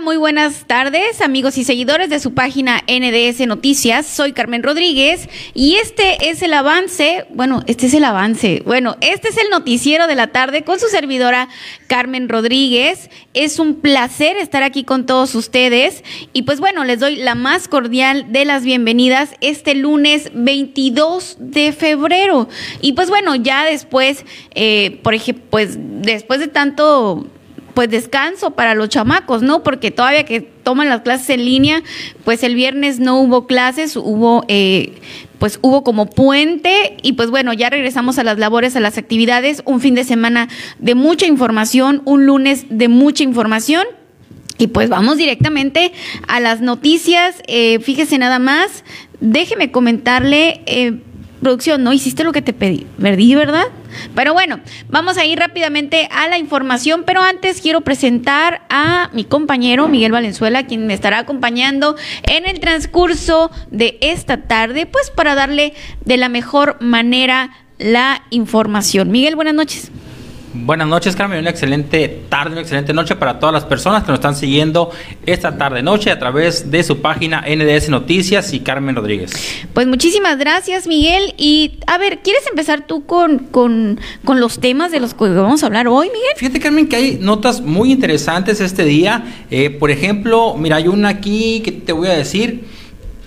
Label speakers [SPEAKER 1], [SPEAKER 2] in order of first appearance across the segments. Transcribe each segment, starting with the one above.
[SPEAKER 1] Muy buenas tardes, amigos y seguidores de su página NDS Noticias. Soy Carmen Rodríguez y este es el avance, bueno, este es el avance, bueno, este es el noticiero de la tarde con su servidora Carmen Rodríguez. Es un placer estar aquí con todos ustedes y pues bueno, les doy la más cordial de las bienvenidas este lunes 22 de febrero. Y pues bueno, ya después, eh, por ejemplo, pues después de tanto pues descanso para los chamacos, ¿no? Porque todavía que toman las clases en línea, pues el viernes no hubo clases, hubo eh, pues hubo como puente y pues bueno, ya regresamos a las labores, a las actividades, un fin de semana de mucha información, un lunes de mucha información. Y pues vamos directamente a las noticias. Eh, fíjese nada más, déjeme comentarle, eh, producción, no hiciste lo que te pedí, ¿verdad? Pero bueno, vamos a ir rápidamente a la información, pero antes quiero presentar a mi compañero Miguel Valenzuela, quien me estará acompañando en el transcurso de esta tarde, pues para darle de la mejor manera la información. Miguel, buenas noches.
[SPEAKER 2] Buenas noches, Carmen. Una excelente tarde, una excelente noche para todas las personas que nos están siguiendo esta tarde-noche a través de su página NDS Noticias y Carmen Rodríguez.
[SPEAKER 1] Pues muchísimas gracias, Miguel. Y a ver, ¿quieres empezar tú con, con, con los temas de los que vamos a hablar hoy, Miguel?
[SPEAKER 2] Fíjate, Carmen, que hay notas muy interesantes este día. Eh, por ejemplo, mira, hay una aquí que te voy a decir.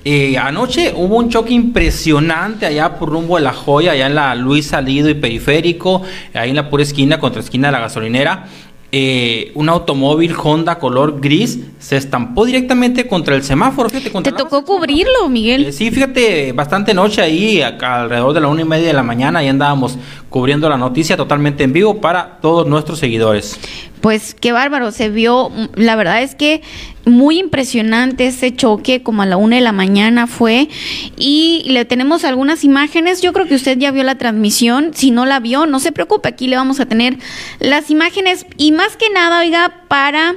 [SPEAKER 2] Eh, anoche hubo un choque impresionante allá por rumbo de La Joya, allá en la Luis Salido y Periférico, ahí en la pura esquina, contra esquina de la gasolinera. Eh, un automóvil Honda color gris se estampó directamente contra el semáforo. Fíjate,
[SPEAKER 1] ¿Te tocó cubrirlo, Miguel?
[SPEAKER 2] Eh, sí, fíjate, bastante noche ahí, alrededor de la una y media de la mañana, ahí andábamos cubriendo la noticia totalmente en vivo para todos nuestros seguidores.
[SPEAKER 1] Pues qué bárbaro, se vio, la verdad es que muy impresionante ese choque, como a la una de la mañana fue, y le tenemos algunas imágenes, yo creo que usted ya vio la transmisión, si no la vio, no se preocupe, aquí le vamos a tener las imágenes, y más que nada, oiga, para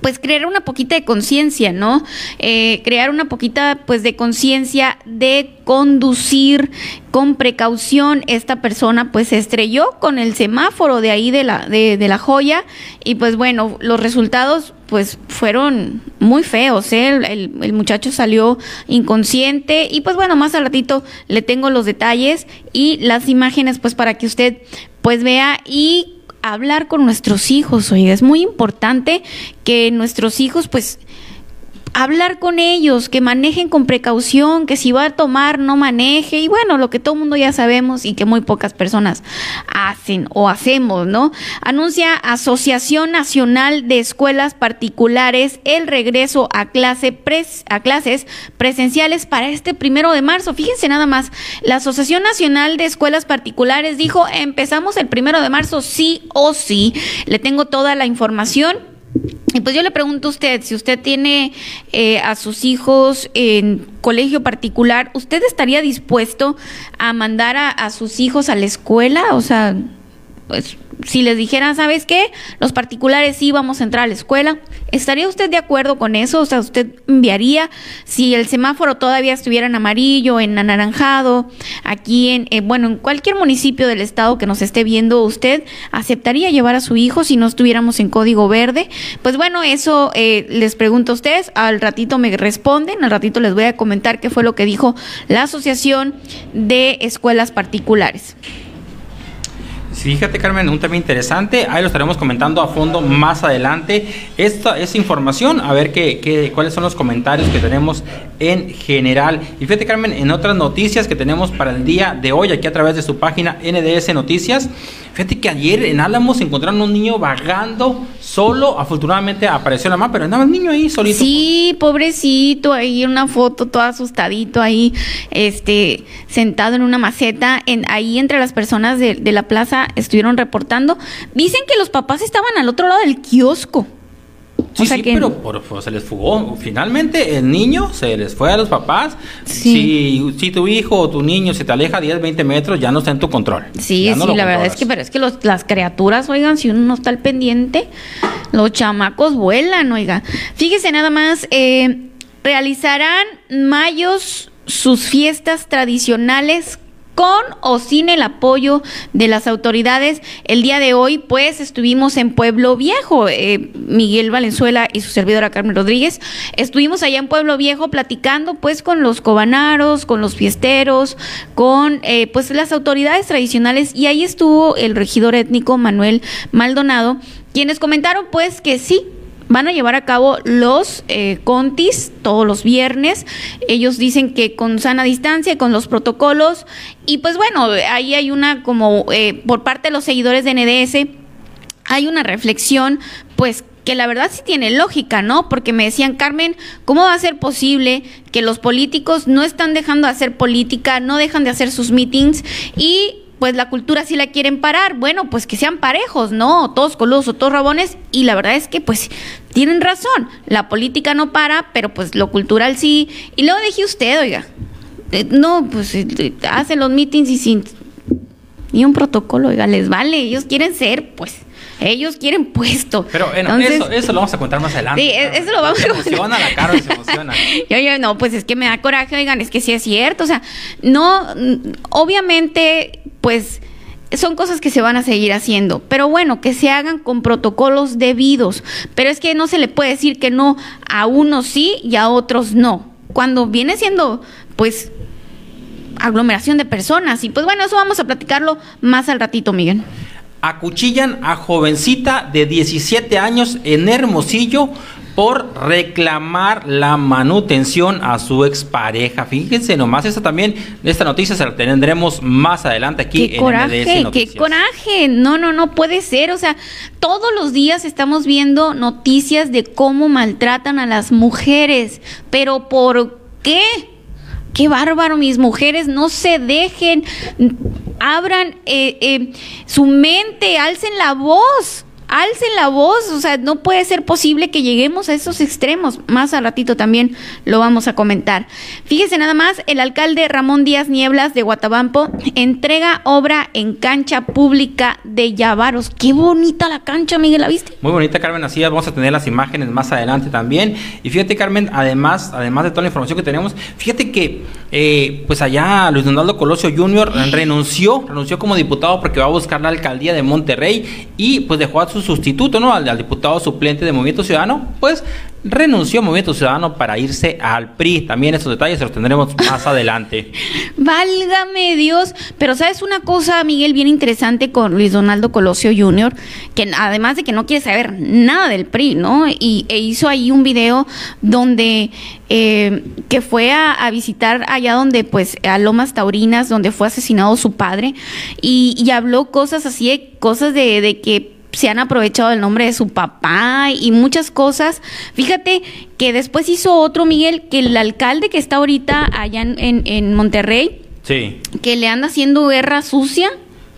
[SPEAKER 1] pues crear una poquita de conciencia, ¿no? Eh, crear una poquita pues de conciencia de conducir con precaución. Esta persona pues se estrelló con el semáforo de ahí de la, de, de la joya y pues bueno, los resultados pues fueron muy feos, ¿eh? el, el, muchacho salió inconsciente y pues bueno, más al ratito le tengo los detalles y las imágenes pues para que usted pues vea y hablar con nuestros hijos, oiga, es muy importante que nuestros hijos pues hablar con ellos, que manejen con precaución, que si va a tomar no maneje y bueno, lo que todo el mundo ya sabemos y que muy pocas personas hacen o hacemos, ¿no? Anuncia Asociación Nacional de Escuelas Particulares el regreso a clase a clases presenciales para este primero de marzo. Fíjense nada más, la Asociación Nacional de Escuelas Particulares dijo empezamos el primero de marzo sí o sí. Le tengo toda la información y pues yo le pregunto a usted, si usted tiene eh, a sus hijos en colegio particular, ¿usted estaría dispuesto a mandar a, a sus hijos a la escuela? O sea, pues si les dijeran, ¿sabes qué? Los particulares sí vamos a entrar a la escuela. ¿Estaría usted de acuerdo con eso? O sea, usted enviaría, si el semáforo todavía estuviera en amarillo, en anaranjado, aquí en, eh, bueno, en cualquier municipio del estado que nos esté viendo, ¿usted aceptaría llevar a su hijo si no estuviéramos en código verde? Pues bueno, eso eh, les pregunto a ustedes, al ratito me responden, al ratito les voy a comentar qué fue lo que dijo la Asociación de Escuelas Particulares.
[SPEAKER 2] Fíjate, Carmen, un tema interesante. Ahí lo estaremos comentando a fondo más adelante. Esta es información, a ver qué, qué, cuáles son los comentarios que tenemos en general. Y fíjate, Carmen, en otras noticias que tenemos para el día de hoy, aquí a través de su página NDS Noticias. Fíjate que ayer en Álamos encontraron un niño vagando solo. Afortunadamente apareció la mamá, pero andaba el niño ahí solito.
[SPEAKER 1] Sí, pobrecito, ahí una foto todo asustadito ahí, este, sentado en una maceta, ahí entre las personas de la plaza estuvieron reportando. Dicen que los papás estaban al otro lado del kiosco.
[SPEAKER 2] Sí, o sea sí, que... pero por, por, se les fugó. Finalmente el niño se les fue a los papás.
[SPEAKER 1] Sí.
[SPEAKER 2] Si, si tu hijo o tu niño se te aleja 10, 20 metros, ya no está en tu control.
[SPEAKER 1] Sí,
[SPEAKER 2] no
[SPEAKER 1] sí, la verdad es que, pero es que los, las criaturas, oigan, si uno no está al pendiente, los chamacos vuelan, oiga. Fíjese nada más, eh, realizarán mayos sus fiestas tradicionales con o sin el apoyo de las autoridades. El día de hoy, pues, estuvimos en Pueblo Viejo, eh, Miguel Valenzuela y su servidora Carmen Rodríguez, estuvimos allá en Pueblo Viejo platicando, pues, con los cobanaros, con los fiesteros, con, eh, pues, las autoridades tradicionales, y ahí estuvo el regidor étnico Manuel Maldonado, quienes comentaron, pues, que sí, van a llevar a cabo los eh, contis todos los viernes. Ellos dicen que con sana distancia con los protocolos. Y pues bueno, ahí hay una como eh, por parte de los seguidores de NDS, hay una reflexión pues que la verdad sí tiene lógica, ¿no? Porque me decían, Carmen, ¿cómo va a ser posible que los políticos no están dejando de hacer política, no dejan de hacer sus meetings y pues la cultura sí la quieren parar. Bueno, pues que sean parejos, ¿no? Todos coludos o todos rabones. Y la verdad es que, pues, tienen razón. La política no para, pero pues lo cultural sí. Y luego dije usted, oiga, eh, no, pues eh, hacen los meetings y sin. Y un protocolo, oiga, les vale. Ellos quieren ser, pues. Ellos quieren puesto.
[SPEAKER 2] Pero bueno, eso, eso lo vamos a contar más adelante.
[SPEAKER 1] Sí, eso lo vamos
[SPEAKER 2] a contar. Se emociona la cara, se emociona.
[SPEAKER 1] yo, yo, no, pues es que me da coraje, oigan, es que sí es cierto. O sea, no, obviamente pues son cosas que se van a seguir haciendo, pero bueno, que se hagan con protocolos debidos, pero es que no se le puede decir que no a unos sí y a otros no, cuando viene siendo pues aglomeración de personas. Y pues bueno, eso vamos a platicarlo más al ratito, Miguel.
[SPEAKER 2] Acuchillan a jovencita de 17 años en Hermosillo por reclamar la manutención a su expareja. Fíjense nomás, esta también, esta noticia se la tendremos más adelante aquí
[SPEAKER 1] qué coraje, Qué coraje, no, no, no puede ser. O sea, todos los días estamos viendo noticias de cómo maltratan a las mujeres, pero ¿por qué? Qué bárbaro, mis mujeres, no se dejen, abran eh, eh, su mente, alcen la voz alcen la voz, o sea, no puede ser posible que lleguemos a esos extremos. Más al ratito también lo vamos a comentar. Fíjese nada más, el alcalde Ramón Díaz Nieblas de Guatabampo entrega obra en cancha pública de Yavaros. Qué bonita la cancha, Miguel, ¿la viste?
[SPEAKER 2] Muy bonita, Carmen, así vamos a tener las imágenes más adelante también. Y fíjate, Carmen, además, además de toda la información que tenemos, fíjate que eh, pues allá Luis Donaldo Colosio Jr. renunció, renunció como diputado porque va a buscar la alcaldía de Monterrey y pues dejó a su sustituto, ¿no? Al, al, diputado suplente de Movimiento Ciudadano, pues renunció a Movimiento Ciudadano para irse al PRI. También estos detalles los tendremos más adelante.
[SPEAKER 1] Válgame Dios. Pero sabes una cosa, Miguel, bien interesante con Luis Donaldo Colosio Jr., que además de que no quiere saber nada del PRI, ¿no? Y e hizo ahí un video donde eh, que fue a, a, visitar allá donde, pues, a Lomas Taurinas, donde fue asesinado su padre, y, y habló cosas así, cosas de, de que se han aprovechado el nombre de su papá y muchas cosas. Fíjate que después hizo otro, Miguel, que el alcalde que está ahorita allá en, en, Monterrey,
[SPEAKER 2] sí.
[SPEAKER 1] que le anda haciendo guerra sucia,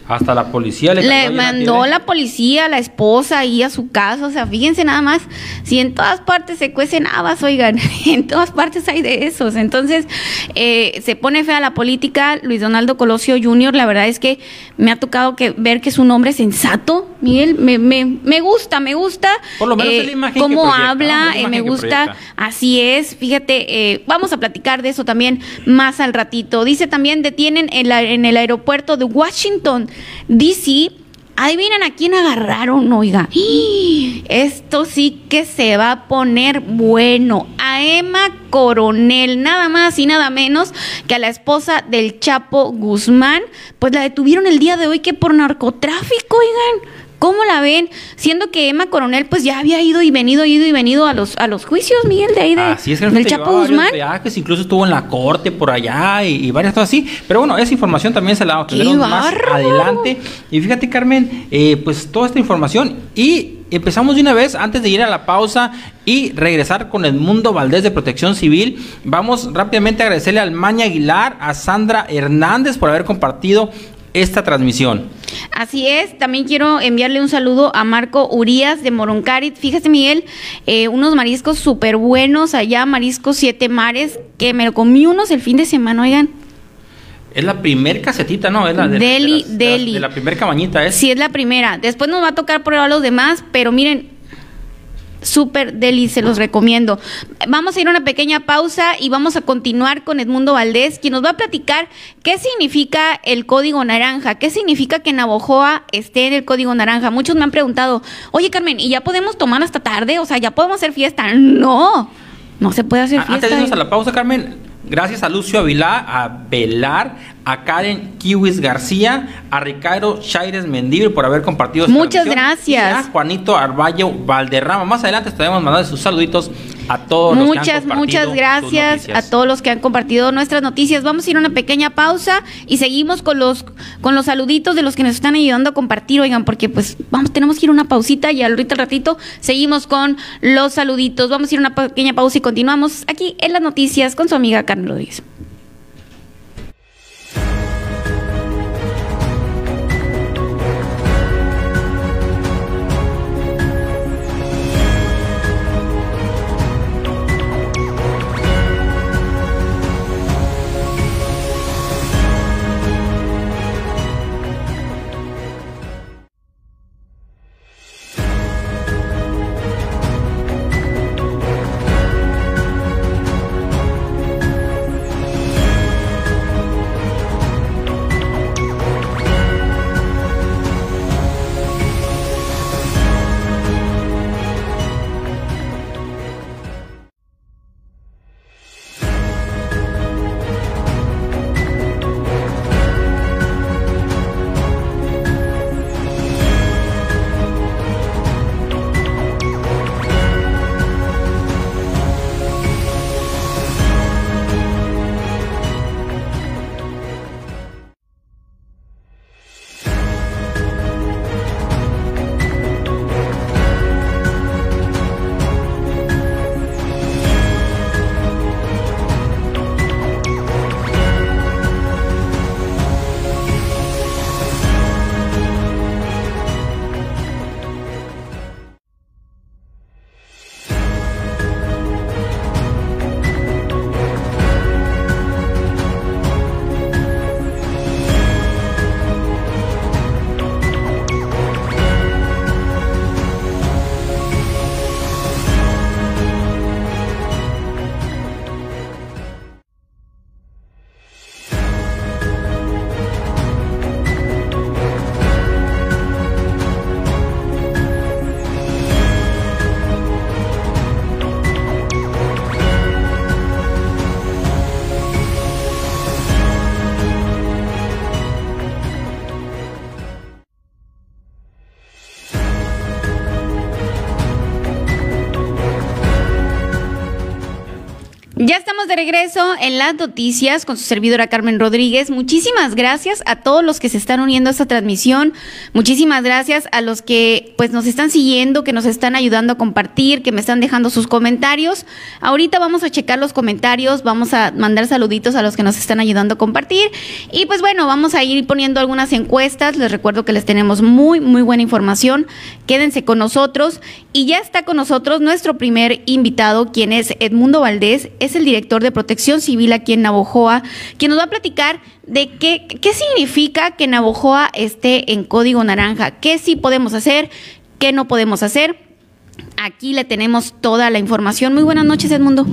[SPEAKER 2] hasta la policía le,
[SPEAKER 1] le mandó la, policía a la esposa ahí a su casa. O sea, fíjense nada más, si en todas partes se cuecen habas, oigan, en todas partes hay de esos. Entonces, eh, se pone fea la política. Luis Donaldo Colosio Jr., la verdad es que me ha tocado que, ver que es un hombre sensato. Miguel, me, me, me gusta, me gusta.
[SPEAKER 2] Por lo menos eh, la imagen
[SPEAKER 1] cómo habla, eh, me gusta. Así es, fíjate, eh, vamos a platicar de eso también más al ratito. Dice también, detienen en, la, en el aeropuerto de Washington DC, adivinen a quién agarraron, oiga. Esto sí que se va a poner bueno. A Emma Coronel, nada más y nada menos que a la esposa del Chapo Guzmán, pues la detuvieron el día de hoy que por narcotráfico, oigan. ¿Cómo la ven? Siendo que Emma Coronel pues ya había ido y venido, ido y venido a los, a los juicios, Miguel, de ahí de,
[SPEAKER 2] así es
[SPEAKER 1] del Chapo Guzmán.
[SPEAKER 2] Viajes, incluso estuvo en la corte por allá y, varias cosas así. Pero bueno, esa información también se la vamos a más adelante. Y fíjate, Carmen, eh, pues toda esta información y empezamos de una vez antes de ir a la pausa y regresar con el mundo Valdés de Protección Civil. Vamos rápidamente a agradecerle al Maña Aguilar, a Sandra Hernández por haber compartido esta transmisión.
[SPEAKER 1] Así es, también quiero enviarle un saludo a Marco Urias de Moroncarit. Fíjese, Miguel, eh, unos mariscos súper buenos allá, mariscos siete mares, que me lo comí unos el fin de semana, oigan.
[SPEAKER 2] Es la primer casetita, ¿no? Es la
[SPEAKER 1] de, Deli, Deli.
[SPEAKER 2] De la, primera cabañita, ¿es?
[SPEAKER 1] Sí, es la primera. Después nos va a tocar probar los demás, pero miren, súper deli, se los recomiendo. Vamos a ir a una pequeña pausa y vamos a continuar con Edmundo Valdés, quien nos va a platicar qué significa el código naranja, qué significa que Navojoa esté en el código naranja. Muchos me han preguntado, oye Carmen, ¿y ya podemos tomar hasta tarde? O sea, ¿ya podemos hacer fiesta? No, no se puede hacer fiesta.
[SPEAKER 2] Antes de irnos a la pausa, Carmen, Gracias a Lucio Avilá, a Velar, a Karen Kiwis García, a Ricardo Chaires Mendibre por haber compartido
[SPEAKER 1] esta Muchas gracias.
[SPEAKER 2] a Juanito Arballo Valderrama. Más adelante estaremos mandando sus saluditos a todos
[SPEAKER 1] muchas, los que han compartido Muchas gracias a todos los que han compartido nuestras noticias. Vamos a ir a una pequeña pausa y seguimos con los con los saluditos de los que nos están ayudando a compartir, oigan, porque pues vamos, tenemos que ir a una pausita y ahorita al ratito seguimos con los saluditos. Vamos a ir a una pequeña pausa y continuamos aquí en las noticias con su amiga Carmen Rodríguez. Regreso en las noticias con su servidora Carmen Rodríguez. Muchísimas gracias a todos los que se están uniendo a esta transmisión. Muchísimas gracias a los que pues nos están siguiendo, que nos están ayudando a compartir, que me están dejando sus comentarios. Ahorita vamos a checar los comentarios, vamos a mandar saluditos a los que nos están ayudando a compartir. Y pues bueno, vamos a ir poniendo algunas encuestas. Les recuerdo que les tenemos muy, muy buena información. Quédense con nosotros. Y ya está con nosotros nuestro primer invitado, quien es Edmundo Valdés, es el director de Protección Civil aquí en Navojoa, quien nos va a platicar de qué, qué significa que Navojoa esté en código naranja, qué sí podemos hacer, qué no podemos hacer. Aquí le tenemos toda la información. Muy buenas noches, Edmundo.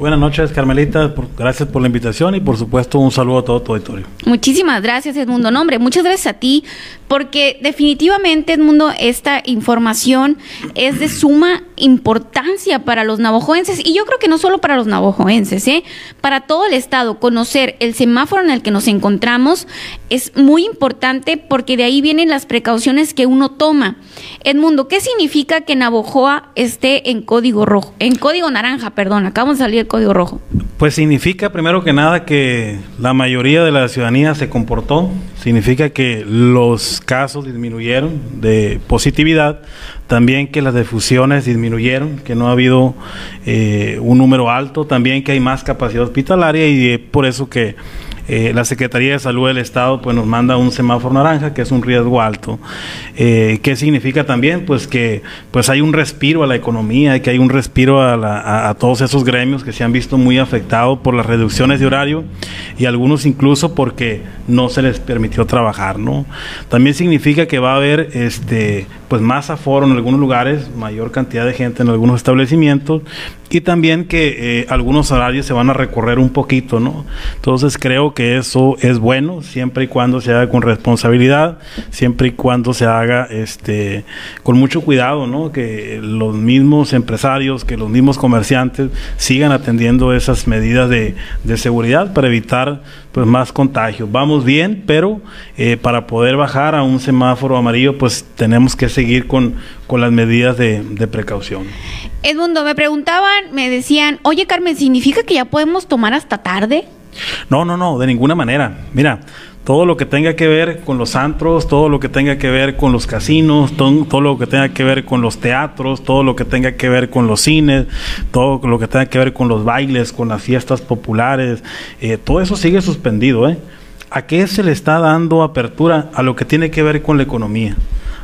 [SPEAKER 3] Buenas noches, Carmelita. gracias por la invitación y, por supuesto, un saludo a todo tu auditorio.
[SPEAKER 1] Muchísimas gracias, Edmundo. Nombre, muchas gracias a ti, porque definitivamente, Edmundo, esta información es de suma importancia para los navojoenses y yo creo que no solo para los navojoenses, ¿eh? para todo el Estado. Conocer el semáforo en el que nos encontramos es muy importante porque de ahí vienen las precauciones que uno toma. Edmundo, ¿qué significa que Navojoa esté en código rojo? En código naranja, perdón, acabamos de salir código rojo?
[SPEAKER 3] Pues significa primero que nada que la mayoría de la ciudadanía se comportó, significa que los casos disminuyeron de positividad, también que las defusiones disminuyeron, que no ha habido eh, un número alto, también que hay más capacidad hospitalaria y por eso que eh, la Secretaría de Salud del Estado pues nos manda un semáforo naranja que es un riesgo alto. Eh, ¿Qué significa también? Pues que pues hay un respiro a la economía que hay un respiro a, todos esos gremios que se han visto muy afectados por las reducciones de horario y algunos incluso porque no se les permitió trabajar, ¿no? También significa que va a haber este pues más aforo en algunos lugares, mayor cantidad de gente en algunos establecimientos y también que eh, algunos horarios se van a recorrer un poquito, ¿no? Entonces creo que eso es bueno siempre y cuando se haga con responsabilidad, siempre y cuando se haga este con mucho cuidado, ¿no? Que los mismos empresarios, que los mismos comerciantes sigan atendiendo esas medidas de, de seguridad para evitar pues más contagios. Vamos bien, pero eh, para poder bajar a un semáforo amarillo, pues tenemos que seguir con, con las medidas de, de precaución.
[SPEAKER 1] Edmundo, me preguntaban, me decían, oye Carmen, ¿significa que ya podemos tomar hasta tarde?
[SPEAKER 3] No, no, no, de ninguna manera. Mira, todo lo que tenga que ver con los antros, todo lo que tenga que ver con los casinos, todo, lo que tenga que ver con los teatros, todo lo que tenga que ver con los cines, todo lo que tenga que ver con los bailes, con las fiestas populares, eh, todo eso sigue suspendido. ¿eh? ¿A qué se le está dando apertura? A lo que tiene que ver con la economía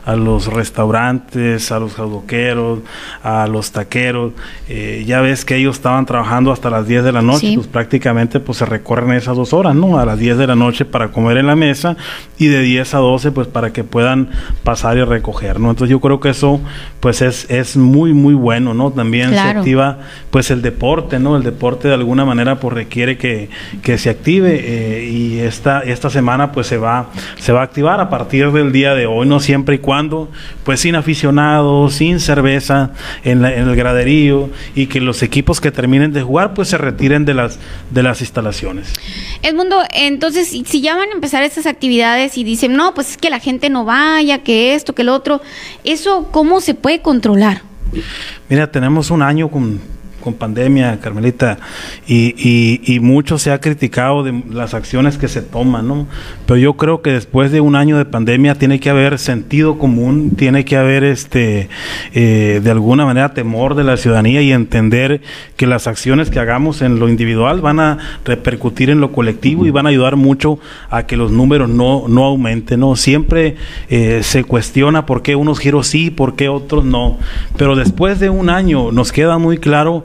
[SPEAKER 3] a los restaurantes, a los jaudoqueros, a los taqueros. Eh, ya ves que ellos estaban trabajando hasta las 10 de la noche,
[SPEAKER 1] Sí.
[SPEAKER 3] pues prácticamente pues se recorren esas dos horas, ¿no? A las 10 de la noche para comer en la mesa y de 10 a 12 pues para que puedan pasar y recoger, ¿no? Entonces yo creo que eso pues es, es muy, muy bueno, ¿no? También se
[SPEAKER 1] Claro.
[SPEAKER 3] activa pues el deporte, ¿no? El deporte de alguna manera pues requiere que, que se active eh, y esta, esta semana pues se va, se va a activar a partir del día de hoy, no siempre y cuando pues sin aficionados, sin cerveza en, la- en el graderío y que los equipos que terminen de jugar pues se retiren de las, de las instalaciones.
[SPEAKER 1] Edmundo, entonces, si si ya van a empezar estas actividades y dicen, no, pues es que la gente no vaya, que esto, que lo otro, ¿eso cómo se puede controlar?
[SPEAKER 3] Mira, tenemos un año con, con pandemia, Carmelita, y, y, mucho se ha criticado de las acciones que se toman, ¿no? Pero yo creo que después de un año de pandemia tiene que haber sentido común, tiene que haber este eh, de alguna manera temor de la ciudadanía y entender que las acciones que hagamos en lo individual van a repercutir en lo colectivo y van a ayudar mucho a que los números no, no aumenten, ¿no? Siempre eh, se cuestiona por qué unos giros sí, por qué otros no. Pero después de un año nos queda muy claro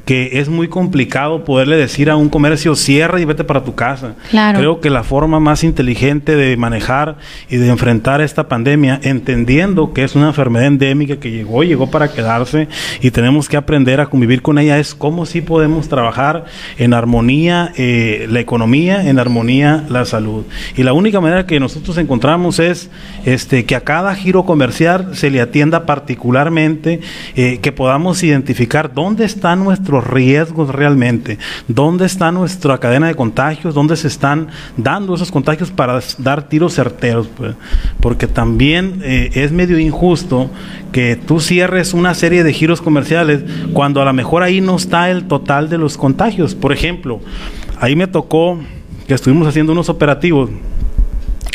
[SPEAKER 3] que es muy complicado poderle decir a un comercio cierra y vete para tu casa.
[SPEAKER 1] Claro.
[SPEAKER 3] Creo que la forma más inteligente de manejar y de enfrentar esta pandemia, entendiendo que es una enfermedad endémica que llegó, llegó para quedarse y tenemos que aprender a convivir con ella, es cómo sí podemos trabajar en armonía eh, la economía, en armonía la salud. Y la única manera que nosotros encontramos es este, que a cada giro comercial se le atienda particularmente, eh, que podamos identificar dónde están riesgos realmente, dónde está nuestra cadena de contagios, dónde se están dando esos contagios para dar tiros certeros, pues. porque también eh, es medio injusto que tú cierres una serie de giros comerciales cuando a lo mejor ahí no está el total de los contagios. Por ejemplo, ahí me tocó que estuvimos haciendo unos operativos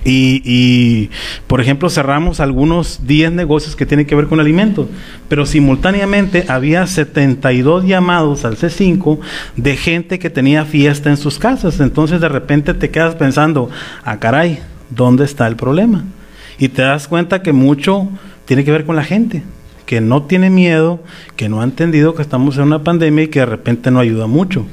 [SPEAKER 3] y, y, por ejemplo, cerramos algunos 10 negocios que tienen que ver con alimentos, pero simultáneamente había 72 llamados al C5 de gente que tenía fiesta en sus casas. Entonces, de repente te quedas pensando, ah, caray, ¿dónde está el problema? Y te das cuenta que mucho tiene que ver con la gente que no tiene miedo, que no ha entendido que estamos en una pandemia y que de repente no ayuda mucho.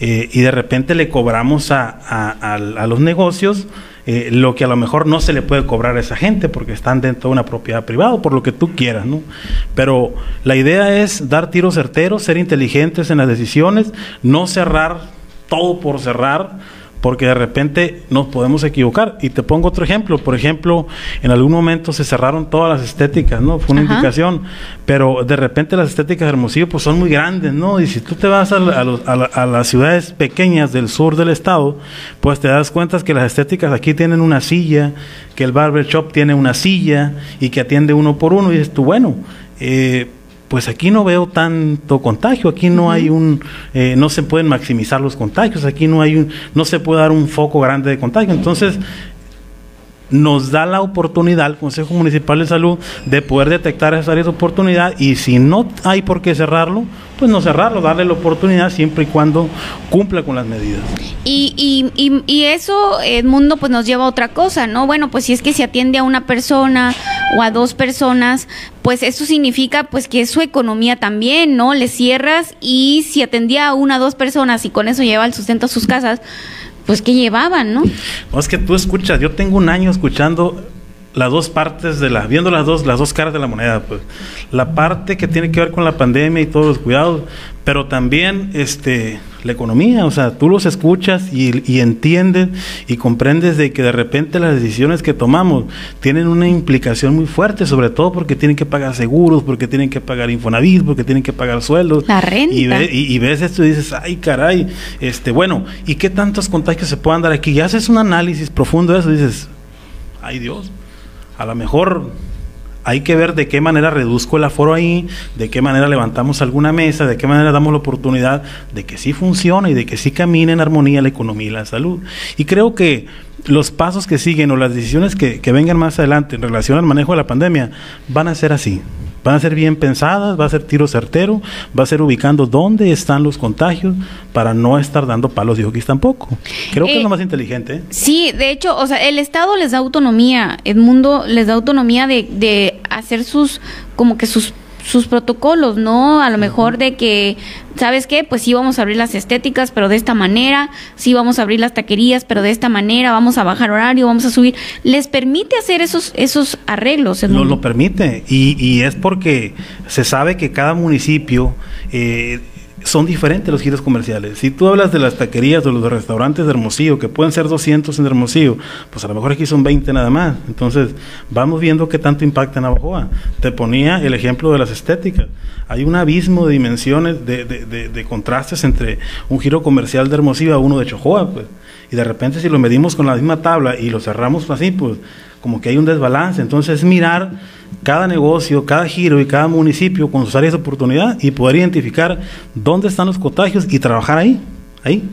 [SPEAKER 3] Eh, y de repente le cobramos a, los negocios eh, lo que a lo mejor no se le puede cobrar a esa gente porque están dentro de una propiedad privada, por lo que tú quieras, ¿no? Pero la idea es dar tiros certeros, ser inteligentes en las decisiones, no cerrar todo por cerrar, porque de repente nos podemos equivocar. Y te pongo otro ejemplo. Por ejemplo, en algún momento se cerraron todas las estéticas, ¿no? Fue una
[SPEAKER 1] Ajá.
[SPEAKER 3] indicación. Pero de repente las estéticas de Hermosillo pues son muy grandes, ¿no? Y si tú te vas a, a los- a la- a las ciudades pequeñas del sur del estado, pues te das cuenta que las estéticas aquí tienen una silla, que el barber shop tiene una silla y que atiende uno por uno. Y dices tú, bueno, eh, pues aquí no veo tanto contagio, aquí no hay un, eh, no se pueden maximizar los contagios, aquí no hay un, no se puede dar un foco grande de contagio. Entonces, nos da la oportunidad al Consejo Municipal de Salud de poder detectar esa área de oportunidad y si no hay por qué cerrarlo, pues no cerrarlo, darle la oportunidad siempre y cuando cumpla con las medidas.
[SPEAKER 1] Y, y, y, y eso, Edmundo, pues nos lleva a otra cosa, ¿no? Bueno, pues si es que se atiende a una persona o a dos personas, pues eso significa pues que es su economía también, ¿no? Le cierras y si atendía a una o dos personas y con eso lleva el sustento a sus casas, pues que llevaban, ¿no?
[SPEAKER 3] Es que tú escuchas, yo tengo un año escuchando las dos partes de la, viendo las dos, las dos caras de la moneda, pues. La parte que tiene que ver con la pandemia y todos los cuidados, pero también este, la economía, o sea, tú los escuchas y, y, entiendes y comprendes de que de repente las decisiones que tomamos tienen una implicación muy fuerte, sobre todo porque tienen que pagar seguros, porque tienen que pagar Infonavit, porque tienen que pagar sueldos.
[SPEAKER 1] La renta.
[SPEAKER 3] Y, ve, y, y, ves esto y dices, ay caray, este, bueno, ¿y qué tantos contagios se puedan dar aquí? Y haces un análisis profundo de eso y dices, ay Dios, a lo mejor hay que ver de qué manera reduzco el aforo ahí, de qué manera levantamos alguna mesa, de qué manera damos la oportunidad de que sí funcione y de que sí camine en armonía la economía y la salud. Y creo que los pasos que siguen o las decisiones que, que vengan más adelante en relación al manejo de la pandemia van a ser así van a ser bien pensadas, va a ser tiro certero, va a ser ubicando dónde están los contagios para no estar dando palos de hockey tampoco. Creo que eh, es lo más inteligente. ¿eh?
[SPEAKER 1] Sí, de hecho, o sea, el Estado les da autonomía, el mundo les da autonomía de, de hacer sus, como que sus sus protocolos, ¿no? A lo mejor de que, ¿sabes qué? Pues sí vamos a abrir las estéticas, pero de esta manera, sí vamos a abrir las taquerías, pero de esta manera, vamos a bajar horario, vamos a subir. ¿Les permite hacer esos, esos arreglos?
[SPEAKER 3] No lo permite, y, y es porque se sabe que cada municipio eh, son diferentes los giros comerciales. Si tú hablas de las taquerías o los restaurantes de Hermosillo, que pueden ser 200 en Hermosillo, pues a lo mejor aquí son 20 nada más. Entonces, vamos viendo qué tanto impacta en Navajoa. Te ponía el ejemplo de las estéticas. Hay un abismo de dimensiones, de, de, contrastes entre un giro comercial de Hermosillo a uno de Chojoa, pues. Y de repente si lo medimos con la misma tabla y lo cerramos así, pues como que hay un desbalance. Entonces, mirar cada negocio, cada giro y cada municipio con sus áreas de oportunidad y poder identificar dónde están los contagios y trabajar ahí, ahí.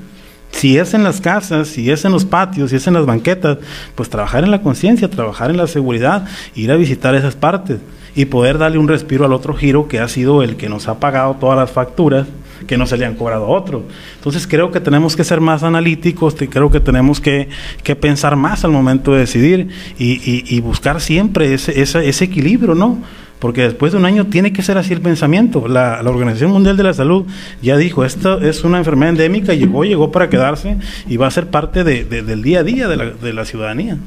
[SPEAKER 3] Si es en las casas, si es en los patios, si es en las banquetas, pues trabajar en la conciencia, trabajar en la seguridad, ir a visitar esas partes y poder darle un respiro al otro giro que ha sido el que nos ha pagado todas las facturas que no se le han cobrado a otros. Entonces creo que tenemos que ser más analíticos, creo que tenemos que, que pensar más al momento de decidir y, y, buscar siempre ese, ese, ese equilibrio, ¿no? porque después de un año tiene que ser así el pensamiento. La, Organización Mundial de la Salud ya dijo, esto es una enfermedad endémica, llegó, llegó para quedarse y va a ser parte de, del día a día de la, de la ciudadanía.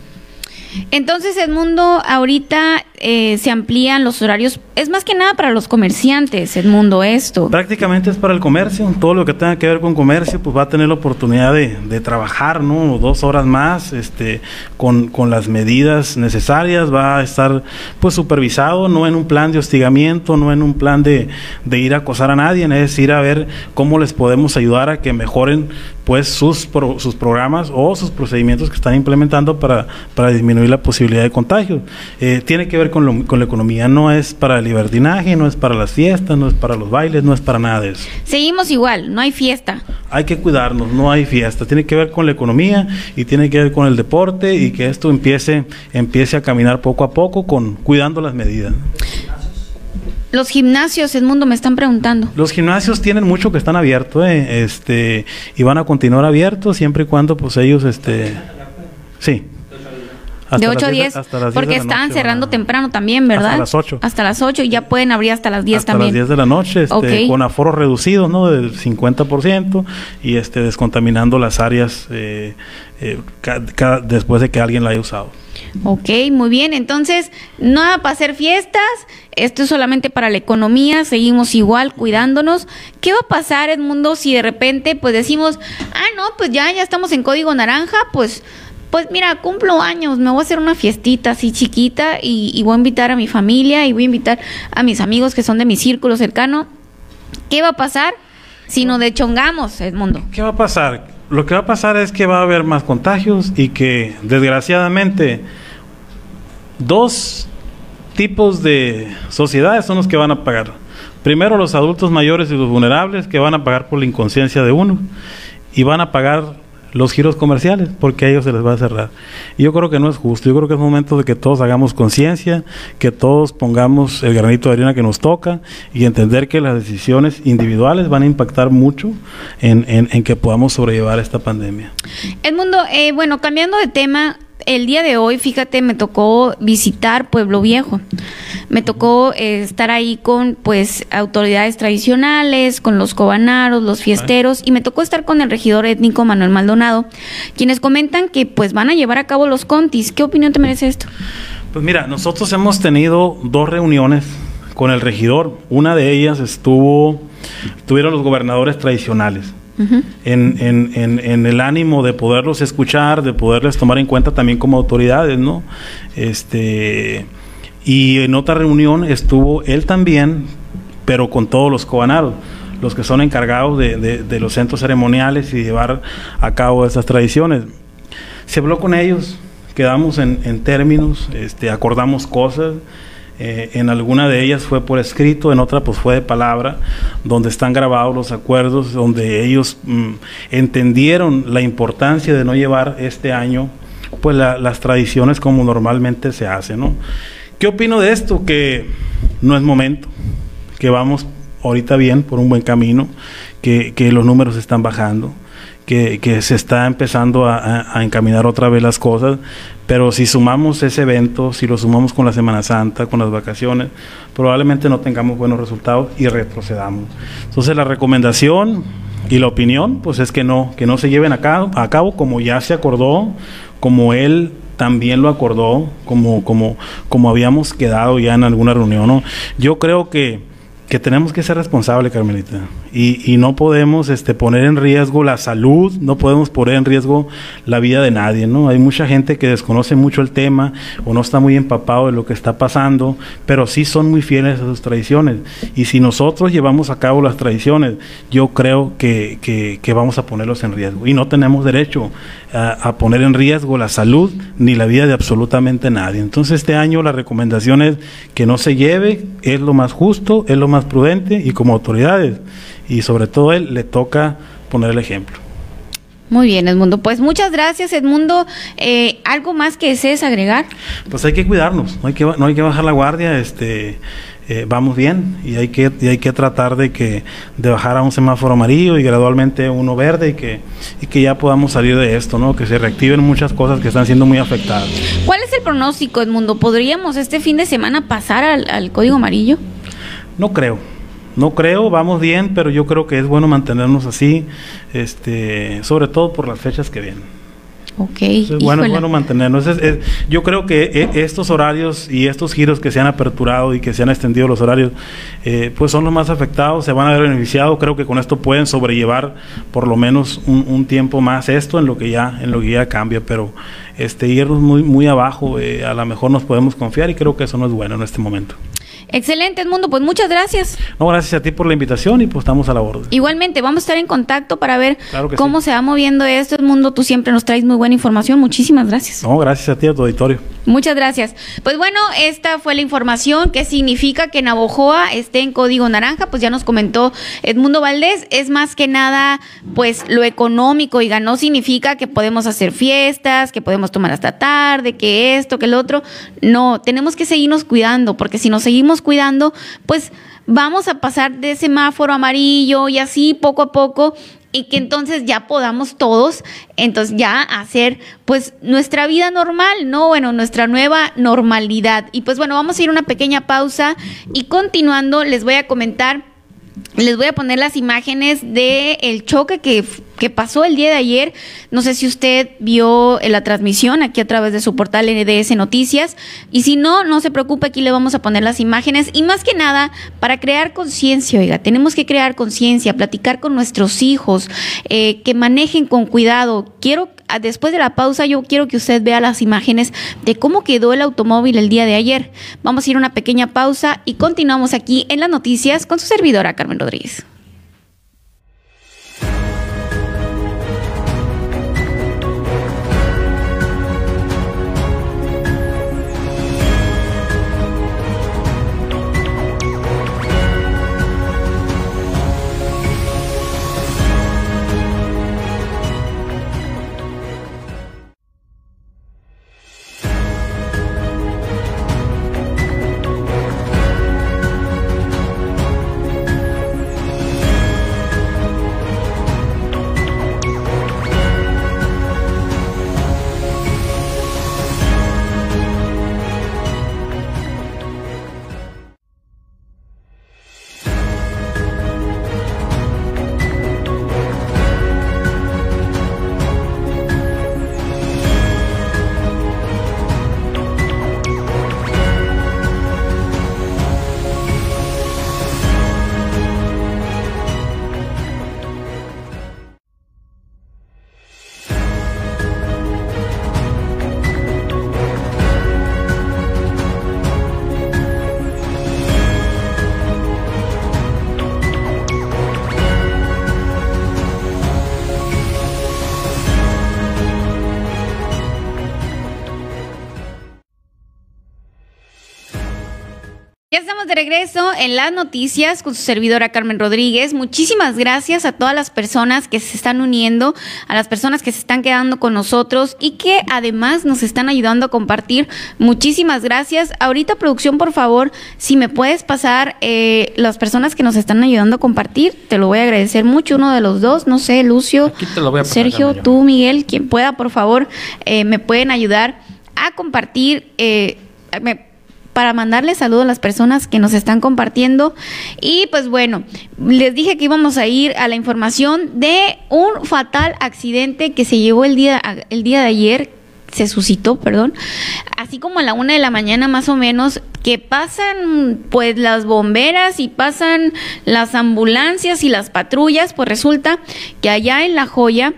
[SPEAKER 1] Entonces, Edmundo, ahorita eh, se amplían los horarios. Es más que nada para los comerciantes, Edmundo, esto.
[SPEAKER 3] Prácticamente es para el comercio. Todo lo que tenga que ver con comercio, pues va a tener la oportunidad de, de trabajar, ¿no? Dos horas más, este, con, con, las medidas necesarias. Va a estar, pues, supervisado, no en un plan de hostigamiento, no en un plan de, de ir a acosar a nadie, es decir, a ver cómo les podemos ayudar a que mejoren, pues, sus, pro, sus programas o sus procedimientos que están implementando para, para disminuir la posibilidad de contagio. Eh, tiene que ver con, lo, con, la economía, no es para el libertinaje, no es para las fiestas, no es para los bailes, no es para nada de eso.
[SPEAKER 1] Seguimos igual, no hay fiesta.
[SPEAKER 3] Hay que cuidarnos, no hay fiesta. Tiene que ver con la economía y tiene que ver con el deporte y que esto empiece, empiece a caminar poco a poco con cuidando las medidas.
[SPEAKER 1] Los gimnasios, Edmundo, me están preguntando.
[SPEAKER 3] Los gimnasios tienen mucho que están abiertos, eh, este, y van a continuar abiertos siempre y cuando, pues ellos, este, sí.
[SPEAKER 1] Hasta de 8 a 10, 10 porque noche, cerrando bueno. temprano también, ¿verdad?
[SPEAKER 3] Hasta las 8.
[SPEAKER 1] Hasta las 8 y ya pueden abrir hasta las 10
[SPEAKER 3] hasta
[SPEAKER 1] también.
[SPEAKER 3] Hasta las 10 de la noche, este, okay. con aforos reducidos, ¿no? Del 50% y este, descontaminando las áreas eh, eh, ca, ca, después de que alguien la haya usado.
[SPEAKER 1] Ok, muy bien. Entonces, nada para hacer fiestas. Esto es solamente para la economía. Seguimos igual cuidándonos. ¿Qué va a pasar, Edmundo, si de repente pues decimos, ah, no, pues ya, ya estamos en código naranja, pues pues mira, cumplo años, me voy a hacer una fiestita así chiquita y, voy a invitar a mi familia y voy a invitar a mis amigos que son de mi círculo cercano. ¿Qué va a pasar si nos dechongamos, Edmundo?
[SPEAKER 3] ¿Qué va a pasar? Lo que va a pasar es que va a haber más contagios y que desgraciadamente dos tipos de sociedades son los que van a pagar. Primero los adultos mayores y los vulnerables que van a pagar por la inconsciencia de uno y van a pagar los giros comerciales, porque a ellos se les va a cerrar. Y yo creo que no es justo, yo creo que es momento de que todos hagamos conciencia, que todos pongamos el granito de arena que nos toca y entender que las decisiones individuales van a impactar mucho en, en, en que podamos sobrellevar esta pandemia.
[SPEAKER 1] Edmundo, eh, bueno, cambiando de tema, el día de hoy, fíjate, me tocó visitar Pueblo Viejo. Me tocó eh, estar ahí con pues autoridades tradicionales, con los cobanaros, los fiesteros y me tocó estar con el regidor étnico Manuel Maldonado, quienes comentan que pues van a llevar a cabo los contis. ¿Qué opinión te merece esto?
[SPEAKER 3] Pues mira, nosotros hemos tenido dos reuniones con el regidor. Una de ellas estuvo, tuvieron los gobernadores tradicionales. En, en, en, el ánimo de poderlos escuchar, de poderles tomar en cuenta también como autoridades, ¿no? Este, y en otra reunión estuvo él también, pero con todos los cobanaros, los que son encargados de, de los centros ceremoniales y llevar a cabo esas tradiciones. Se habló con ellos, quedamos en, términos, este, acordamos cosas. Eh, en alguna de ellas fue por escrito, en otra pues fue de palabra, donde están grabados los acuerdos, donde ellos mm, entendieron la importancia de no llevar este año pues las tradiciones como normalmente se hace, ¿no? ¿Qué opino de esto? Que no es momento, que vamos ahorita bien por un buen camino, que, que los números están bajando que, se está empezando a, encaminar otra vez las cosas, pero si sumamos ese evento, si lo sumamos con la Semana Santa, con las vacaciones, probablemente no tengamos buenos resultados y retrocedamos. Entonces la recomendación y la opinión, pues es que no, que no se lleven a cabo, a cabo como ya se acordó, como él también lo acordó, como, como, como habíamos quedado ya en alguna reunión. ¿no? Yo creo que que tenemos que ser responsables, Carmelita, y, y, no podemos este, poner en riesgo la salud, no podemos poner en riesgo la vida de nadie, ¿no? Hay mucha gente que desconoce mucho el tema o no está muy empapado de lo que está pasando, pero sí son muy fieles a sus tradiciones. Y si nosotros llevamos a cabo las tradiciones, yo creo que, que, vamos a ponerlos en riesgo. Y no tenemos derecho a, a, poner en riesgo la salud ni la vida de absolutamente nadie. Entonces este año la recomendación es que no se lleve, es lo más justo, es lo más prudente y como autoridades. Y sobre todo él le toca poner el ejemplo.
[SPEAKER 1] Muy bien, Edmundo. Pues muchas gracias, Edmundo. Eh, ¿Algo más que desees agregar?
[SPEAKER 3] Pues hay que cuidarnos, no hay que, no hay que bajar la guardia. Este, eh, vamos bien y hay que hay que tratar de que de bajar a un semáforo amarillo y gradualmente uno verde y que y que ya podamos salir de esto no que se reactiven muchas cosas que están siendo muy afectadas
[SPEAKER 1] ¿cuál es el pronóstico Edmundo podríamos este fin de semana pasar al código amarillo
[SPEAKER 3] no creo. No creo, vamos bien, pero yo creo que es bueno mantenernos así, este, sobre todo por las fechas que vienen.
[SPEAKER 1] Ok.
[SPEAKER 3] Es bueno, bueno mantenernos. yo creo que e, estos horarios y estos giros que se han aperturado y que se han extendido los horarios, eh, pues son los más afectados, se van a ver beneficiados. Creo que con esto pueden sobrellevar por lo menos un, tiempo más esto en lo que ya, en lo que ya cambia, pero este irnos muy, muy abajo, eh, a lo mejor nos podemos confiar y creo que eso no es bueno en este momento.
[SPEAKER 1] Excelente, Edmundo. Pues muchas gracias.
[SPEAKER 3] No, gracias a ti por la invitación y pues estamos a la orden.
[SPEAKER 1] Igualmente, vamos a estar en contacto para ver cómo se va moviendo esto. Edmundo, tú siempre nos traes muy buena información. Muchísimas gracias.
[SPEAKER 3] No, gracias a ti, a tu auditorio.
[SPEAKER 1] Muchas gracias. Pues bueno, esta fue la información. ¿Qué significa que Navojoa esté en código naranja? Pues ya nos comentó Edmundo Valdés. Es más que nada, pues lo económico. y no significa que podemos hacer fiestas, que podemos tomar hasta tarde, que esto, que el otro. No, tenemos que seguirnos cuidando, porque si nos seguimos cuidando, pues vamos a pasar de semáforo amarillo y así poco a poco y que entonces ya podamos todos, entonces ya hacer pues nuestra vida normal, ¿no? Bueno, nuestra nueva normalidad. Y pues bueno, vamos a ir una pequeña pausa y continuando les voy a comentar les voy a poner las imágenes de el choque que, que, pasó el día de ayer. No sé si usted vio la transmisión aquí a través de su portal NDS Noticias. Y si no, no se preocupe, aquí le vamos a poner las imágenes. Y más que nada, para crear conciencia, oiga, tenemos que crear conciencia, platicar con nuestros hijos, eh, que manejen con cuidado. Quiero después de la pausa yo quiero que usted vea las imágenes de cómo quedó el automóvil el día de ayer. Vamos a ir a una pequeña pausa y continuamos aquí en las noticias con su servidora Carmen Rodríguez. Regreso en las noticias con su servidora Carmen Rodríguez. Muchísimas gracias a todas las personas que se están uniendo, a las personas que se están quedando con nosotros y que además nos están ayudando a compartir. Muchísimas gracias. Ahorita, producción, por favor, si me puedes pasar eh, las personas que nos están ayudando a compartir, te lo voy a agradecer mucho. Uno de los dos, no sé, Lucio, Sergio, tú, Miguel, quien pueda, por favor, eh, me pueden ayudar a compartir. Eh, para mandarle saludos a las personas que nos están compartiendo. Y pues bueno, les dije que íbamos a ir a la información de un fatal accidente que se llevó el día, el día de ayer, se suscitó, perdón, así como a la una de la mañana más o menos, que pasan pues las bomberas y pasan las ambulancias y las patrullas, pues resulta que allá en La Joya,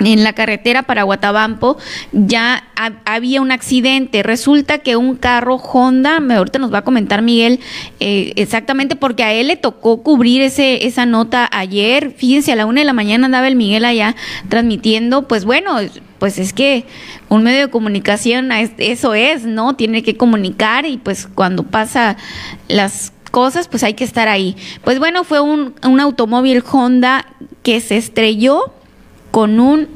[SPEAKER 1] en la carretera para Guatabampo ya había un accidente. Resulta que un carro Honda, ahorita nos va a comentar Miguel eh, exactamente porque a él le tocó cubrir ese, esa nota ayer. Fíjense, a la una de la mañana andaba el Miguel allá transmitiendo. Pues bueno, pues es que un medio de comunicación eso es, ¿no? Tiene que comunicar y pues cuando pasa las cosas, pues hay que estar ahí. Pues bueno, fue un, un automóvil Honda que se estrelló con un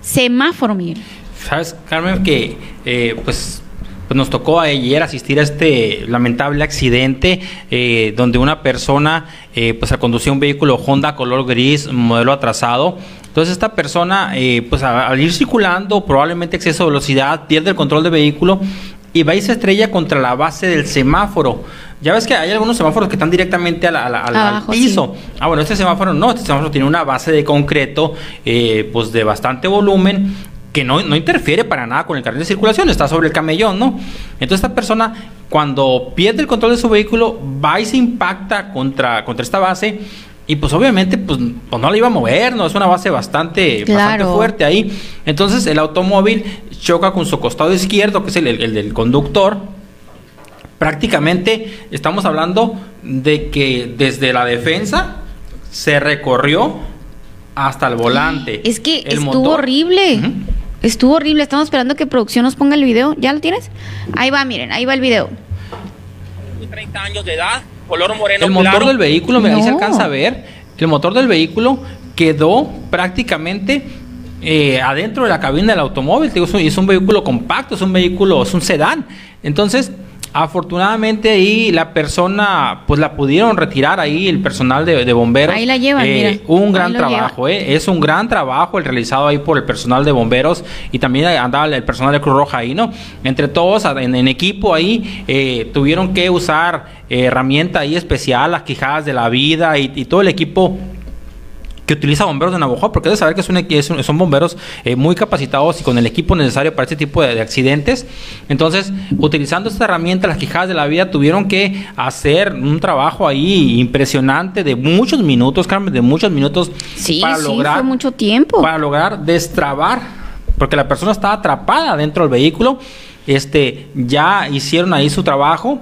[SPEAKER 1] semáforo, Miguel.
[SPEAKER 2] Sabes, Carmen, que eh, pues pues nos tocó ayer asistir a este lamentable accidente eh, donde una persona eh, pues conducir un vehículo Honda color gris modelo atrasado entonces esta persona pues al ir circulando probablemente exceso de velocidad pierde el control del vehículo y va y se estrella contra la base del semáforo ya ves que hay algunos semáforos que están directamente al, piso. Ah, bueno, este semáforo no, este semáforo tiene una base de concreto, eh, pues de bastante volumen, que no, no, interfiere para nada con el carril de circulación, está sobre el camellón, ¿no? Entonces esta persona, cuando pierde el control de su vehículo, va y se impacta contra, contra esta base. Y pues obviamente pues, pues no la iba a mover, ¿no? Es una base bastante, bastante fuerte ahí. Entonces el automóvil choca con su costado izquierdo, que es el, el del conductor, prácticamente estamos hablando de que desde la defensa se recorrió hasta el volante.
[SPEAKER 1] Es que estuvo horrible. Estuvo horrible. Estamos esperando que producción nos ponga el video. ¿Ya lo tienes? Ahí va, miren, ahí va el video.
[SPEAKER 2] 30 años de edad, color moreno. El motor del vehículo, me ahí se alcanza a ver. El motor del vehículo quedó prácticamente eh, adentro de la cabina del automóvil. Es un vehículo compacto, es un vehículo, es un sedán. Entonces, Afortunadamente ahí la persona, pues la pudieron retirar ahí el personal de, bomberos.
[SPEAKER 1] Ahí la llevan,
[SPEAKER 2] eh, Un gran trabajo, eh. Es un gran trabajo el realizado ahí por el personal de bomberos y también andaba el personal de Cruz Roja ahí, ¿no? Entre todos, en, equipo ahí, eh, tuvieron que usar herramienta ahí especial, las quijadas de la vida y todo el equipo que utiliza bomberos de Navajo, porque debe saber que son, son bomberos eh, muy capacitados y con el equipo necesario para este tipo de, accidentes. Entonces, utilizando esta herramienta, las quijadas de la vida tuvieron que hacer un trabajo ahí impresionante de muchos minutos, Carmen, de muchos minutos
[SPEAKER 1] sí, para lograr mucho tiempo
[SPEAKER 2] para lograr destrabar, porque la persona estaba atrapada dentro del vehículo. Este, ya hicieron ahí su trabajo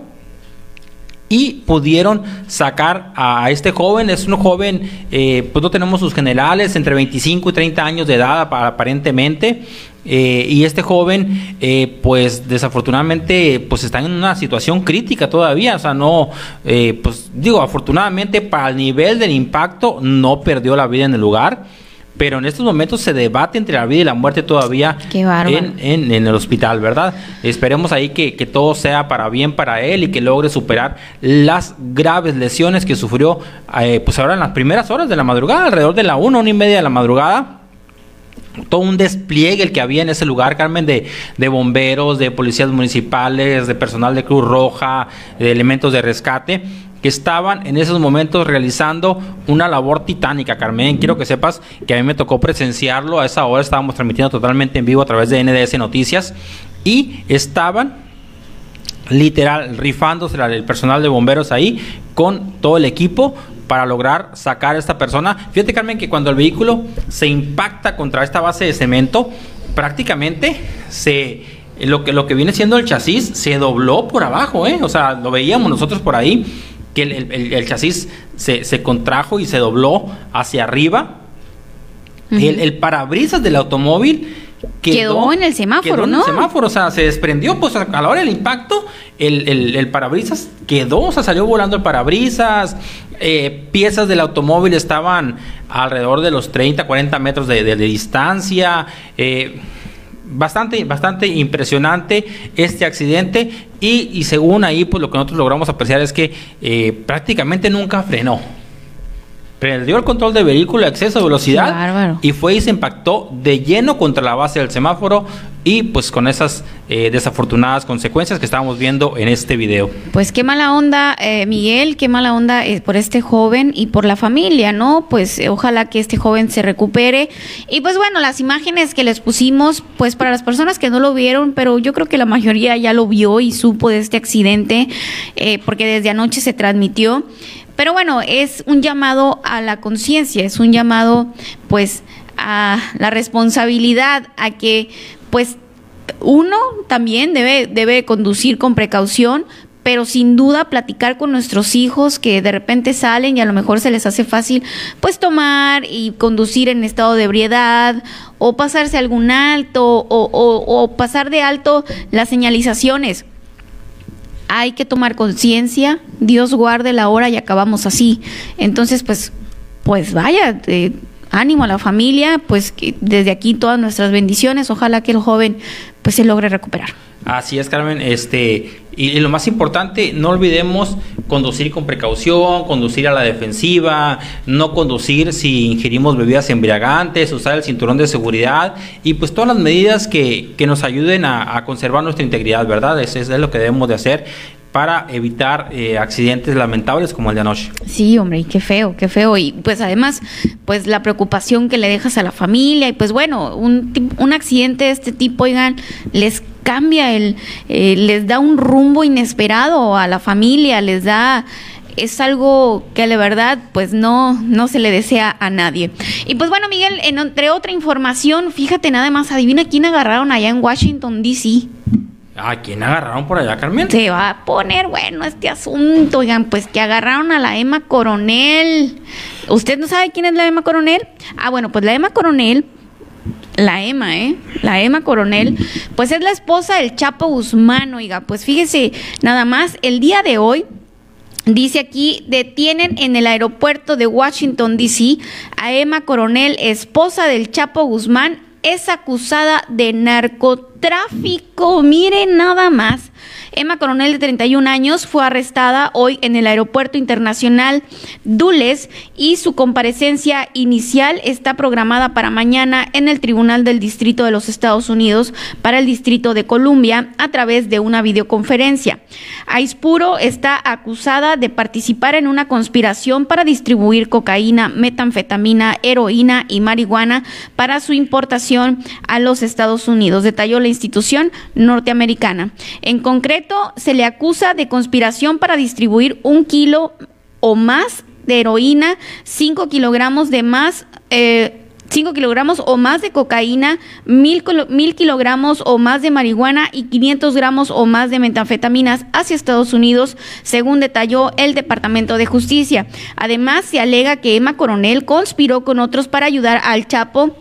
[SPEAKER 2] y pudieron sacar a este joven. Es un joven, eh, pues no tenemos sus generales, entre 25 y 30 años de edad aparentemente. Eh, y este joven, eh, pues desafortunadamente, pues está en una situación crítica todavía. O sea, no, pues digo, afortunadamente para el nivel del impacto no perdió la vida en el lugar pero en estos momentos se debate entre la vida y la muerte todavía en, en, el hospital, ¿verdad? Esperemos ahí que, todo sea para bien para él y que logre superar las graves lesiones que sufrió, eh, pues ahora en las primeras horas de la madrugada, alrededor de la una, una y media de la madrugada todo un despliegue el que había en ese lugar, Carmen, de, de, bomberos, de policías municipales, de personal de Cruz Roja, de elementos de rescate que estaban en esos momentos realizando una labor titánica, Carmen. Quiero que sepas que a mí me tocó presenciarlo. A esa hora estábamos transmitiendo totalmente en vivo a través de NDS Noticias y estaban literal rifándose el personal de bomberos ahí con todo el equipo para lograr sacar a esta persona. Fíjate, Carmen, que cuando el vehículo se impacta contra esta base de cemento, prácticamente se lo que, lo que viene siendo el chasis se dobló por abajo, ¿eh? O sea, lo veíamos nosotros por ahí que el, chasis se, contrajo y se dobló hacia arriba. el, parabrisas del automóvil
[SPEAKER 1] quedó, en el semáforo,
[SPEAKER 2] quedó
[SPEAKER 1] ¿no?
[SPEAKER 2] En el semáforo, o sea, se desprendió, pues a la hora del impacto, el, el, el parabrisas quedó, o sea, salió volando el parabrisas, eh, piezas del automóvil estaban alrededor de los 30, 40 metros de, de, de distancia. Eh, bastante, bastante impresionante este accidente y, y, según ahí, pues lo que nosotros logramos apreciar es que eh, prácticamente nunca frenó perdió el control de vehículo, exceso de velocidad y fue y se impactó de lleno contra la base del semáforo y pues con esas eh, desafortunadas consecuencias que estábamos viendo en este video.
[SPEAKER 1] Pues qué mala onda, eh, Miguel, qué mala onda eh, por este joven y por la familia, ¿no? Pues eh, ojalá que este joven se recupere. Y pues bueno, las imágenes que les pusimos, pues para las personas que no lo vieron, pero yo creo que la mayoría ya lo vio y supo de este accidente, eh, porque desde anoche se transmitió. Pero bueno, es un llamado a la conciencia, es un llamado pues a la responsabilidad, a que pues uno también debe, debe conducir con precaución, pero sin duda platicar con nuestros hijos que de repente salen y a lo mejor se les hace fácil pues tomar y conducir en estado de ebriedad o pasarse algún alto o, o, o pasar de alto las señalizaciones hay que tomar conciencia, Dios guarde la hora y acabamos así. Entonces, pues, pues vaya, eh, ánimo a la familia, pues que desde aquí todas nuestras bendiciones, ojalá que el joven pues se logre recuperar.
[SPEAKER 2] Así es, Carmen. Este, y, lo más importante, no olvidemos conducir con precaución, conducir a la defensiva, no conducir si ingerimos bebidas embriagantes, usar el cinturón de seguridad y pues todas las medidas que, que nos ayuden a, conservar nuestra integridad, ¿verdad? Eso es lo que debemos de hacer para evitar eh, accidentes lamentables como el de anoche.
[SPEAKER 1] Sí, hombre, y qué feo, qué feo. Y pues además, pues la preocupación que le dejas a la familia y pues bueno, un, un accidente de este tipo, oigan, les cambia el, eh, les da un rumbo inesperado a la familia, les da es algo que la verdad pues no no se le desea a nadie. Y pues bueno, Miguel, en, entre otra información, fíjate nada más, adivina quién agarraron allá en Washington DC.
[SPEAKER 2] ¿A quién agarraron por allá, Carmen?
[SPEAKER 1] Se va a poner bueno este asunto, oigan, pues que agarraron a la Emma Coronel. ¿Usted no sabe quién es la Emma Coronel? Ah, bueno, pues la Emma Coronel la Emma, ¿eh? La Emma Coronel, pues es la esposa del Chapo Guzmán, oiga, pues fíjese, nada más, el día de hoy, dice aquí, detienen en el aeropuerto de Washington, D.C. a Emma Coronel, esposa del Chapo Guzmán, es acusada de narcotráfico, miren nada más. Emma Coronel, de 31 años, fue arrestada hoy en el Aeropuerto Internacional Dulles y su comparecencia inicial está programada para mañana en el Tribunal del Distrito de los Estados Unidos para el Distrito de Columbia a través de una videoconferencia. Aispuro está acusada de participar en una conspiración para distribuir cocaína, metanfetamina, heroína y marihuana para su importación a los Estados Unidos, detalló la institución norteamericana. En concreto, se le acusa de conspiración para distribuir un kilo o más de heroína, 5 kilogramos de más. Eh, 5 kilogramos o más de cocaína, mil, mil, kilogramos o más de marihuana y 500 gramos o más de metanfetaminas hacia Estados Unidos, según detalló el Departamento de Justicia. Además, se alega que Emma Coronel conspiró con otros para ayudar al Chapo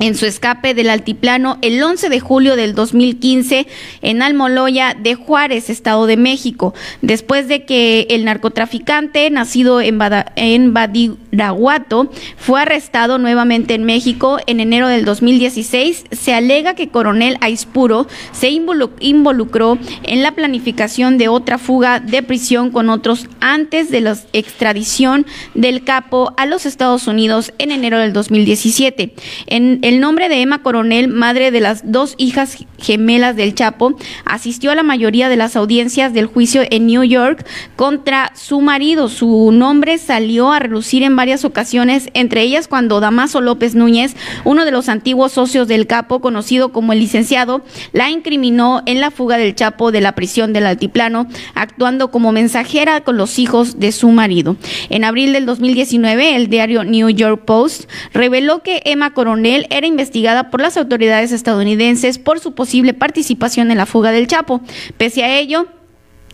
[SPEAKER 1] en su escape del altiplano el 11 de julio del 2015 en Almoloya de Juárez, Estado de México, después de que el narcotraficante nacido en, Bada, Badiraguato fue arrestado nuevamente en México en enero del 2016, se alega que Coronel Aispuro se involucró en la planificación de otra fuga de prisión con otros antes de la extradición del capo a los Estados Unidos en enero del 2017. En el nombre de Emma Coronel, madre de las dos hijas gemelas del Chapo, asistió a la mayoría de las audiencias del juicio en New York contra su marido. Su nombre salió a relucir en varias ocasiones, entre ellas cuando Damaso López Núñez, uno de los antiguos socios del Capo, conocido como el licenciado, la incriminó en la fuga del Chapo de la prisión del Altiplano, actuando como mensajera con los hijos de su marido. En abril del 2019, el diario New York Post reveló que Emma Coronel era investigada por las autoridades estadounidenses por su posible participación en la fuga del Chapo. Pese a ello,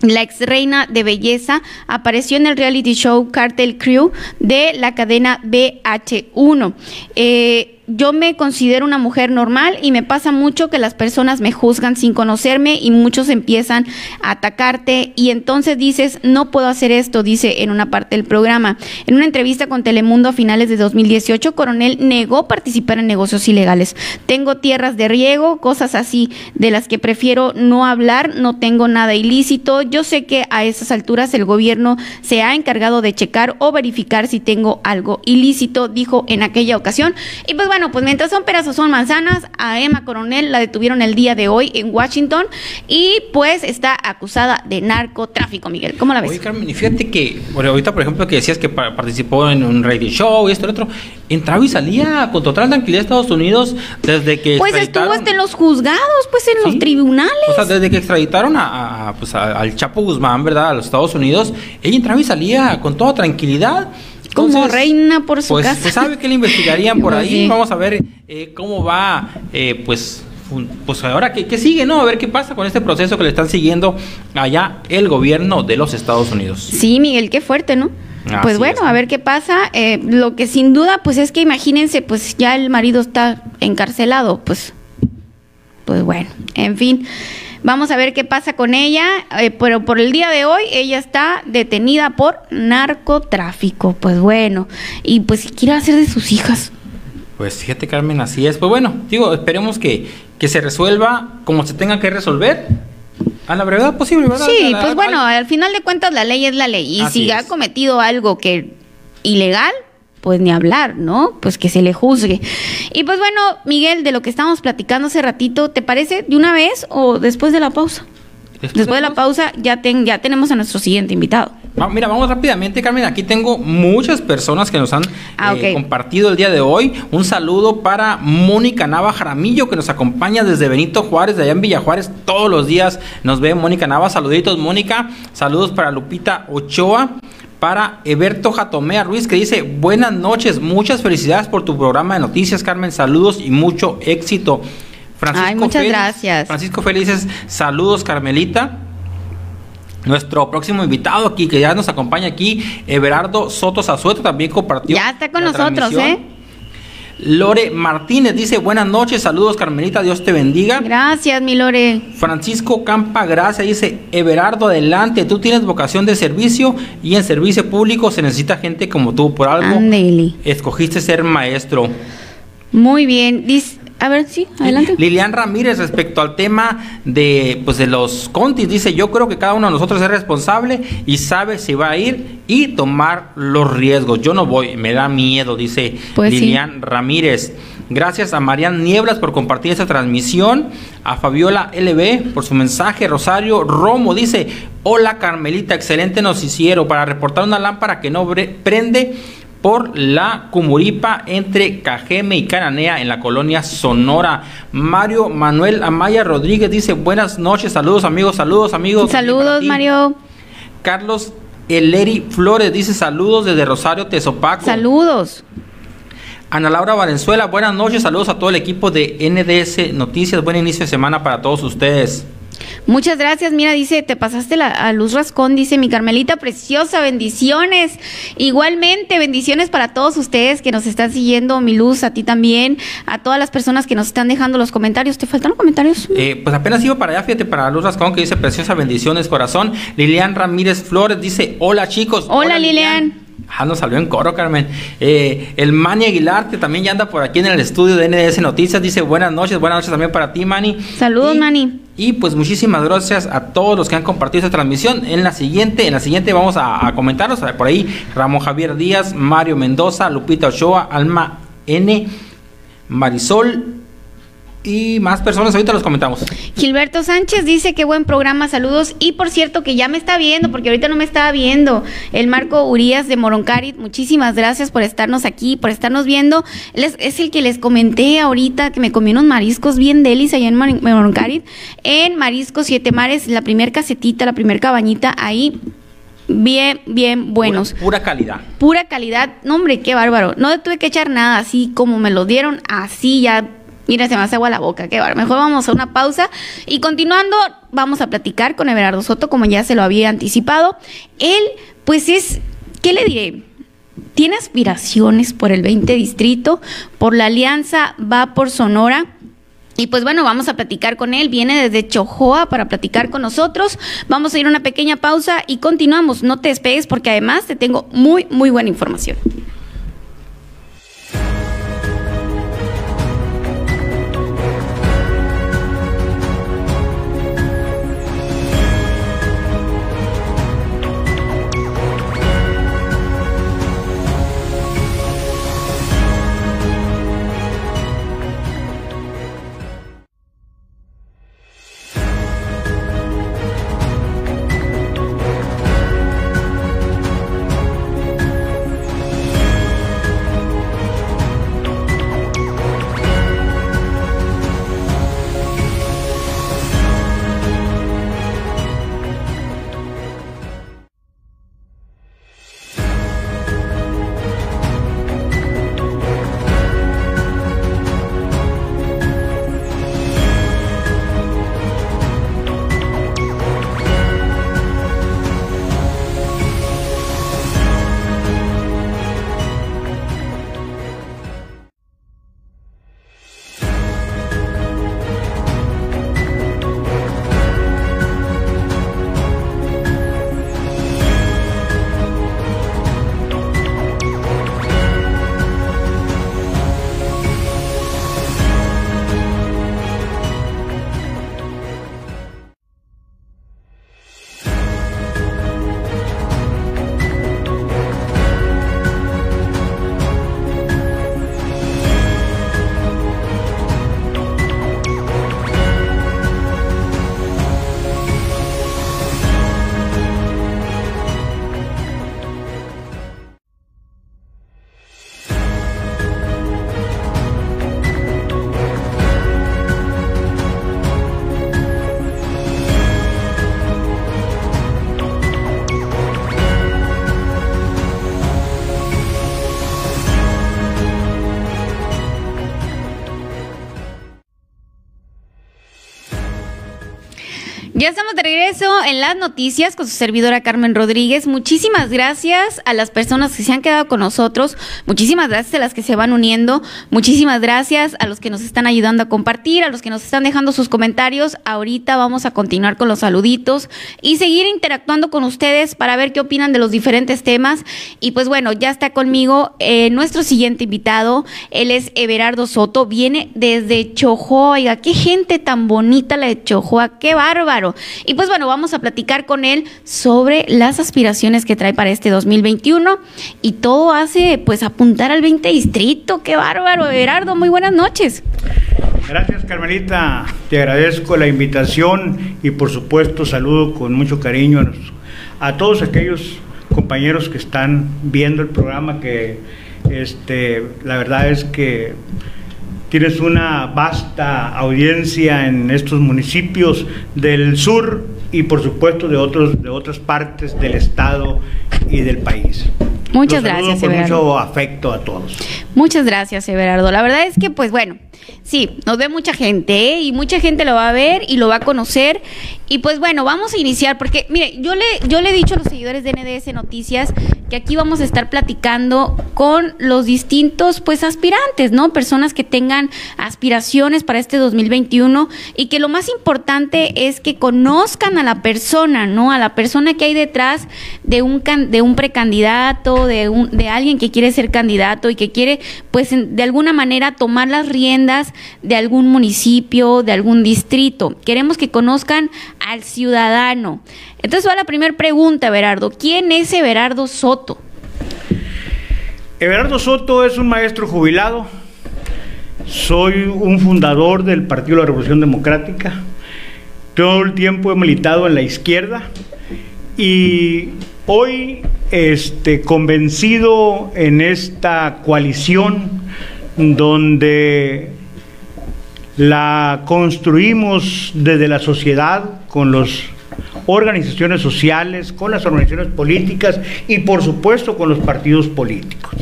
[SPEAKER 1] la ex reina de belleza apareció en el reality show Cartel Crew de la cadena BH1. Eh, yo me considero una mujer normal y me pasa mucho que las personas me juzgan sin conocerme y muchos empiezan a atacarte y entonces dices, no puedo hacer esto, dice en una parte del programa. En una entrevista con Telemundo a finales de 2018, Coronel negó participar en negocios ilegales. Tengo tierras de riego, cosas así, de las que prefiero no hablar, no tengo nada ilícito. Yo sé que a esas alturas el gobierno se ha encargado de checar o verificar si tengo algo ilícito, dijo en aquella ocasión. Y pues bueno, pues mientras son peras o son manzanas, a Emma Coronel la detuvieron el día de hoy en Washington y pues está acusada de narcotráfico, Miguel. ¿Cómo la ves?
[SPEAKER 2] Oye, Carmen, y fíjate que bueno, ahorita, por ejemplo, que decías que participó en un radio show y esto y otro, entraba y salía con total tranquilidad a Estados Unidos desde que
[SPEAKER 1] Pues estuvo hasta en los juzgados, pues en los tribunales.
[SPEAKER 2] O sea, desde que extraditaron a, pues, al Chapo Guzmán, ¿verdad? A los Estados Unidos, ella entraba y salía con toda tranquilidad.
[SPEAKER 1] Como reina por su
[SPEAKER 2] pues,
[SPEAKER 1] casa.
[SPEAKER 2] Pues sabe que le investigarían por ahí. Vamos a ver eh, cómo va, eh, pues, pues ahora ¿qué, ¿qué, sigue, ¿no? A ver qué pasa con este proceso que le están siguiendo allá el gobierno de los Estados Unidos.
[SPEAKER 1] Sí, Miguel, qué fuerte, ¿no? pues bueno, a ver qué pasa. Eh, lo que sin duda, pues es que imagínense, pues ya el marido está encarcelado, pues, pues bueno, en fin. Vamos a ver qué pasa con ella, eh, pero por el día de hoy ella está detenida por narcotráfico. Pues bueno, y pues si quiere hacer de sus hijas.
[SPEAKER 2] Pues fíjate Carmen, así es. Pues bueno, digo, esperemos que, que se resuelva como se tenga que resolver. A la brevedad posible, ¿verdad?
[SPEAKER 1] Sí, pues bueno, al final de cuentas la ley es la ley. Y si ha cometido algo que ilegal, pues ni hablar, ¿no? Pues que se le juzgue. Y pues bueno, Miguel, de lo que estábamos platicando hace ratito, ¿te parece de una vez o después de la pausa? Después, de la pausa ya, ya tenemos a nuestro siguiente invitado.
[SPEAKER 2] mira, vamos rápidamente, Carmen. Aquí tengo muchas personas que nos han ah, eh, compartido el día de hoy. Un saludo para Mónica Nava Jaramillo, que nos acompaña desde Benito Juárez, de allá en Villa Juárez. Todos los días nos ve Mónica Nava. Saluditos, Mónica. Saludos para Lupita Ochoa para Eberto Jatomea Ruiz, que dice, buenas noches, muchas felicidades por tu programa de noticias, Carmen, saludos y mucho éxito.
[SPEAKER 1] Francisco Ay, muchas gracias.
[SPEAKER 2] Francisco Felices, saludos, Carmelita. Nuestro próximo invitado aquí, que ya nos acompaña aquí, Everardo Soto Zazueto, también compartió.
[SPEAKER 1] Ya está con nosotros, ¿eh?
[SPEAKER 2] Lore Martínez dice buenas noches, saludos Carmelita, Dios te bendiga.
[SPEAKER 1] Gracias, mi Lore.
[SPEAKER 2] Francisco Campa Gracia dice, Everardo, adelante, tú tienes vocación de servicio y en servicio público se necesita gente como tú, por algo escogiste ser maestro.
[SPEAKER 1] Muy bien, dice, a ver, sí, adelante.
[SPEAKER 2] Lilian Ramírez, respecto al tema de, pues, de los contis, dice, yo creo que cada uno de nosotros es responsable y sabe si va a ir y tomar los riesgos. Yo no voy, me da miedo, dice pues Lilian Ramírez. Gracias a Marian Nieblas por compartir esta transmisión, a Fabiola LB por su mensaje, Rosario Romo dice, hola Carmelita, excelente noticiero para reportar una lámpara que no prende por la Cumuripa entre Cajeme y Cananea en la colonia Sonora. Mario Manuel Amaya Rodríguez dice buenas noches, saludos amigos, saludos amigos.
[SPEAKER 1] Saludos Mario.
[SPEAKER 2] Carlos Eleri Flores dice saludos desde Rosario Tezopaco.
[SPEAKER 1] Saludos.
[SPEAKER 2] Ana Laura Valenzuela, buenas noches, saludos a todo el equipo de NDS Noticias, buen inicio de semana para todos ustedes.
[SPEAKER 1] Muchas gracias. Mira, dice, te pasaste la, a Luz Rascón, dice mi Carmelita preciosa, bendiciones. Igualmente, bendiciones para todos ustedes que nos están siguiendo, mi Luz, a ti también, a todas las personas que nos están dejando los comentarios. ¿Te faltan los comentarios?
[SPEAKER 2] Eh, pues apenas iba para allá, fíjate, para Luz Rascón que dice preciosa, bendiciones, corazón. Lilian Ramírez Flores dice, hola chicos.
[SPEAKER 1] Hola, Lilian.
[SPEAKER 2] Ah, nos salió en coro, Carmen. Eh, el Manny Aguilar, que también ya anda por aquí en el estudio de NDS Noticias, dice buenas noches, buenas noches también para ti, Manny.
[SPEAKER 1] Saludos, Manny.
[SPEAKER 2] Y pues muchísimas gracias a todos los que han compartido esta transmisión. En la siguiente, en la siguiente vamos a, a comentarlos. por ahí, Ramón Javier Díaz, Mario Mendoza, Lupita Ochoa, Alma N, Marisol y más personas. Ahorita los comentamos.
[SPEAKER 1] Gilberto Sánchez dice que buen programa, saludos. Y por cierto, que ya me está viendo, porque ahorita no me estaba viendo. El Marco Urias de Moroncarit, muchísimas gracias por estarnos aquí, por estarnos viendo. es, el que les comenté ahorita que me comí unos mariscos bien delis allá en Moroncarit. En Mariscos Siete Mares, la primer casetita, la primer cabañita, ahí bien, bien buenos.
[SPEAKER 2] Pura, calidad.
[SPEAKER 1] Pura calidad. No, hombre, qué bárbaro. No tuve que echar nada así como me lo dieron, así ya Mira, se me hace agua la boca, qué bar. Mejor vamos a una pausa y continuando vamos a platicar con Everardo Soto, como ya se lo había anticipado. Él, pues es, ¿qué le diré? tiene aspiraciones por el 20 distrito, por la alianza va por Sonora. Y pues bueno, vamos a platicar con él. Viene desde Chojoa para platicar con nosotros. Vamos a ir a una pequeña pausa y continuamos. No te despegues porque además te tengo muy, muy buena información. Ya estamos de regreso en las noticias con su servidora Carmen Rodríguez. Muchísimas gracias a las personas que se han quedado con nosotros. Muchísimas gracias a las que se van uniendo. Muchísimas gracias a los que nos están ayudando a compartir, a los que nos están dejando sus comentarios. Ahorita vamos a continuar con los saluditos y seguir interactuando con ustedes para ver qué opinan de los diferentes temas. Y pues bueno, ya está conmigo eh, nuestro siguiente invitado. Él es Everardo Soto. Viene desde Chojoa. Oiga, qué gente tan bonita la de Chojoa. Qué bárbaro. Y pues bueno, vamos a platicar con él sobre las aspiraciones que trae para este 2021 y todo hace pues apuntar al 20 distrito. Qué bárbaro, Gerardo. Muy buenas noches.
[SPEAKER 4] Gracias, Carmelita. Te agradezco la invitación y por supuesto saludo con mucho cariño a, a todos aquellos compañeros que están viendo el programa que este la verdad es que tienes una vasta audiencia en estos municipios del sur y por supuesto de otros de otras partes del estado y del país.
[SPEAKER 1] Muchas gracias,
[SPEAKER 4] con mucho afecto a todos.
[SPEAKER 1] Muchas gracias, Everardo. La verdad es que, pues bueno, sí, nos ve mucha gente ¿eh? y mucha gente lo va a ver y lo va a conocer. Y pues bueno, vamos a iniciar porque, mire, yo le, yo le he dicho a los seguidores de NDS Noticias que aquí vamos a estar platicando con los distintos, pues, aspirantes, ¿no? Personas que tengan aspiraciones para este 2021 y que lo más importante es que conozcan a la persona, ¿no? A la persona que hay detrás de un, de un precandidato, de, alguien que quiere ser candidato y que quiere, pues, de alguna manera tomar las riendas de algún municipio, de algún distrito. Queremos que conozcan al ciudadano. Entonces va la primera pregunta, Everardo. ¿Quién es Everardo Soto?
[SPEAKER 4] Everardo Soto es un maestro jubilado. Soy un fundador del Partido de la Revolución Democrática. Todo el tiempo he militado en la izquierda y hoy este, convencido en esta coalición donde la construimos desde la sociedad con las organizaciones sociales, con las organizaciones políticas y por supuesto con los partidos políticos.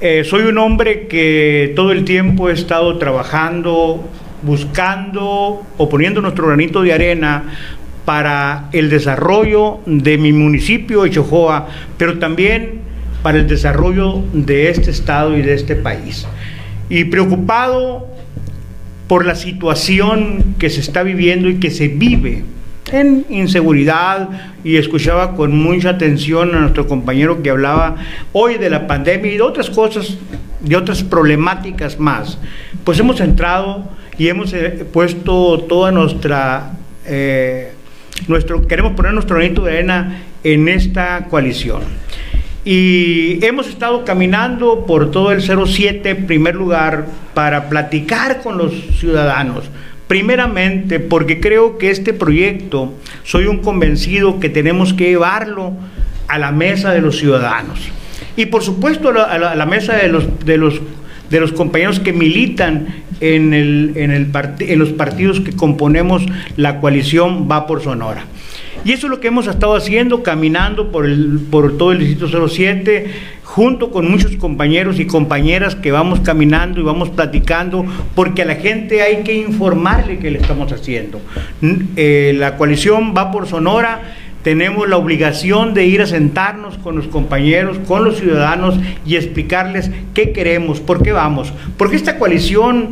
[SPEAKER 4] Eh, soy un hombre que todo el tiempo he estado trabajando, buscando o poniendo nuestro granito de arena para el desarrollo de mi municipio de Chojoa, pero también para el desarrollo de este Estado y de este país. Y preocupado por la situación que se está viviendo y que se vive en inseguridad y escuchaba con mucha atención a nuestro compañero que hablaba hoy de la pandemia y de otras cosas, de otras problemáticas más. Pues hemos entrado y hemos eh, puesto toda nuestra, eh, nuestro, queremos poner nuestro granito de arena en esta coalición. Y hemos estado caminando por todo el 07, en primer lugar, para platicar con los ciudadanos. Primeramente, porque creo que este proyecto, soy un convencido que tenemos que llevarlo a la mesa de los ciudadanos. Y por supuesto a la, a la mesa de los, de los de los compañeros que militan en, el, en, el en los partidos que componemos la coalición Va por Sonora. Y eso es lo que hemos estado haciendo, caminando por, el, por todo el Distrito 07, junto con muchos compañeros y compañeras que vamos caminando y vamos platicando, porque a la gente hay que informarle que le estamos haciendo. Eh, la coalición Va por Sonora tenemos la obligación de ir a sentarnos con los compañeros, con los ciudadanos y explicarles qué queremos, por qué vamos. Porque esta coalición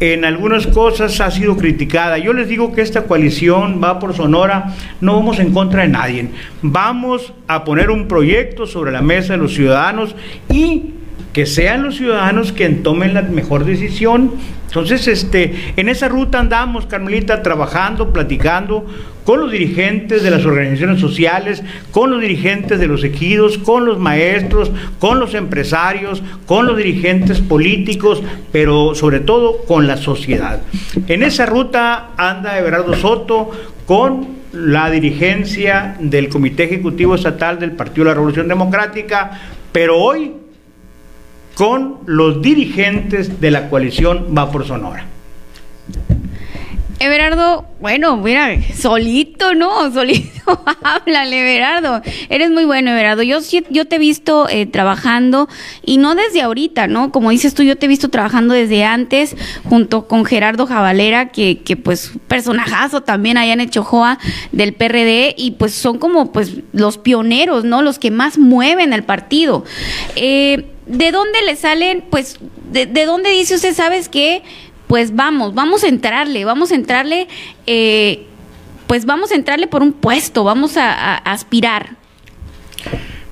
[SPEAKER 4] en algunas cosas ha sido criticada. Yo les digo que esta coalición va por Sonora, no vamos en contra de nadie. Vamos a poner un proyecto sobre la mesa de los ciudadanos y que sean los ciudadanos quien tomen la mejor decisión. Entonces, este, en esa ruta andamos, Carmelita, trabajando, platicando con los dirigentes de las organizaciones sociales, con los dirigentes de los ejidos, con los maestros, con los empresarios, con los dirigentes políticos, pero sobre todo con la sociedad. En esa ruta anda Everardo Soto con la dirigencia del Comité Ejecutivo Estatal del Partido de la Revolución Democrática, pero hoy con los dirigentes de la coalición Va por Sonora.
[SPEAKER 1] Everardo, bueno, mira, solito, ¿no? Solito, háblale, Everardo. Eres muy bueno, Everardo. Yo, yo te he visto eh, trabajando, y no desde ahorita, ¿no? Como dices tú, yo te he visto trabajando desde antes, junto con Gerardo Javalera, que, que pues, personajazo también allá en Echojoa del PRD, y pues son como, pues, los pioneros, ¿no? Los que más mueven el partido. Eh, ¿de dónde le salen, pues, de, dónde dice usted, sabes qué? Pues vamos, vamos a entrarle, vamos a entrarle, eh, pues vamos a entrarle por un puesto, vamos a, aspirar.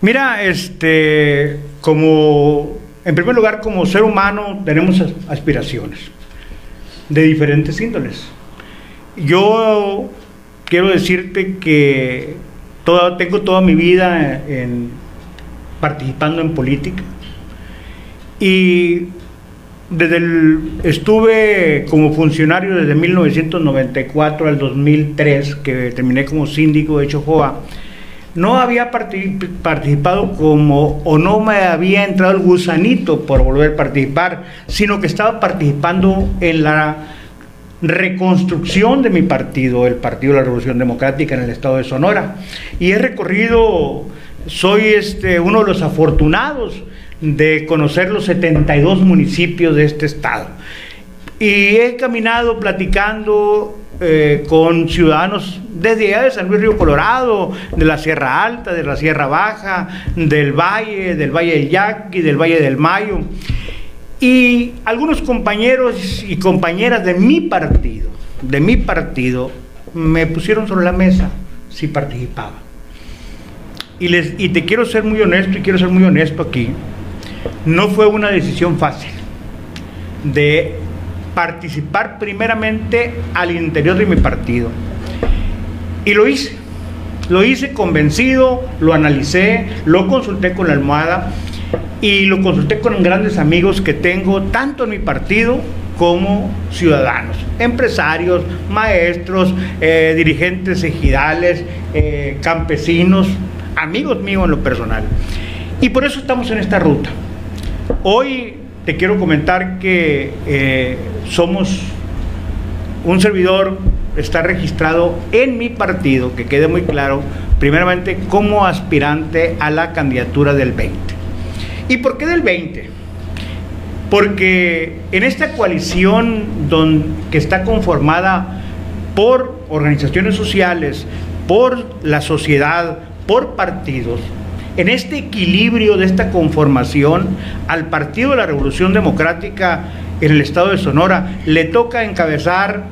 [SPEAKER 4] Mira, este, como, en primer lugar, como ser humano tenemos aspiraciones de diferentes índoles. Yo quiero decirte que tengo toda mi vida en, participando en política y desde el, estuve como funcionario desde 1994 al 2003, que terminé como síndico de Chojoa. No había participado como, o no me había entrado el gusanito por volver a participar, sino que estaba participando en la reconstrucción de mi partido, el Partido de la Revolución Democrática en el estado de Sonora. Y he recorrido, soy este, uno de los afortunados de conocer los 72 municipios de este estado. Y he caminado platicando eh, con ciudadanos desde allá de San Luis Río Colorado, de la Sierra Alta, de la Sierra Baja, del Valle, del Valle del Yaqui, del Valle del Mayo. Y algunos compañeros y compañeras de mi partido, de mi partido, me pusieron sobre la mesa si participaba. Y, les, y te quiero ser muy honesto y quiero ser muy honesto aquí. No fue una decisión fácil de participar primeramente al interior de mi partido. Y lo hice. Lo hice convencido, lo analicé, lo consulté con la almohada y lo consulté con grandes amigos que tengo tanto en mi partido como ciudadanos, empresarios, maestros, eh, dirigentes ejidales, eh, campesinos, amigos míos en lo personal. Y por eso estamos en esta ruta. Hoy te quiero comentar que eh, somos un servidor, está registrado en mi partido, que quede muy claro, primeramente como aspirante a la candidatura del 20. ¿Y por qué del 20? Porque en esta coalición que está conformada por organizaciones sociales, por la sociedad, por partidos, en este equilibrio de esta conformación, al Partido de la Revolución Democrática en el estado de Sonora le toca encabezar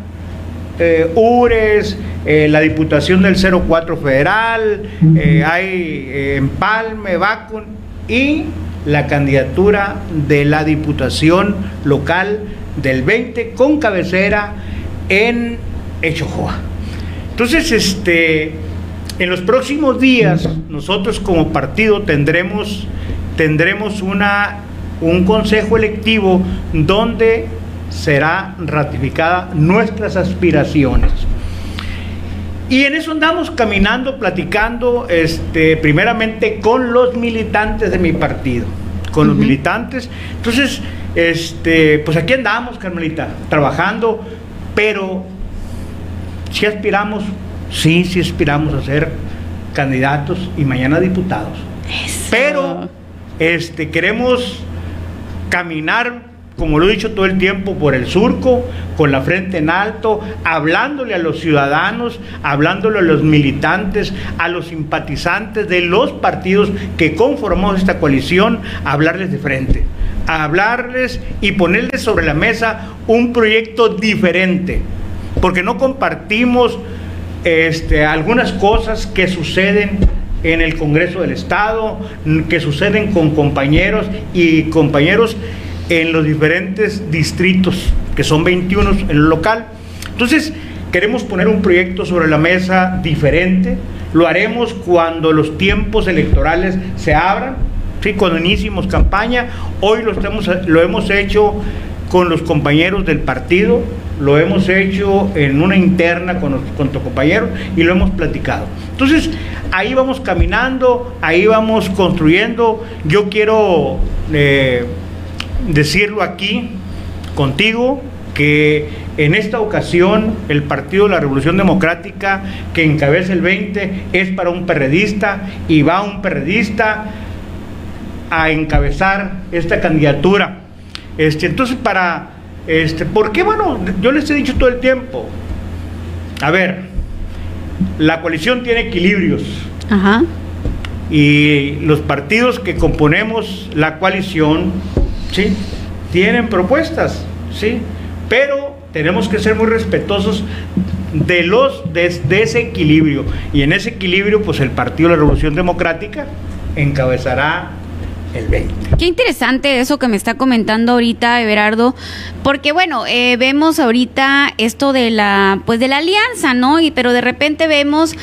[SPEAKER 4] eh, URES, eh, la Diputación del 04 Federal, eh, hay Empalme, Vacun y la candidatura de la Diputación Local del 20 con cabecera en Echojoa. Entonces, este, en los próximos días, nosotros como partido tendremos, tendremos una, un consejo electivo donde será ratificada nuestras aspiraciones. Y en eso andamos caminando, platicando, este, primeramente con los militantes de mi partido, con los militantes. Entonces, este, pues aquí andamos, Carmelita, trabajando, pero si aspiramos, sí, sí aspiramos a ser candidatos y mañana diputados. Pero este, queremos caminar como lo he dicho todo el tiempo, por el surco, con la frente en alto, hablándole a los ciudadanos, hablándole a los militantes, a los simpatizantes de los partidos que conformamos esta coalición, hablarles de frente, a hablarles y ponerles sobre la mesa un proyecto diferente, porque no compartimos este, algunas cosas que suceden en el Congreso del Estado, que suceden con compañeros y compañeros en los diferentes distritos, que son 21 en el local. Entonces, queremos poner un proyecto sobre la mesa diferente. Lo haremos cuando los tiempos electorales se abran, ¿sí? cuando iniciemos campaña. Hoy lo, estamos, lo hemos hecho con los compañeros del partido, lo hemos hecho en una interna con, con tu compañero y lo hemos platicado. Entonces, ahí vamos caminando, ahí vamos construyendo. Yo quiero... Eh, decirlo aquí contigo que en esta ocasión el Partido de la Revolución Democrática que encabeza el 20 es para un perredista y va un perredista a encabezar esta candidatura. Este, entonces, para, este, ¿por qué? Bueno, yo les he dicho todo el tiempo, a ver, la coalición tiene equilibrios. Y los partidos que componemos la coalición ¿sí? Tienen propuestas, ¿sí? Pero tenemos que ser muy respetuosos de, los, de, ese equilibrio. Y en ese equilibrio, pues el Partido de la Revolución Democrática encabezará el 20.
[SPEAKER 1] Qué interesante eso que me está comentando ahorita Everardo, porque bueno, eh, vemos ahorita esto de la, pues de la alianza, ¿no? Y pero de repente vemos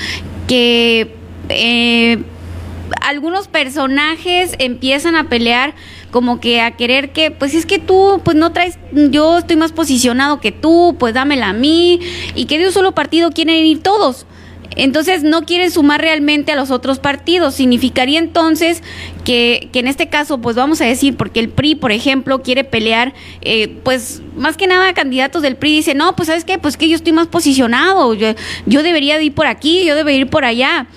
[SPEAKER 1] que eh, algunos personajes empiezan a pelear como que a querer que, pues es que tú, pues no traes, yo estoy más posicionado que tú, pues dámela a mí, y que de un solo partido quieren ir todos. Entonces no quieren sumar realmente a los otros partidos. Significaría entonces que, que, en este caso, pues vamos a decir, porque el PRI, por ejemplo, quiere pelear, eh, pues más que nada candidatos del PRI dicen, no, pues sabes qué, pues que yo estoy más posicionado, yo, yo debería ir por aquí, yo debería ir por allá.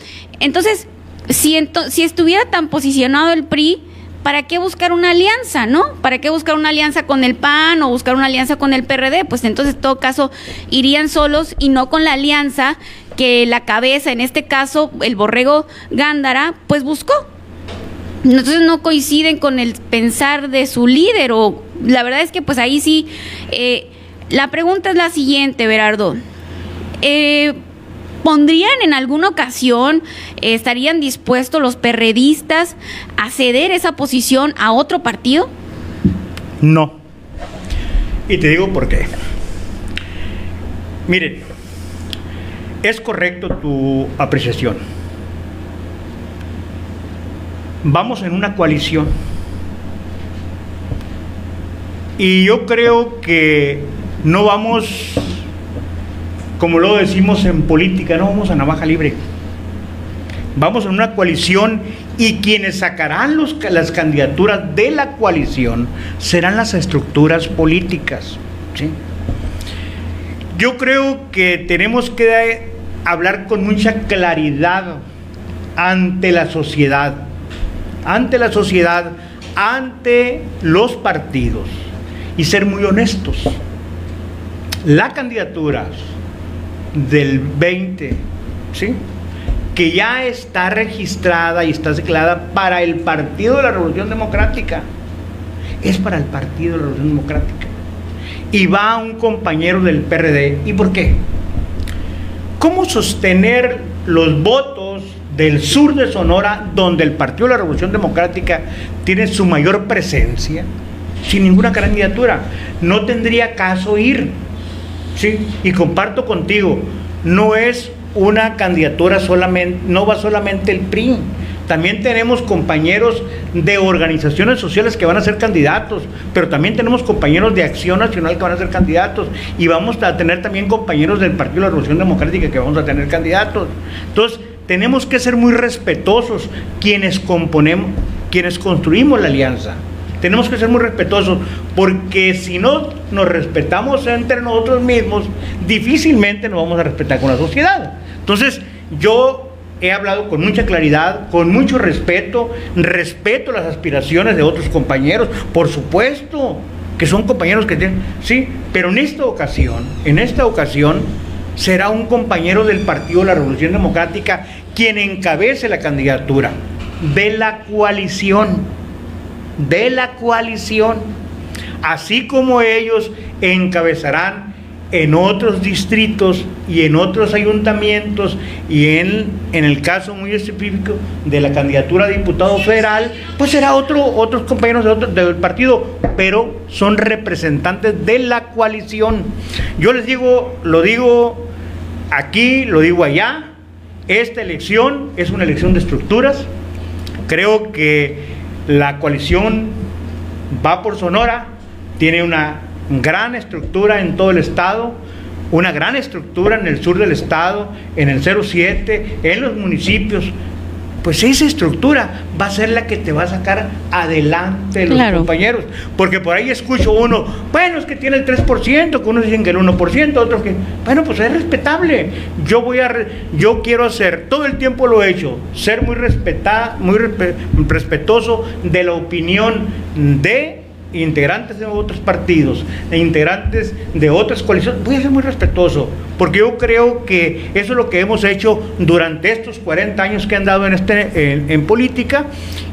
[SPEAKER 1] Entonces, si, si estuviera tan posicionado el PRI, ¿para qué buscar una alianza, no? ¿Para qué buscar una alianza con el PAN o buscar una alianza con el PRD? Pues entonces en todo caso irían solos y no con la alianza que la cabeza, en este caso el borrego Gándara, pues buscó. Entonces no coinciden con el pensar de su líder o la verdad es que pues ahí sí, eh, la pregunta es la siguiente, Berardo. Eh, ¿Pondrían en alguna ocasión, estarían dispuestos los perredistas a ceder esa posición a otro partido?
[SPEAKER 4] No. Y te digo por qué. Miren, es correcto tu apreciación. Vamos en una coalición. Y yo creo que no vamos como lo decimos en política, no vamos a navaja libre. Vamos en una coalición y quienes sacarán las candidaturas de la coalición serán las estructuras políticas. Yo creo que tenemos que hablar con mucha claridad ante la sociedad, ante la sociedad, ante los partidos y ser muy honestos. La candidatura del 20, ¿sí? que ya está registrada y está declarada para el Partido de la Revolución Democrática. Es para el Partido de la Revolución Democrática. Y va un compañero del PRD. ¿Y por qué? ¿Cómo sostener los votos del sur de Sonora, donde el Partido de la Revolución Democrática tiene su mayor presencia, sin ninguna candidatura? No tendría caso ir. ¿sí? Y comparto contigo, no es una candidatura solamente, no va solamente el PRI. También tenemos compañeros de organizaciones sociales que van a ser candidatos, pero también tenemos compañeros de Acción Nacional que van a ser candidatos y vamos a tener también compañeros del Partido de la Revolución Democrática que vamos a tener candidatos. Entonces, tenemos que ser muy respetuosos quienes componemos, quienes construimos la alianza. Tenemos que ser muy respetuosos porque si no nos respetamos entre nosotros mismos, difícilmente nos vamos a respetar con la sociedad. Entonces, yo he hablado con mucha claridad, con mucho respeto, respeto las aspiraciones de otros compañeros, por supuesto, que son compañeros que tienen, sí, pero en esta ocasión, en esta ocasión, será un compañero del Partido de la Revolución Democrática quien encabece la candidatura de la coalición, de la coalición, así como ellos encabezarán en otros distritos y en otros ayuntamientos y en, en el caso muy específico de la candidatura a diputado federal, pues será otro, otros compañeros de otro, del partido, pero son representantes de la coalición. Yo les digo, lo digo aquí, lo digo allá, esta elección es una elección de estructuras, creo que la coalición va por Sonora, tiene una gran estructura en todo el estado, una gran estructura en el sur del estado, en el 07, en los municipios. Pues esa estructura va a ser la que te va a sacar adelante los compañeros. Porque por ahí escucho uno, bueno, es que tiene el 3%, que unos dicen que el 1%, otros que, bueno, pues es respetable. Yo voy a, yo quiero hacer, todo el tiempo lo he hecho, ser muy, respeta, muy respetuoso de la opinión de integrantes de otros partidos e integrantes de otras coaliciones, voy a ser muy respetuoso, porque yo creo que eso es lo que hemos hecho durante estos 40 años que han dado en, este, en, política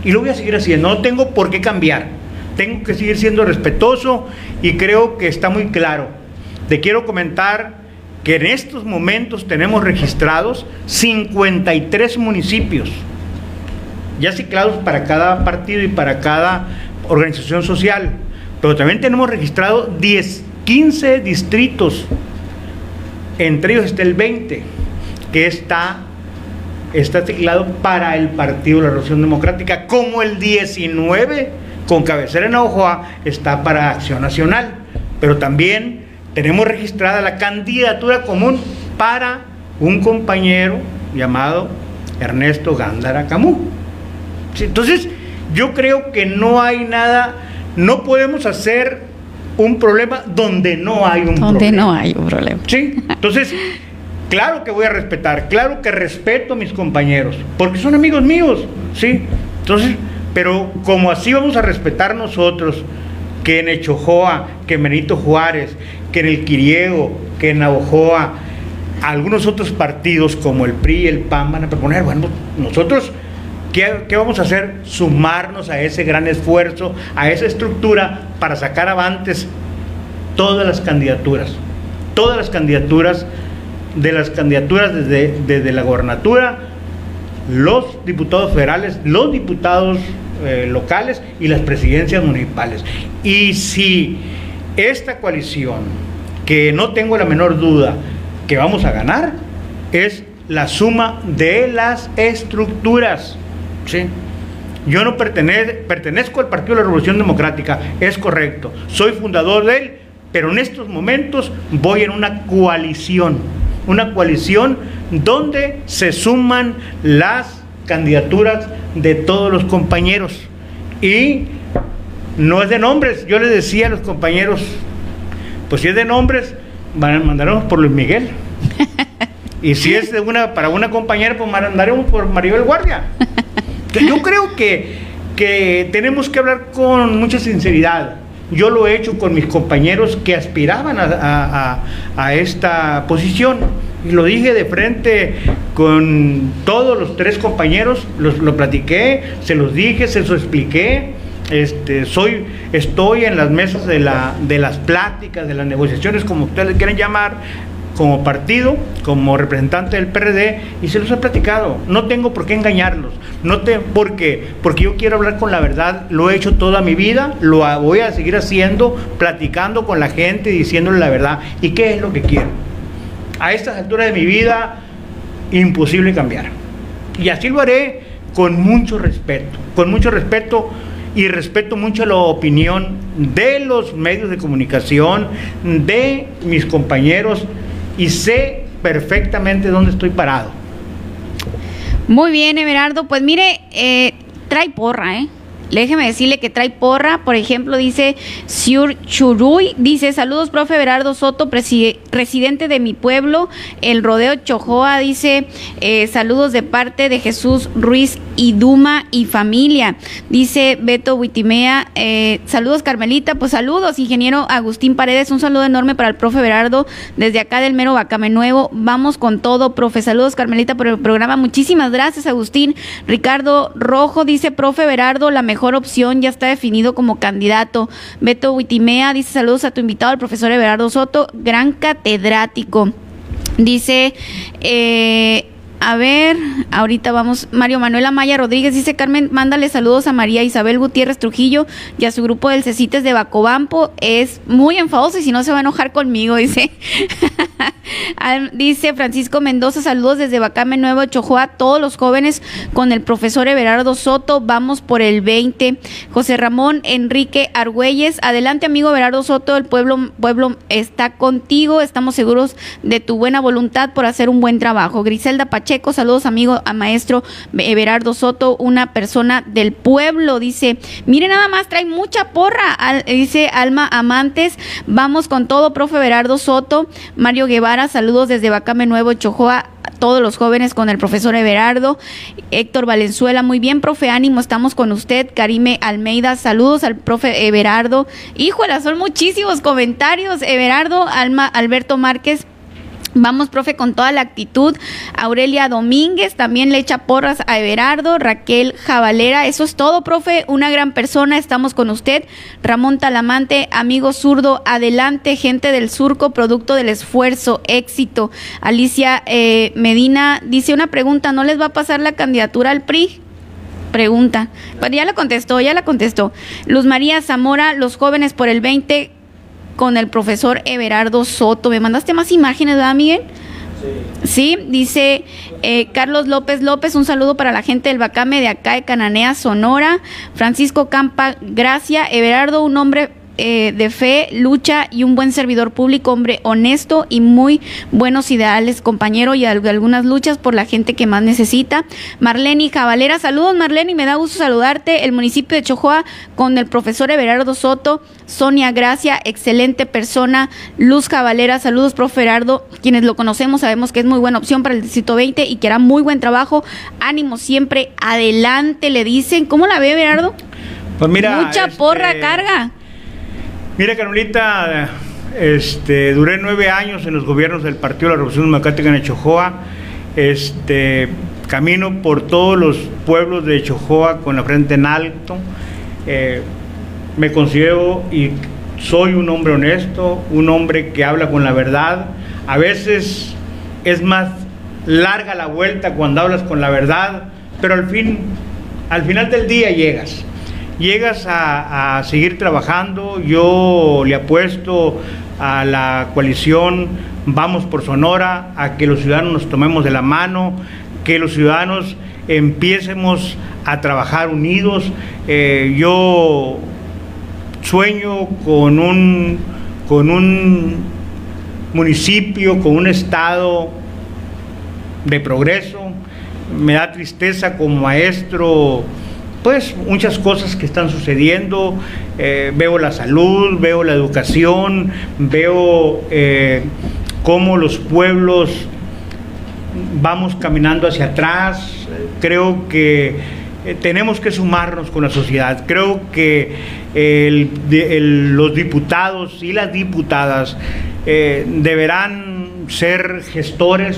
[SPEAKER 4] y lo voy a seguir haciendo, no tengo por qué cambiar, tengo que seguir siendo respetuoso y creo que está muy claro. Te quiero comentar que en estos momentos tenemos registrados 53 municipios, ya ciclados para cada partido y para cada organización social, pero también tenemos registrado 10, 15 distritos, entre ellos está el 20, que está, está teclado para el Partido de la Revolución Democrática, como el 19, con cabecera en Ojoa, está para Acción Nacional, pero también tenemos registrada la candidatura común para un compañero llamado Ernesto Gándara Camú. Entonces, yo creo que no hay nada, no podemos hacer un problema donde no hay un
[SPEAKER 1] problema. Donde no hay un problema.
[SPEAKER 4] Sí, entonces, claro que voy a respetar, claro que respeto a mis compañeros, porque son amigos míos, ¿sí? Entonces, pero como así vamos a respetar nosotros, que en Echojoa, que en Benito Juárez, que en el Quiriego, que en Navojoa, algunos otros partidos como el PRI y el PAN van a proponer, bueno, nosotros ¿Qué, vamos a hacer? Sumarnos a ese gran esfuerzo, a esa estructura para sacar avantes todas las candidaturas. Todas las candidaturas, de las candidaturas desde, la gobernatura, los diputados federales, los diputados eh, locales y las presidencias municipales. Y si esta coalición, que no tengo la menor duda que vamos a ganar, es la suma de las estructuras. ¿Sí? Yo no pertenezco al Partido de la Revolución Democrática, es correcto. Soy fundador de él, pero en estos momentos voy en una coalición, una coalición donde se suman las candidaturas de todos los compañeros. Y no es de nombres, yo les decía a los compañeros, pues si es de nombres, mandaremos por Luis Miguel. Y si es de una, para una compañera, pues mandaremos por Maribel Guardia. Yo creo que, que tenemos que hablar con mucha sinceridad. Yo lo he hecho con mis compañeros que aspiraban a, esta posición y lo dije de frente con todos los tres compañeros, los, lo platiqué, se los dije, se los expliqué. Este, soy, estoy en las mesas de, la, de las pláticas, de las negociaciones, como ustedes le quieren llamar, como partido, como representante del PRD, y se los he platicado. No tengo por qué engañarlos. No te, porque, porque yo quiero hablar con la verdad, lo he hecho toda mi vida, lo voy a seguir haciendo, platicando con la gente, diciéndole la verdad. ¿Y qué es lo que quiero? A estas alturas de mi vida, imposible cambiar. Y así lo haré con mucho respeto, con mucho respeto y respeto mucho la opinión de los medios de comunicación, de mis compañeros y sé perfectamente dónde estoy parado.
[SPEAKER 1] Muy bien, Everardo. Pues mire, eh, trae porra, ¿eh? Déjeme decirle que trae porra, por ejemplo, dice Siur Churuy, dice saludos, profe Berardo Soto, residente de mi pueblo, el Rodeo Chojoa, dice eh, saludos de parte de Jesús Ruiz y Duma y familia, dice Beto Huitimea, eh, saludos Carmelita, pues saludos, ingeniero Agustín Paredes, un saludo enorme para el profe Berardo desde acá del mero Bacame Nuevo, vamos con todo, profe, saludos Carmelita por el programa, muchísimas gracias Agustín, Ricardo Rojo dice, profe Berardo, la mejor opción, ya está definido como candidato. Beto Huitimea dice saludos a tu invitado, el profesor Everardo Soto, gran catedrático. Dice, eh, a ver, ahorita vamos. Mario Manuel Amaya Rodríguez dice: Carmen, mándale saludos a María Isabel Gutiérrez Trujillo y a su grupo del Cecites de Bacobampo. Es muy enfadoso y si no se va a enojar conmigo, dice. dice Francisco Mendoza: saludos desde Bacame Nuevo Chojoa, todos los jóvenes con el profesor Everardo Soto. Vamos por el 20. José Ramón Enrique Argüelles, adelante, amigo Everardo Soto. El pueblo, pueblo está contigo. Estamos seguros de tu buena voluntad por hacer un buen trabajo. Griselda Pacheco saludos amigo a maestro Everardo Soto, una persona del pueblo, dice, mire nada más, trae mucha porra, dice Alma Amantes, vamos con todo, profe Everardo Soto, Mario Guevara, saludos desde Bacame Nuevo, Chojoa, todos los jóvenes con el profesor Everardo. Héctor Valenzuela, muy bien, profe, ánimo, estamos con usted. Karime Almeida, saludos al profe Everardo. Híjola, son muchísimos comentarios. Everardo, Alma, Alberto Márquez, Vamos, profe, con toda la actitud. Aurelia Domínguez también le echa porras a Everardo. Raquel Javalera, eso es todo, profe. Una gran persona, estamos con usted. Ramón Talamante, amigo zurdo, adelante, gente del surco, producto del esfuerzo, éxito. Alicia eh, Medina dice una pregunta: ¿no les va a pasar la candidatura al PRI? Pregunta. Pues ya la contestó, ya la contestó. Luz María Zamora, los jóvenes por el 20 con el profesor Everardo Soto. ¿Me mandaste más imágenes, verdad, Miguel? Sí. dice eh, Carlos López López, un saludo para la gente del Bacame de acá de Cananea, Sonora. Francisco Campa, Gracia, Everardo, un hombre eh, de fe, lucha y un buen servidor público, hombre honesto y muy buenos ideales, compañero y algunas luchas por la gente que más necesita. Marlene Javalera, saludos Marlene, me da gusto saludarte. El municipio de Chojoa con el profesor Everardo Soto, Sonia Gracia, excelente persona. Luz Javalera, saludos profe Everardo, quienes lo conocemos sabemos que es muy buena opción para el distrito 20 y que hará muy buen trabajo. Ánimo siempre, adelante, le dicen. ¿Cómo la ve Everardo?
[SPEAKER 4] Pues mira,
[SPEAKER 1] mucha porra este, carga.
[SPEAKER 4] Mira, Carolita, este, duré nueve años en los gobiernos del Partido de la Revolución Democrática en Echojoa. Este, camino por todos los pueblos de Echojoa con la frente en alto. Eh, me considero y soy un hombre honesto, un hombre que habla con la verdad. A veces es más larga la vuelta cuando hablas con la verdad, pero al fin, al final del día llegas llegas a, seguir trabajando. Yo le apuesto a la coalición Vamos por Sonora, a que los ciudadanos nos tomemos de la mano, que los ciudadanos empiecemos a trabajar unidos. Eh, yo sueño con un, con un municipio, con un estado de progreso. Me da tristeza como maestro pues muchas cosas que están sucediendo. Eh, veo la salud, veo la educación, veo eh, cómo los pueblos vamos caminando hacia atrás. Creo que eh, tenemos que sumarnos con la sociedad. Creo que los diputados y las diputadas deberán ser gestores,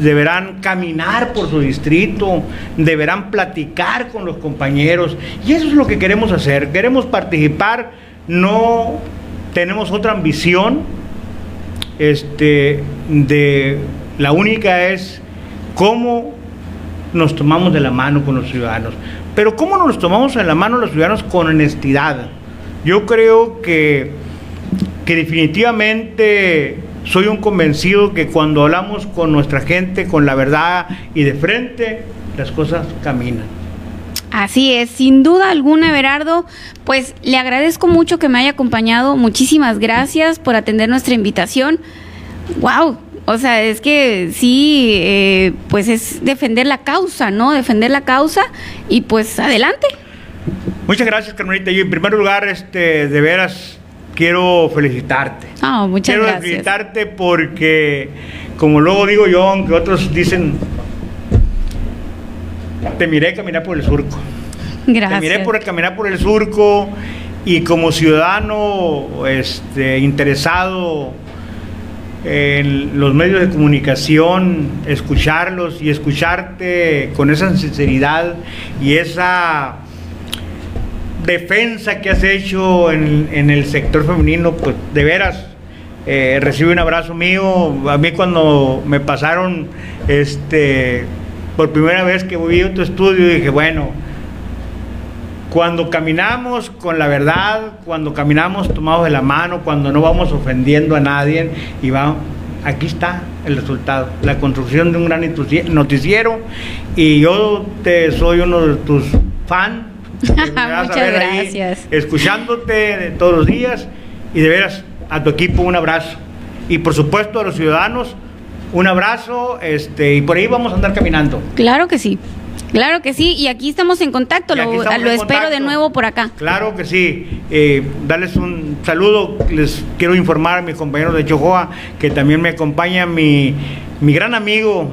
[SPEAKER 4] deberán caminar por su distrito, deberán platicar con los compañeros. Y eso es lo que queremos hacer. Queremos participar, no tenemos otra ambición. Este, de, la única es cómo nos tomamos de la mano con los ciudadanos. Pero cómo nos tomamos de la mano los ciudadanos con honestidad. Yo creo que, que definitivamente soy un convencido que cuando hablamos con nuestra gente, con la verdad y de frente, las cosas caminan.
[SPEAKER 1] Así es, sin duda alguna, Everardo, pues le agradezco mucho que me haya acompañado. Muchísimas gracias por atender nuestra invitación. ¡Wow! O sea, es que sí, eh, pues es defender la causa, ¿no? Defender la causa y pues adelante.
[SPEAKER 4] Muchas gracias, Carmelita. Y en primer lugar, este, de veras, quiero felicitarte.
[SPEAKER 1] Ah, muchas
[SPEAKER 4] quiero
[SPEAKER 1] gracias.
[SPEAKER 4] felicitarte porque, como luego digo yo, aunque otros dicen, te miré caminar por el surco.
[SPEAKER 1] Gracias.
[SPEAKER 4] Te miré por el caminar por el surco y como ciudadano este, interesado en los medios de comunicación, escucharlos y escucharte con esa sinceridad y esa defensa que has hecho en, el sector femenino, pues de veras, eh, recibe un abrazo mío. A mí cuando me pasaron, este, por primera vez que vi a tu estudio, dije, bueno, cuando caminamos con la verdad, cuando caminamos tomados de la mano, cuando no vamos ofendiendo a nadie, y va, aquí está el resultado, la construcción de un gran noticiero, y yo te soy uno de tus fans.
[SPEAKER 1] Muchas gracias.
[SPEAKER 4] Ahí, escuchándote todos los días, y de veras, a tu equipo un abrazo. Y por supuesto a los ciudadanos, un abrazo, este, y por ahí vamos a andar caminando.
[SPEAKER 1] Claro que sí. Claro que sí, y aquí estamos en contacto, lo,
[SPEAKER 4] estamos
[SPEAKER 1] lo
[SPEAKER 4] en
[SPEAKER 1] espero
[SPEAKER 4] contacto.
[SPEAKER 1] de nuevo por acá.
[SPEAKER 4] Claro que sí, eh, darles un saludo, les quiero informar a mis compañeros de Chojoa que también me acompaña mi, mi gran amigo,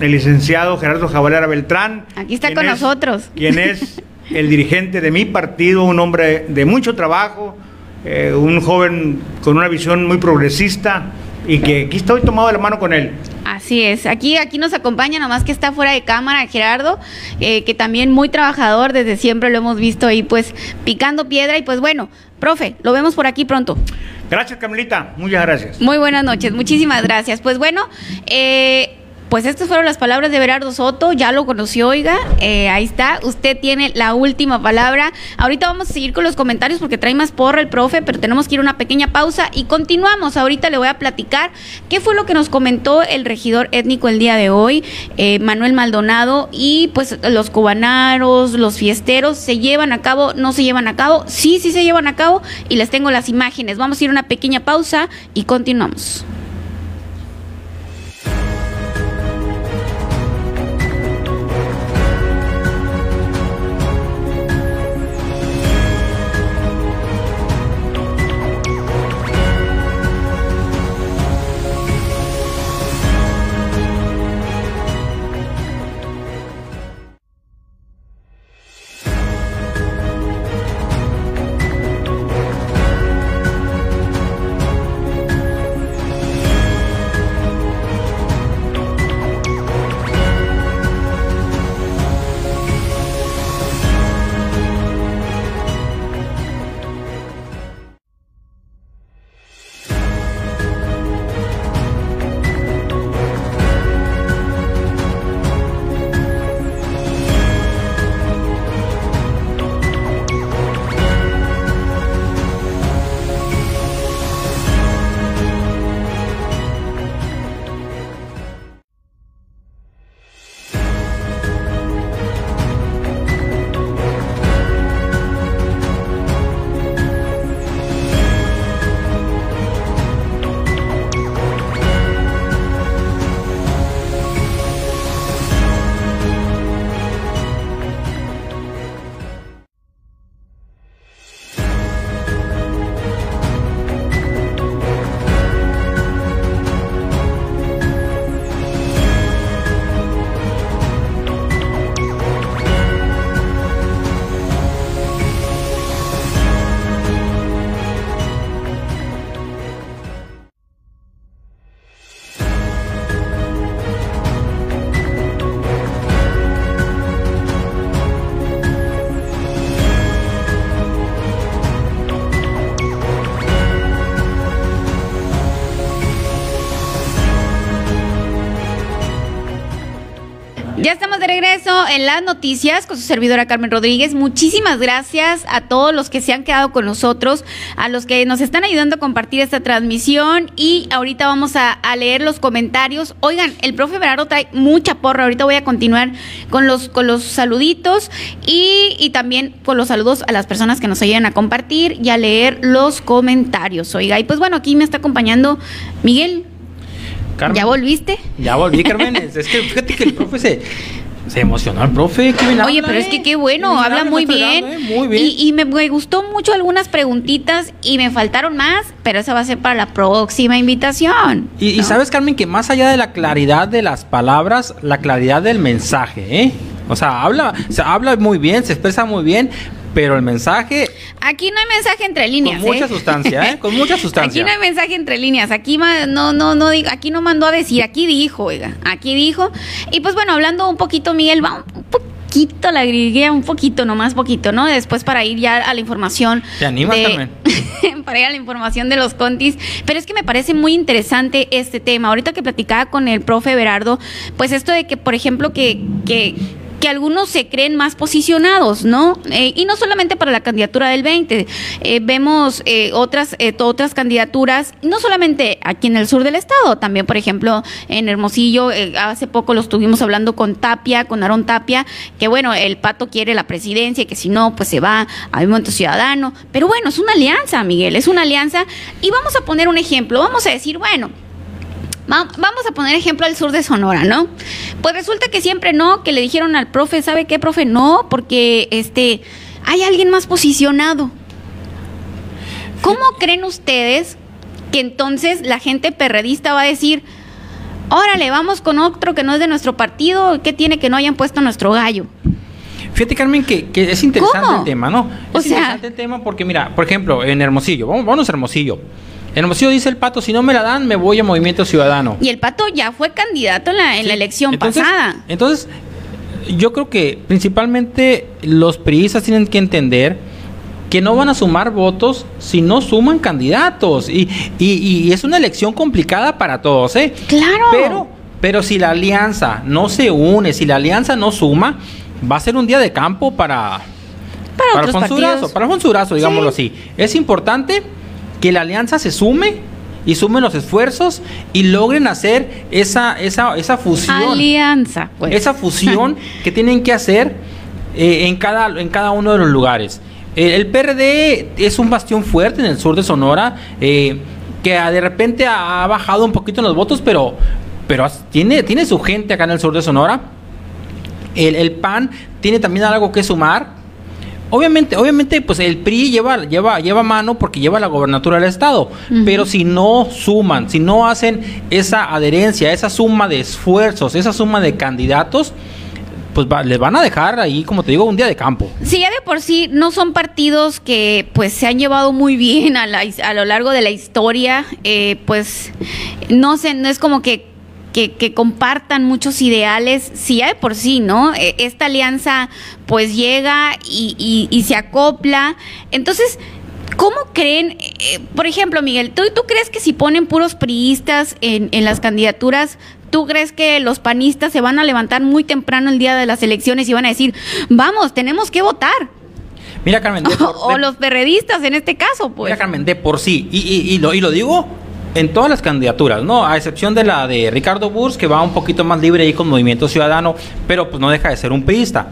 [SPEAKER 4] el licenciado Gerardo Jabalera Beltrán.
[SPEAKER 1] Aquí está con
[SPEAKER 4] es-
[SPEAKER 1] nosotros.
[SPEAKER 4] Quien es el dirigente de mi partido, un hombre de mucho trabajo, eh, un joven con una visión muy progresista y que aquí estoy tomado de la mano con él.
[SPEAKER 1] Así es, aquí, aquí nos acompaña, nomás que está fuera de cámara, Gerardo, eh, que también muy trabajador, desde siempre lo hemos visto ahí pues picando piedra y pues bueno, profe, lo vemos por aquí pronto.
[SPEAKER 4] Gracias, Carmelita, muchas gracias.
[SPEAKER 1] Muy buenas noches, muchísimas gracias. Pues bueno, eh, pues estas fueron las palabras de Berardo Soto, ya lo conoció, oiga, eh, ahí está, usted tiene la última palabra. Ahorita vamos a seguir con los comentarios porque trae más porra el profe, pero tenemos que ir a una pequeña pausa y continuamos. Ahorita le voy a platicar qué fue lo que nos comentó el regidor étnico el día de hoy, eh, Manuel Maldonado, y pues los cubanaros, los fiesteros, ¿se llevan a cabo? ¿No se llevan a cabo? Sí, sí se llevan a cabo y les tengo las imágenes. Vamos a ir a una pequeña pausa y continuamos. En las noticias con su servidora Carmen Rodríguez. Muchísimas gracias a todos los que se han quedado con nosotros, a los que nos están ayudando a compartir esta transmisión y ahorita vamos a, leer los comentarios. Oigan, el profe Berardo trae mucha porra. Ahorita voy a continuar con los, con los saluditos y, y también con los saludos a las personas que nos ayudan a compartir y a leer los comentarios. Oiga, y pues bueno, aquí me está acompañando Miguel. ¿Ya volviste?
[SPEAKER 2] Ya volví, Carmen. es que fíjate que el profe se, se emocionó el profe. Qué bien
[SPEAKER 1] Oye, pero es que qué bueno, habla muy bien. ¿eh? muy bien. Y, me, gustó mucho algunas preguntitas y me faltaron más, pero eso va a ser para la próxima invitación.
[SPEAKER 2] Y, sabes, Carmen, que más allá de la claridad de las palabras, la claridad del mensaje, ¿eh? O sea, habla, se habla muy bien, se expresa muy bien, pero el mensaje.
[SPEAKER 1] Aquí no hay mensaje entre líneas.
[SPEAKER 2] Con mucha ¿eh? sustancia, ¿eh? Con mucha sustancia.
[SPEAKER 1] Aquí no hay mensaje entre líneas. Aquí no, no, no digo, aquí no mandó a decir, aquí dijo, oiga, aquí dijo. Y pues bueno, hablando un poquito, Miguel, va un poquito la grigué, un poquito, nomás poquito, ¿no? Después para ir ya a la información.
[SPEAKER 2] ¿Te animas también?
[SPEAKER 1] para ir a la información de los contis. Pero es que me parece muy interesante este tema. Ahorita que platicaba con el profe Berardo, pues esto de que, por ejemplo, que, que que algunos se creen más posicionados, ¿no? Eh, y no solamente para la candidatura del 20, eh, vemos eh, otras, otras candidaturas, no solamente aquí en el sur del estado, también, por ejemplo, en Hermosillo, hace poco lo estuvimos hablando con Tapia, con Aarón Tapia, que bueno, el pato quiere la presidencia y que si no, pues se va a Movimiento Ciudadano, pero bueno, es una alianza, Miguel, es una alianza, y vamos a poner un ejemplo, vamos a decir, bueno, Vamos a poner ejemplo al sur de Sonora, ¿no? Pues resulta que siempre no, que le dijeron al profe, ¿sabe qué, profe? No, porque este hay alguien más posicionado. ¿Cómo creen ustedes que entonces la gente perredista va a decir, órale, vamos con otro que no es de nuestro partido, ¿qué tiene que no hayan puesto nuestro gallo?
[SPEAKER 2] Fíjate, Carmen, que, es interesante el tema, ¿no? Es interesante el tema porque, mira, por ejemplo, en Hermosillo, vamos, vamos a Hermosillo. En Hermosillo dice el Pato, si no me la dan, me voy a Movimiento Ciudadano.
[SPEAKER 1] Y el Pato ya fue candidato en la, elección pasada.
[SPEAKER 2] Entonces, yo creo que principalmente los priistas tienen que entender que no van a sumar votos si no suman candidatos. Y, y, es una elección complicada para todos, ¿eh?
[SPEAKER 1] Claro.
[SPEAKER 2] Pero, pero si la alianza no se une, si la alianza no suma, va a ser un día de campo para...
[SPEAKER 1] Para, para Alfonso
[SPEAKER 2] para Alfonso digámoslo así. Es importante que la alianza se sume y sumen los esfuerzos y logren hacer esa, esa, esa fusión.
[SPEAKER 1] Alianza,
[SPEAKER 2] pues. Esa fusión que tienen que hacer eh, en, cada, en cada uno de los lugares. el PRD es un bastión fuerte en el sur de Sonora, eh, que de repente ha, bajado un poquito en los votos, pero, pero tiene, tiene su gente acá en el sur de Sonora. El, el PAN tiene también algo que sumar obviamente, obviamente, pues el PRI lleva, lleva, lleva mano porque lleva la gobernatura del Estado. Pero si no suman, si no hacen esa adherencia, esa suma de esfuerzos, esa suma de candidatos, pues les van a dejar ahí, como te digo, un día de campo.
[SPEAKER 1] Sí, ya de por sí no son partidos que pues se han llevado muy bien a, a lo largo de la historia, eh, pues no sé, no es como que que, compartan muchos ideales, sí hay por sí, ¿no? E, esta alianza pues llega y, se acopla. Entonces, ¿Cómo creen, eh, por ejemplo, Miguel, ¿tú, ¿tú crees que si ponen puros priistas en, en, las candidaturas, tú crees que los panistas se van a levantar muy temprano el día de las elecciones y van a decir, vamos, tenemos que votar?
[SPEAKER 2] Mira, Carmen.
[SPEAKER 1] o los perredistas en este caso, pues.
[SPEAKER 2] Mira, Carmen, de por sí, y, y, lo, y lo digo en todas las candidaturas, ¿no? A excepción de la de Ricardo Burs, que va un poquito más libre ahí con Movimiento Ciudadano, pero pues no deja de ser un priista.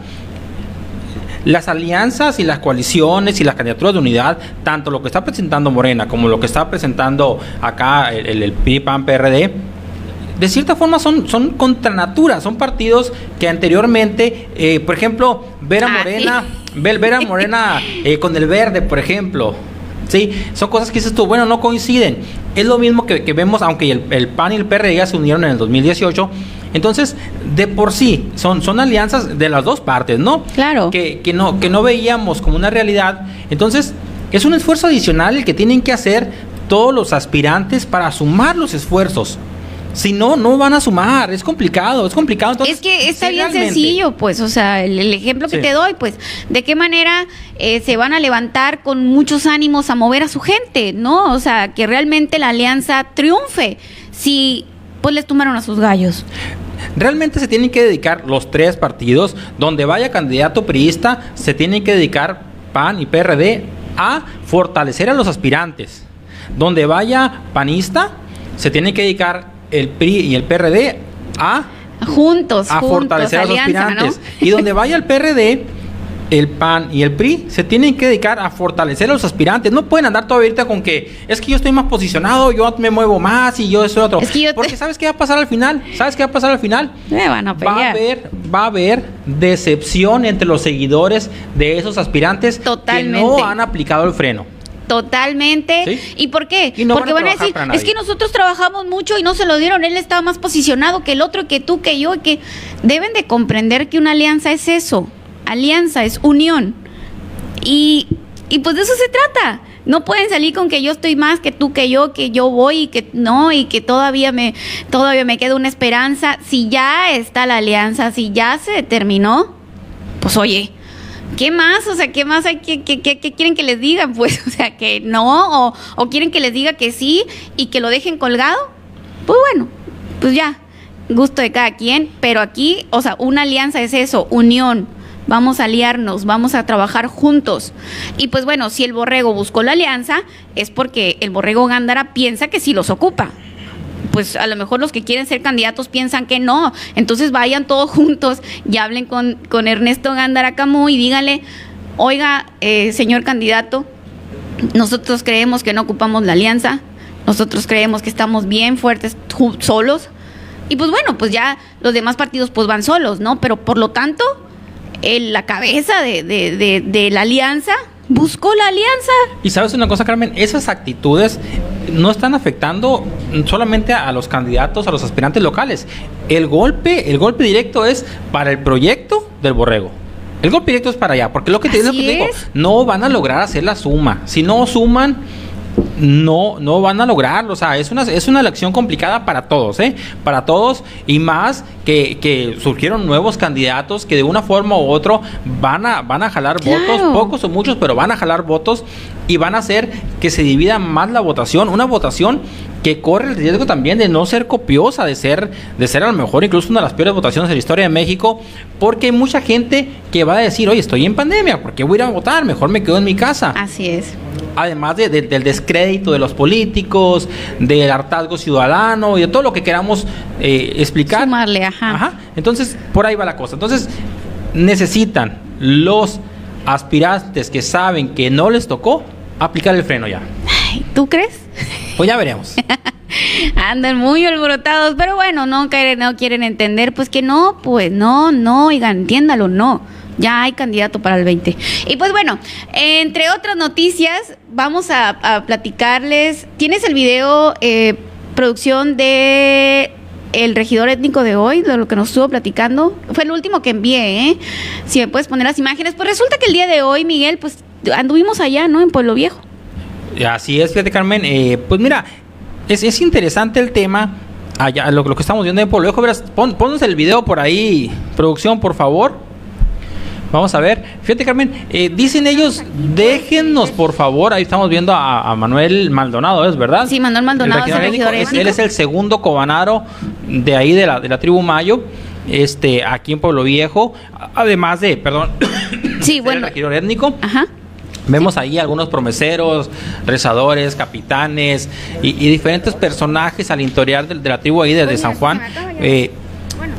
[SPEAKER 2] Las alianzas y las coaliciones y las candidaturas de unidad, tanto lo que está presentando Morena como lo que está presentando acá el, el, PRI, PAN, PRD, de cierta forma son, son contra natura, son partidos que anteriormente, eh, por ejemplo, ver a ah, Morena, ver, a Morena eh, con el verde, por ejemplo, ¿sí? Son cosas que dices tú, bueno, no coinciden. Es lo mismo que, vemos, aunque el, PAN y el PRD ya se unieron en el 2018. Entonces, de por sí, son, son alianzas de las dos partes, ¿no?
[SPEAKER 1] Claro.
[SPEAKER 2] Que, que, no, que no veíamos como una realidad. Entonces, es un esfuerzo adicional el que tienen que hacer todos los aspirantes para sumar los esfuerzos. Si no, no van a sumar, es complicado, es complicado. Entonces,
[SPEAKER 1] es que está bien sencillo, pues, o sea, el, ejemplo que te doy, pues, de qué manera eh, se van a levantar con muchos ánimos a mover a su gente, ¿no? O sea, que realmente la alianza triunfe si pues les tomaron a sus gallos.
[SPEAKER 2] Realmente se tienen que dedicar los tres partidos, donde vaya candidato priista, se tienen que dedicar PAN y PRD a fortalecer a los aspirantes. Donde vaya panista, se tiene que dedicar el PRI y el PRD a
[SPEAKER 1] juntos
[SPEAKER 2] a fortalecer a los aspirantes. Y donde vaya el PRD, el PAN y el PRI se tienen que dedicar a fortalecer a los aspirantes. No pueden andar todavía ahorita con que es que yo estoy más posicionado, yo me muevo más y yo soy otro. Porque ¿sabes qué va a pasar al final? ¿Sabes qué va a pasar al final?
[SPEAKER 1] Me van a
[SPEAKER 2] Va a haber, va a haber decepción entre los seguidores de esos aspirantes que no han aplicado el freno.
[SPEAKER 1] Totalmente. ¿Y por qué? Porque van a, decir, es que nosotros trabajamos mucho y no se lo dieron, él estaba más posicionado que el otro, que tú, que yo, que deben de comprender que una alianza es eso alianza, es unión. Y, y pues de eso se trata. No pueden salir con que yo estoy más que tú, que yo, que yo voy y que no, y que todavía me, todavía me queda una esperanza. Si ya está la alianza, si ya se determinó, pues oye, ¿qué más? O sea, ¿qué más hay que, quieren que les digan? Pues, o sea, que no, o, o quieren que les diga que sí y que lo dejen colgado. Pues bueno, pues ya, gusto de cada quien, pero aquí, o sea, una alianza es eso, unión vamos a aliarnos, vamos a trabajar juntos. Y pues bueno, si el borrego buscó la alianza, es porque el borrego Gándara piensa que sí los ocupa. Pues a lo mejor los que quieren ser candidatos piensan que no. Entonces vayan todos juntos y hablen con, con Ernesto Gándara Camus y díganle, oiga, eh, señor candidato, nosotros creemos que no ocupamos la alianza, nosotros creemos que estamos bien fuertes solos. Y pues bueno, pues ya los demás partidos pues van solos, ¿no? Pero por lo tanto, la cabeza de, la alianza buscó la alianza.
[SPEAKER 2] Y sabes una cosa, Carmen, esas actitudes no están afectando solamente a los candidatos, a los aspirantes locales. El golpe, el golpe directo es para el proyecto del borrego. El golpe directo es para allá, porque lo que te, digo, no van a lograr hacer la suma. Si no suman, no, no van a lograrlo. O sea, es una, es una elección complicada para todos, ¿eh? Para todos y más que, que surgieron nuevos candidatos que de una forma u otra van a, van a jalar votos, pocos o muchos, pero van a jalar votos y van a hacer que se divida más la votación. Una votación que corre el riesgo también de no ser copiosa, de ser, de ser a lo mejor incluso una de las peores votaciones de la historia de México, porque hay mucha gente que va a decir, oye, estoy en pandemia, ¿por qué voy a ir a votar? Mejor me quedo en mi casa.
[SPEAKER 1] Así es
[SPEAKER 2] además del descrédito de los políticos, del hartazgo ciudadano y de todo lo que queramos eh, explicar.
[SPEAKER 1] Sumarle, ajá.
[SPEAKER 2] ajá. Entonces, por ahí va la cosa. Entonces, necesitan los aspirantes que saben que no les tocó aplicar el freno ya.
[SPEAKER 1] ¿Tú crees?
[SPEAKER 2] Pues ya veremos.
[SPEAKER 1] Andan muy alborotados, pero bueno, no, no quieren entender, pues que no, pues no, no, oigan, entiéndalo, no. Ya hay candidato para el 20. Y pues bueno, entre otras noticias, vamos a, platicarles. ¿Tienes el video, eh, producción de el regidor étnico de hoy, de lo que nos estuvo platicando? Fue el último que envié, ¿eh? Si me puedes poner las imágenes. Pues resulta que el día de hoy, Miguel, pues anduvimos allá, ¿no? En Pueblo Viejo.
[SPEAKER 2] Así es, fíjate, Carmen. Eh, pues mira, es, es interesante el tema. Allá, lo, que estamos viendo en Pueblo Viejo. Verás, pon, el video por ahí, producción, por favor. Vamos a ver. Fíjate, Carmen, eh, dicen ellos, déjennos, por favor. Ahí estamos viendo a, Manuel Maldonado, ¿es verdad?
[SPEAKER 1] Sí, Manuel Maldonado es el regidor
[SPEAKER 2] Él es el segundo cobanaro de ahí, de la, de la tribu Mayo, este, aquí en Pueblo Viejo. Además de, perdón,
[SPEAKER 1] sí, bueno. el
[SPEAKER 2] étnico. Ajá. Vemos ahí algunos promeseros, rezadores, capitanes y, diferentes personajes al interior de, la tribu ahí desde San Juan. Eh,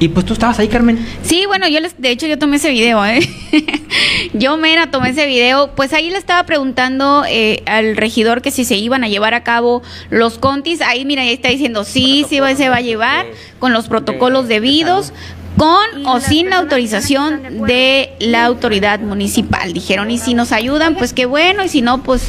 [SPEAKER 2] y pues tú estabas ahí, Carmen.
[SPEAKER 1] Sí, bueno, yo les, de hecho yo tomé ese video, ¿eh? yo mera tomé ese video. Pues ahí le estaba preguntando eh, al regidor que si se iban a llevar a cabo los contis. Ahí, mira, ahí está diciendo sí, sí se va a llevar con los protocolos debidos con o sin la autorización de la autoridad municipal. Dijeron, y si nos ayudan, pues qué bueno, y si no, pues,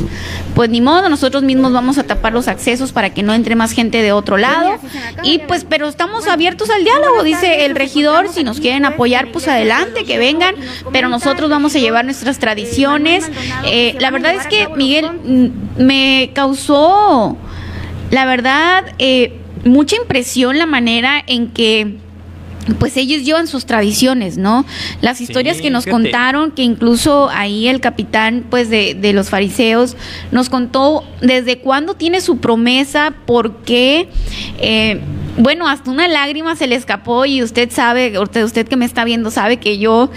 [SPEAKER 1] pues ni modo, nosotros mismos vamos a tapar los accesos para que no entre más gente de otro lado. Y pues, pero estamos abiertos al diálogo, dice el regidor, si nos quieren apoyar, pues adelante, que vengan, pero nosotros vamos a llevar nuestras tradiciones. Eh, la verdad es que, Miguel, me causó, la verdad, eh, mucha impresión la manera en que pues ellos llevan sus tradiciones, ¿no? Las historias que nos contaron, que incluso ahí el capitán, pues, de, de, los fariseos, nos contó desde cuándo tiene su promesa, por qué, eh, bueno, hasta una lágrima se le escapó y usted sabe, usted, usted que me está viendo sabe que yo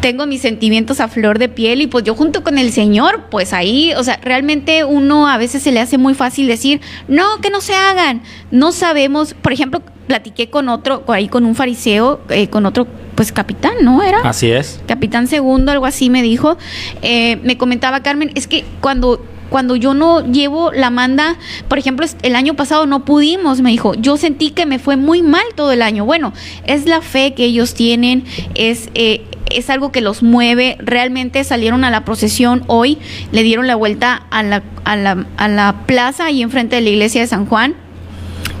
[SPEAKER 1] tengo mis sentimientos a flor de piel y pues yo junto con el Señor, pues ahí, o sea, realmente uno a veces se le hace muy fácil decir, no, que no se hagan, no sabemos, por ejemplo, platiqué con otro, ahí con un fariseo, eh, con otro pues capitán, ¿no? Era.
[SPEAKER 2] Así es.
[SPEAKER 1] Capitán segundo, algo así me dijo. Eh, me comentaba Carmen, es que cuando cuando yo no llevo la manda, por ejemplo, el año pasado no pudimos, me dijo, yo sentí que me fue muy mal todo el año. Bueno, es la fe que ellos tienen, es... Eh, es algo que los mueve. Realmente salieron a la procesión hoy, le dieron la vuelta a la, a la, a la plaza ahí enfrente de la iglesia de San Juan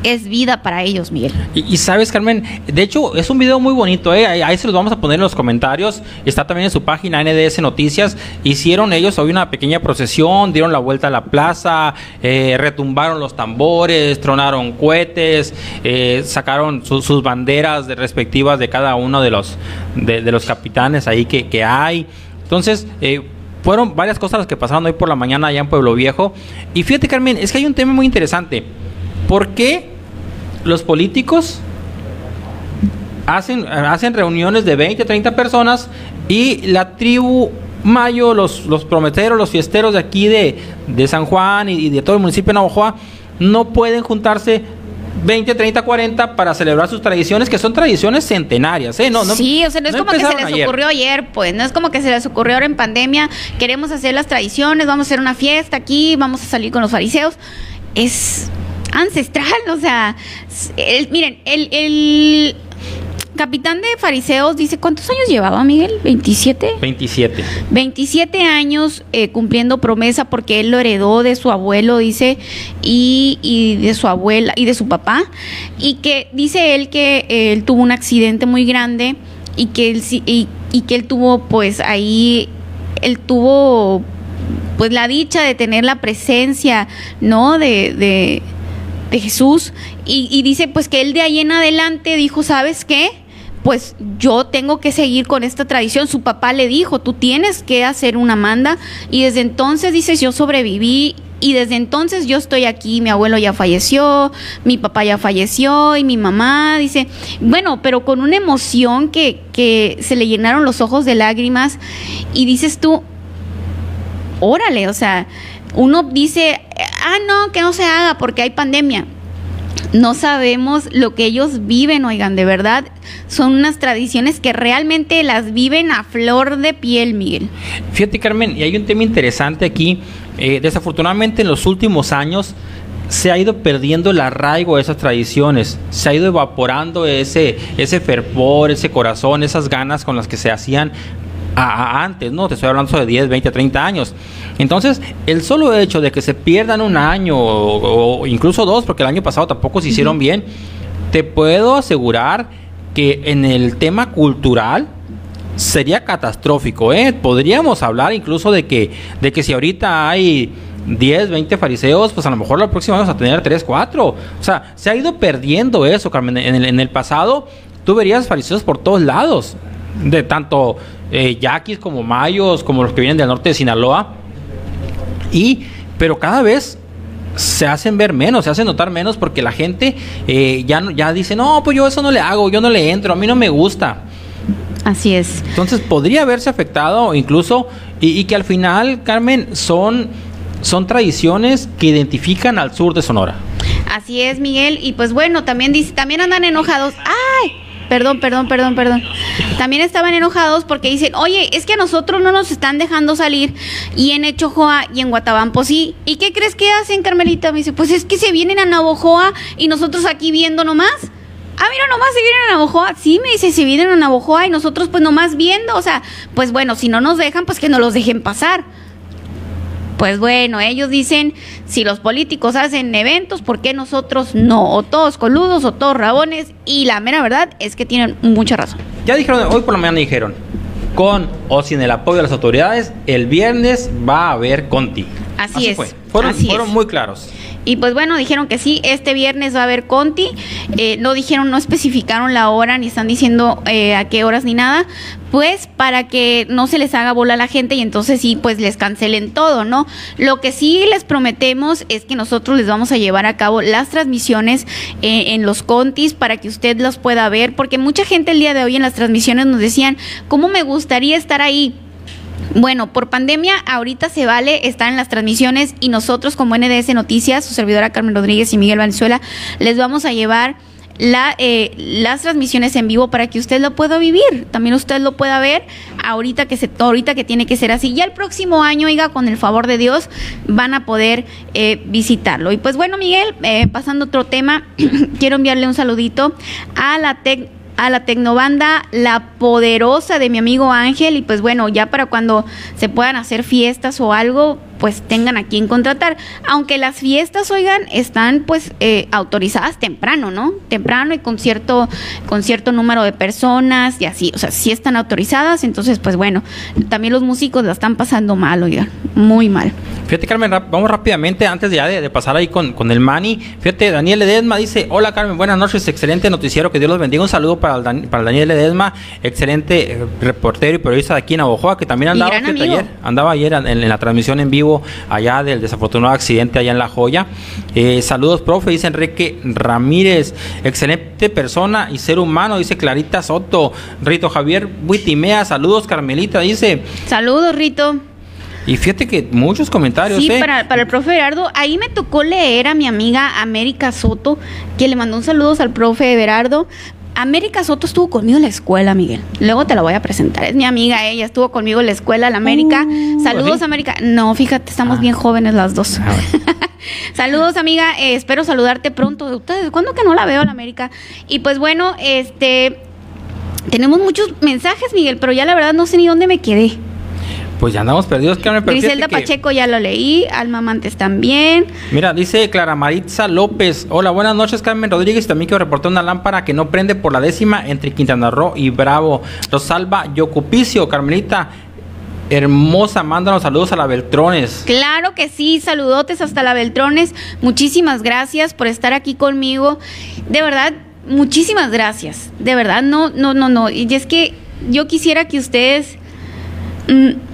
[SPEAKER 1] es vida para ellos, Miguel.
[SPEAKER 2] Y, sabes, Carmen, de hecho es un video muy bonito, ¿eh? ahí, se los vamos a poner en los comentarios, está también en su página NDS Noticias, hicieron ellos hoy una pequeña procesión, dieron la vuelta a la plaza, eh, retumbaron los tambores, tronaron cohetes, eh, sacaron sus banderas de respectivas de cada uno de los, de, los capitanes ahí que, que hay. Entonces, eh, fueron varias cosas las que pasaron hoy por la mañana allá en Pueblo Viejo. Y fíjate, Carmen, es que hay un tema muy interesante. ¿Por qué los políticos hacen, hacen reuniones de 20, 30 personas y la tribu Mayo, los, los prometeros, los fiesteros de aquí de, San Juan y, de todo el municipio de Navajoa no pueden juntarse 20, 30, 40 para celebrar sus tradiciones, que son tradiciones centenarias, ¿eh? No, no,
[SPEAKER 1] sí, o sea, no es como que se les ocurrió ayer, pues, no es como que se les ocurrió ahora en pandemia, queremos hacer las tradiciones, vamos a hacer una fiesta aquí, vamos a salir con los fariseos. Es ancestral, o sea, miren, el, capitán de fariseos dice, ¿cuántos años llevaba Miguel? ¿27?
[SPEAKER 2] 27.
[SPEAKER 1] 27 años eh, cumpliendo promesa porque él lo heredó de su abuelo, dice, y, de su abuela y de su papá, y que dice él que él tuvo un accidente muy grande y que él, y, y que él tuvo pues ahí, él tuvo pues la dicha de tener la presencia, ¿no? de, de Jesús y, dice pues que él de ahí en adelante dijo, ¿sabes qué? pues yo tengo que seguir con esta tradición. Su papá le dijo, tú tienes que hacer una manda. Y desde entonces, dice, yo sobreviví. Y desde entonces yo estoy aquí, mi abuelo ya falleció, mi papá ya falleció y mi mamá dice, bueno, pero con una emoción que, que se le llenaron los ojos de lágrimas y dices tú, órale, o sea, uno dice, ah, no, que no se haga porque hay pandemia. No sabemos lo que ellos viven, oigan, de verdad, son unas tradiciones que realmente las viven a flor de piel, Miguel.
[SPEAKER 2] Fíjate, Carmen, y hay un tema interesante aquí. Eh, desafortunadamente en los últimos años se ha ido perdiendo el arraigo de esas tradiciones, se ha ido evaporando ese, ese fervor, ese corazón, esas ganas con las que se hacían antes, ¿no? Te estoy hablando de 10, 20, 30 años. Entonces, el solo hecho de que se pierdan un año o, incluso dos, porque el año pasado tampoco se hicieron bien, te puedo asegurar que en el tema cultural sería catastrófico, ¿eh? Podríamos hablar incluso de que, de que si ahorita hay 10, 20 fariseos, pues a lo mejor la próxima vamos a tener 3, 4. O sea, se ha ido perdiendo eso, Carmen. En el, en el pasado tú verías fariseos por todos lados, de tanto eh, yaquis como mayos, como los que vienen del norte de Sinaloa. Y, pero cada vez se hacen ver menos, se hacen notar menos porque la gente eh, ya, ya dice, no, pues yo eso no le hago, yo no le entro, a mí no me gusta.
[SPEAKER 1] Así es.
[SPEAKER 2] Entonces podría haberse afectado incluso y, que al final, Carmen, son, son tradiciones que identifican al sur de Sonora.
[SPEAKER 1] Así es, Miguel. Y pues bueno, también dice, también andan enojados. ¡Ay! Perdón, perdón, perdón, perdón. También estaban enojados porque dicen, oye, es que a nosotros no nos están dejando salir y en Echojoa y en Guatabampo sí. ¿Y qué crees que hacen, Carmelita? Me dice, pues es que se vienen a Navojoa y nosotros aquí viendo nomás. Ah, mira, nomás se vienen a Navojoa. Sí, me dice, se vienen a Navojoa y nosotros pues nomás viendo. O sea, pues bueno, si no nos dejan, pues que no los dejen pasar. Pues bueno, ellos dicen, si los políticos hacen eventos, ¿por qué nosotros no? O todos coludos o todos rabones. Y la mera verdad es que tienen mucha razón.
[SPEAKER 2] Ya dijeron, hoy por la mañana dijeron, con o sin el apoyo de las autoridades, el viernes va a haber Conti.
[SPEAKER 1] Así, es.
[SPEAKER 2] Fueron, muy claros.
[SPEAKER 1] Y pues bueno, dijeron que sí, este viernes va a haber Conti. Eh, no dijeron, no especificaron la hora, ni están diciendo eh, a qué horas ni nada. Pues para que no se les haga bola a la gente y entonces sí, pues les cancelen todo, ¿no? Lo que sí les prometemos es que nosotros les vamos a llevar a cabo las transmisiones eh, en los Contis para que usted los pueda ver, porque mucha gente el día de hoy en las transmisiones nos decían, ¿cómo me gustaría estar ahí? Bueno, por pandemia ahorita se vale estar en las transmisiones y nosotros como NDS Noticias, su servidora Carmen Rodríguez y Miguel Valenzuela, les vamos a llevar eh, las transmisiones en vivo para que usted lo pueda vivir, también usted lo pueda ver ahorita que se, ahorita que tiene que ser así. Ya el próximo año, oiga, con el favor de Dios, van a poder eh, visitarlo. Y pues bueno, Miguel, eh, pasando a otro tema, quiero enviarle un saludito a la tec a la Tecnobanda La Poderosa de mi amigo Ángel. Y pues bueno, ya para cuando se puedan hacer fiestas o algo, pues tengan a quien contratar. Aunque las fiestas, oigan, están pues eh, autorizadas temprano, ¿no? Temprano y con cierto, con cierto número de personas y así, o sea, sí están autorizadas, entonces pues bueno, también los músicos la están pasando mal, oigan, muy mal.
[SPEAKER 2] Fíjate, Carmen, vamos rápidamente, antes ya de, de pasar ahí con, con el Mani. Fíjate, Daniel Ledesma dice: Hola, Carmen, buenas noches, excelente noticiero, que Dios los bendiga. Un saludo para el, Dan- para el Daniel Ledesma, excelente eh, reportero y periodista de aquí en Navojoa, que también andaba, ayer, andaba ayer en, en la transmisión en vivo allá del desafortunado accidente allá en La Joya. Eh, saludos, profe, dice Enrique Ramírez, excelente persona y ser humano, dice Clarita Soto. Rito Javier Buitimea, saludos, Carmelita, dice.
[SPEAKER 1] Saludos, Rito.
[SPEAKER 2] Y fíjate que muchos comentarios,
[SPEAKER 1] Sí,
[SPEAKER 2] ¿eh?
[SPEAKER 1] para, para el profe Gerardo, ahí me tocó leer a mi amiga América Soto, que le mandó un saludos al profe Gerardo. América Soto estuvo conmigo en la escuela, Miguel. Luego te la voy a presentar. Es mi amiga, ella estuvo conmigo en la escuela, la América. Saludos,
[SPEAKER 2] ¿sí?
[SPEAKER 1] América. No, fíjate, estamos
[SPEAKER 2] Ah.
[SPEAKER 1] bien jóvenes las dos.
[SPEAKER 2] Ah, bueno.
[SPEAKER 1] Saludos, amiga. eh, espero saludarte pronto. ¿Ustedes cuándo que no la veo, la América? Y pues bueno, este. Tenemos muchos mensajes, Miguel, pero ya la verdad no sé ni dónde me quedé.
[SPEAKER 2] Pues ya andamos perdidos, Carmen. pero
[SPEAKER 1] Griselda
[SPEAKER 2] que-
[SPEAKER 1] Pacheco ya lo leí, Alma Mantes también.
[SPEAKER 2] Mira, dice Clara Maritza López. Hola, buenas noches, Carmen Rodríguez. También quiero reportar una lámpara que no prende por la décima entre Quintana Roo y Bravo. Rosalba Yocupicio, Carmelita. Hermosa, mándanos saludos a la Beltrones.
[SPEAKER 1] Claro que sí, saludotes hasta la Beltrones. Muchísimas gracias por estar aquí conmigo. De verdad, muchísimas gracias. De verdad, no, no, no, no. Y es que yo quisiera que ustedes mm,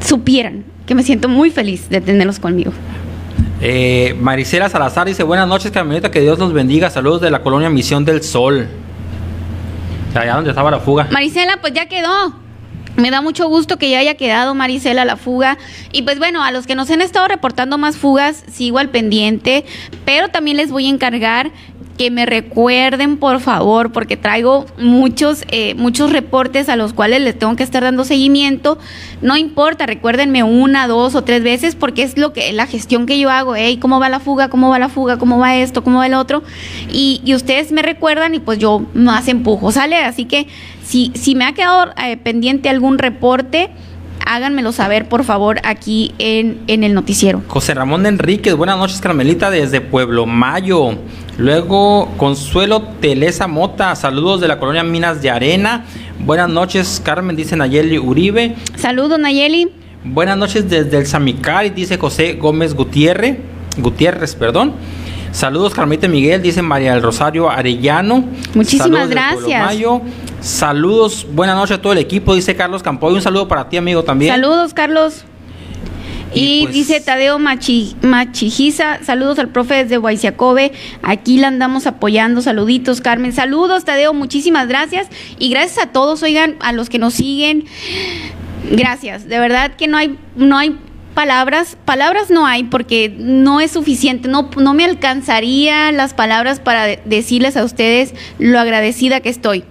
[SPEAKER 1] supieran que me siento muy feliz de tenerlos conmigo.
[SPEAKER 2] Eh, Maricela Salazar dice: Buenas noches, Carmelita. Que Dios los bendiga. Saludos de la colonia Misión del Sol. Allá donde estaba la fuga.
[SPEAKER 1] Marisela, pues ya quedó. Me da mucho gusto que ya haya quedado Marisela la fuga. Y pues bueno, a los que nos han estado reportando más fugas, sigo al pendiente. Pero también les voy a encargar que me recuerden, por favor, porque traigo muchos, eh, muchos reportes a los cuales les tengo que estar dando seguimiento. No importa, recuérdenme una, dos o tres veces, porque es lo que la gestión que yo hago. Hey, ¿Cómo va la fuga? ¿Cómo va la fuga? ¿Cómo va esto? ¿Cómo va el otro? Y, y ustedes me recuerdan y pues yo más empujo, ¿sale? Así que si, si me ha quedado eh, pendiente algún reporte, háganmelo saber, por favor, aquí en, en el noticiero.
[SPEAKER 2] José Ramón Enríquez, buenas noches Carmelita desde Pueblo Mayo. Luego Consuelo Telesa Mota, saludos de la colonia Minas de Arena. Buenas noches Carmen, dice Nayeli Uribe.
[SPEAKER 1] Saludos, Nayeli.
[SPEAKER 2] Buenas noches desde el Samicari, dice José Gómez Gutiérrez. Gutiérrez, perdón. Saludos Carmelita Miguel, dice María del Rosario Arellano.
[SPEAKER 1] Muchísimas
[SPEAKER 2] Saludos
[SPEAKER 1] gracias.
[SPEAKER 2] Saludos, buenas noches a todo el equipo, dice Carlos Campoy. Un saludo para ti, amigo, también.
[SPEAKER 1] Saludos, Carlos.
[SPEAKER 2] Y
[SPEAKER 1] Y,
[SPEAKER 2] pues-
[SPEAKER 1] dice Tadeo Machi, Machijiza, saludos al profe desde Guayciacobe, aquí la andamos apoyando, saluditos Carmen, saludos Tadeo, muchísimas gracias y gracias a todos, oigan, a los que nos siguen, gracias, de verdad que no hay, no hay palabras, palabras no hay porque no es suficiente, no, no me alcanzaría las palabras para de- decirles a ustedes lo agradecida que estoy.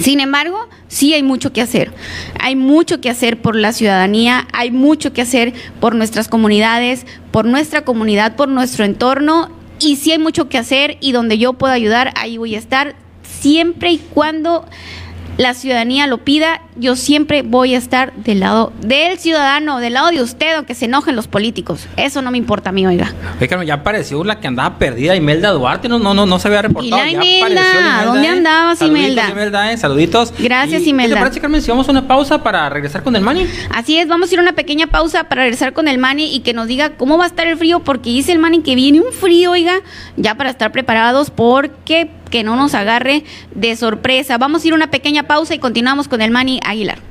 [SPEAKER 1] Sin embargo, sí hay mucho que hacer. Hay mucho que hacer por la ciudadanía, hay mucho que hacer por nuestras comunidades, por nuestra comunidad, por nuestro entorno. Y sí hay mucho que hacer y donde yo pueda ayudar, ahí voy a estar siempre y cuando la ciudadanía lo pida, yo siempre voy a estar del lado del ciudadano, del lado de usted, aunque se enojen los políticos. Eso no me importa a mí, oiga.
[SPEAKER 2] Carmen, ya apareció la que andaba perdida, Imelda Duarte, no, no, no, no se había reportado.
[SPEAKER 1] Y la
[SPEAKER 2] Ya
[SPEAKER 1] Imelda,
[SPEAKER 2] apareció la
[SPEAKER 1] ¿dónde
[SPEAKER 2] ¿eh?
[SPEAKER 1] andabas,
[SPEAKER 2] Saluditos,
[SPEAKER 1] Imelda?
[SPEAKER 2] Imelda, ¿eh? Saluditos.
[SPEAKER 1] Gracias,
[SPEAKER 2] Y, ¿qué
[SPEAKER 1] Imelda.
[SPEAKER 2] te parece, Carmen, si vamos a una pausa para regresar con el Mani?
[SPEAKER 1] Así es, vamos a ir a una pequeña pausa para regresar con el Mani y que nos diga cómo va a estar el frío, porque dice el Mani que viene un frío, oiga, ya para estar preparados, porque que no nos agarre de sorpresa. Vamos a ir una pequeña pausa y continuamos con el Mani Aguilar.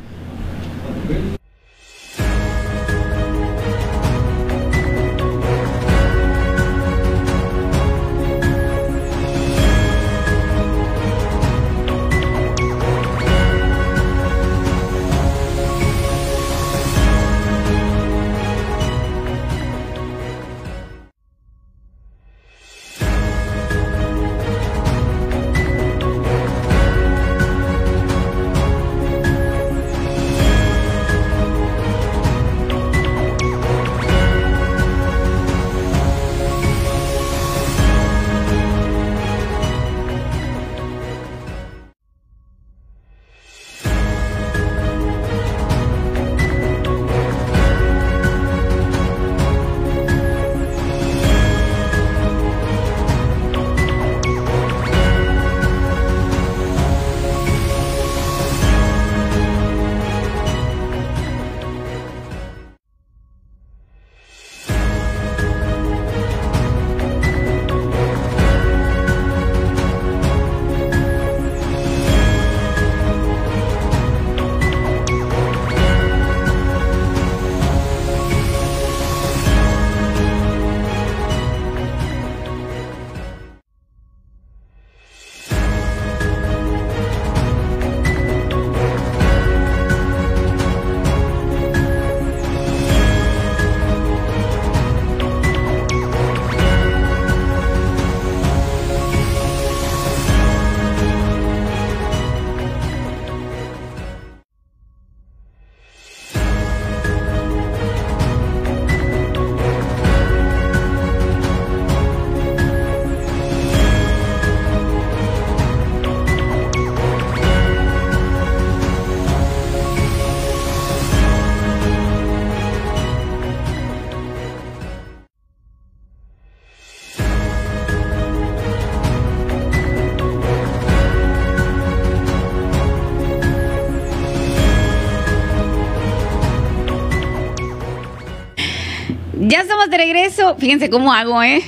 [SPEAKER 1] Regreso. Fíjense cómo hago, ¿eh?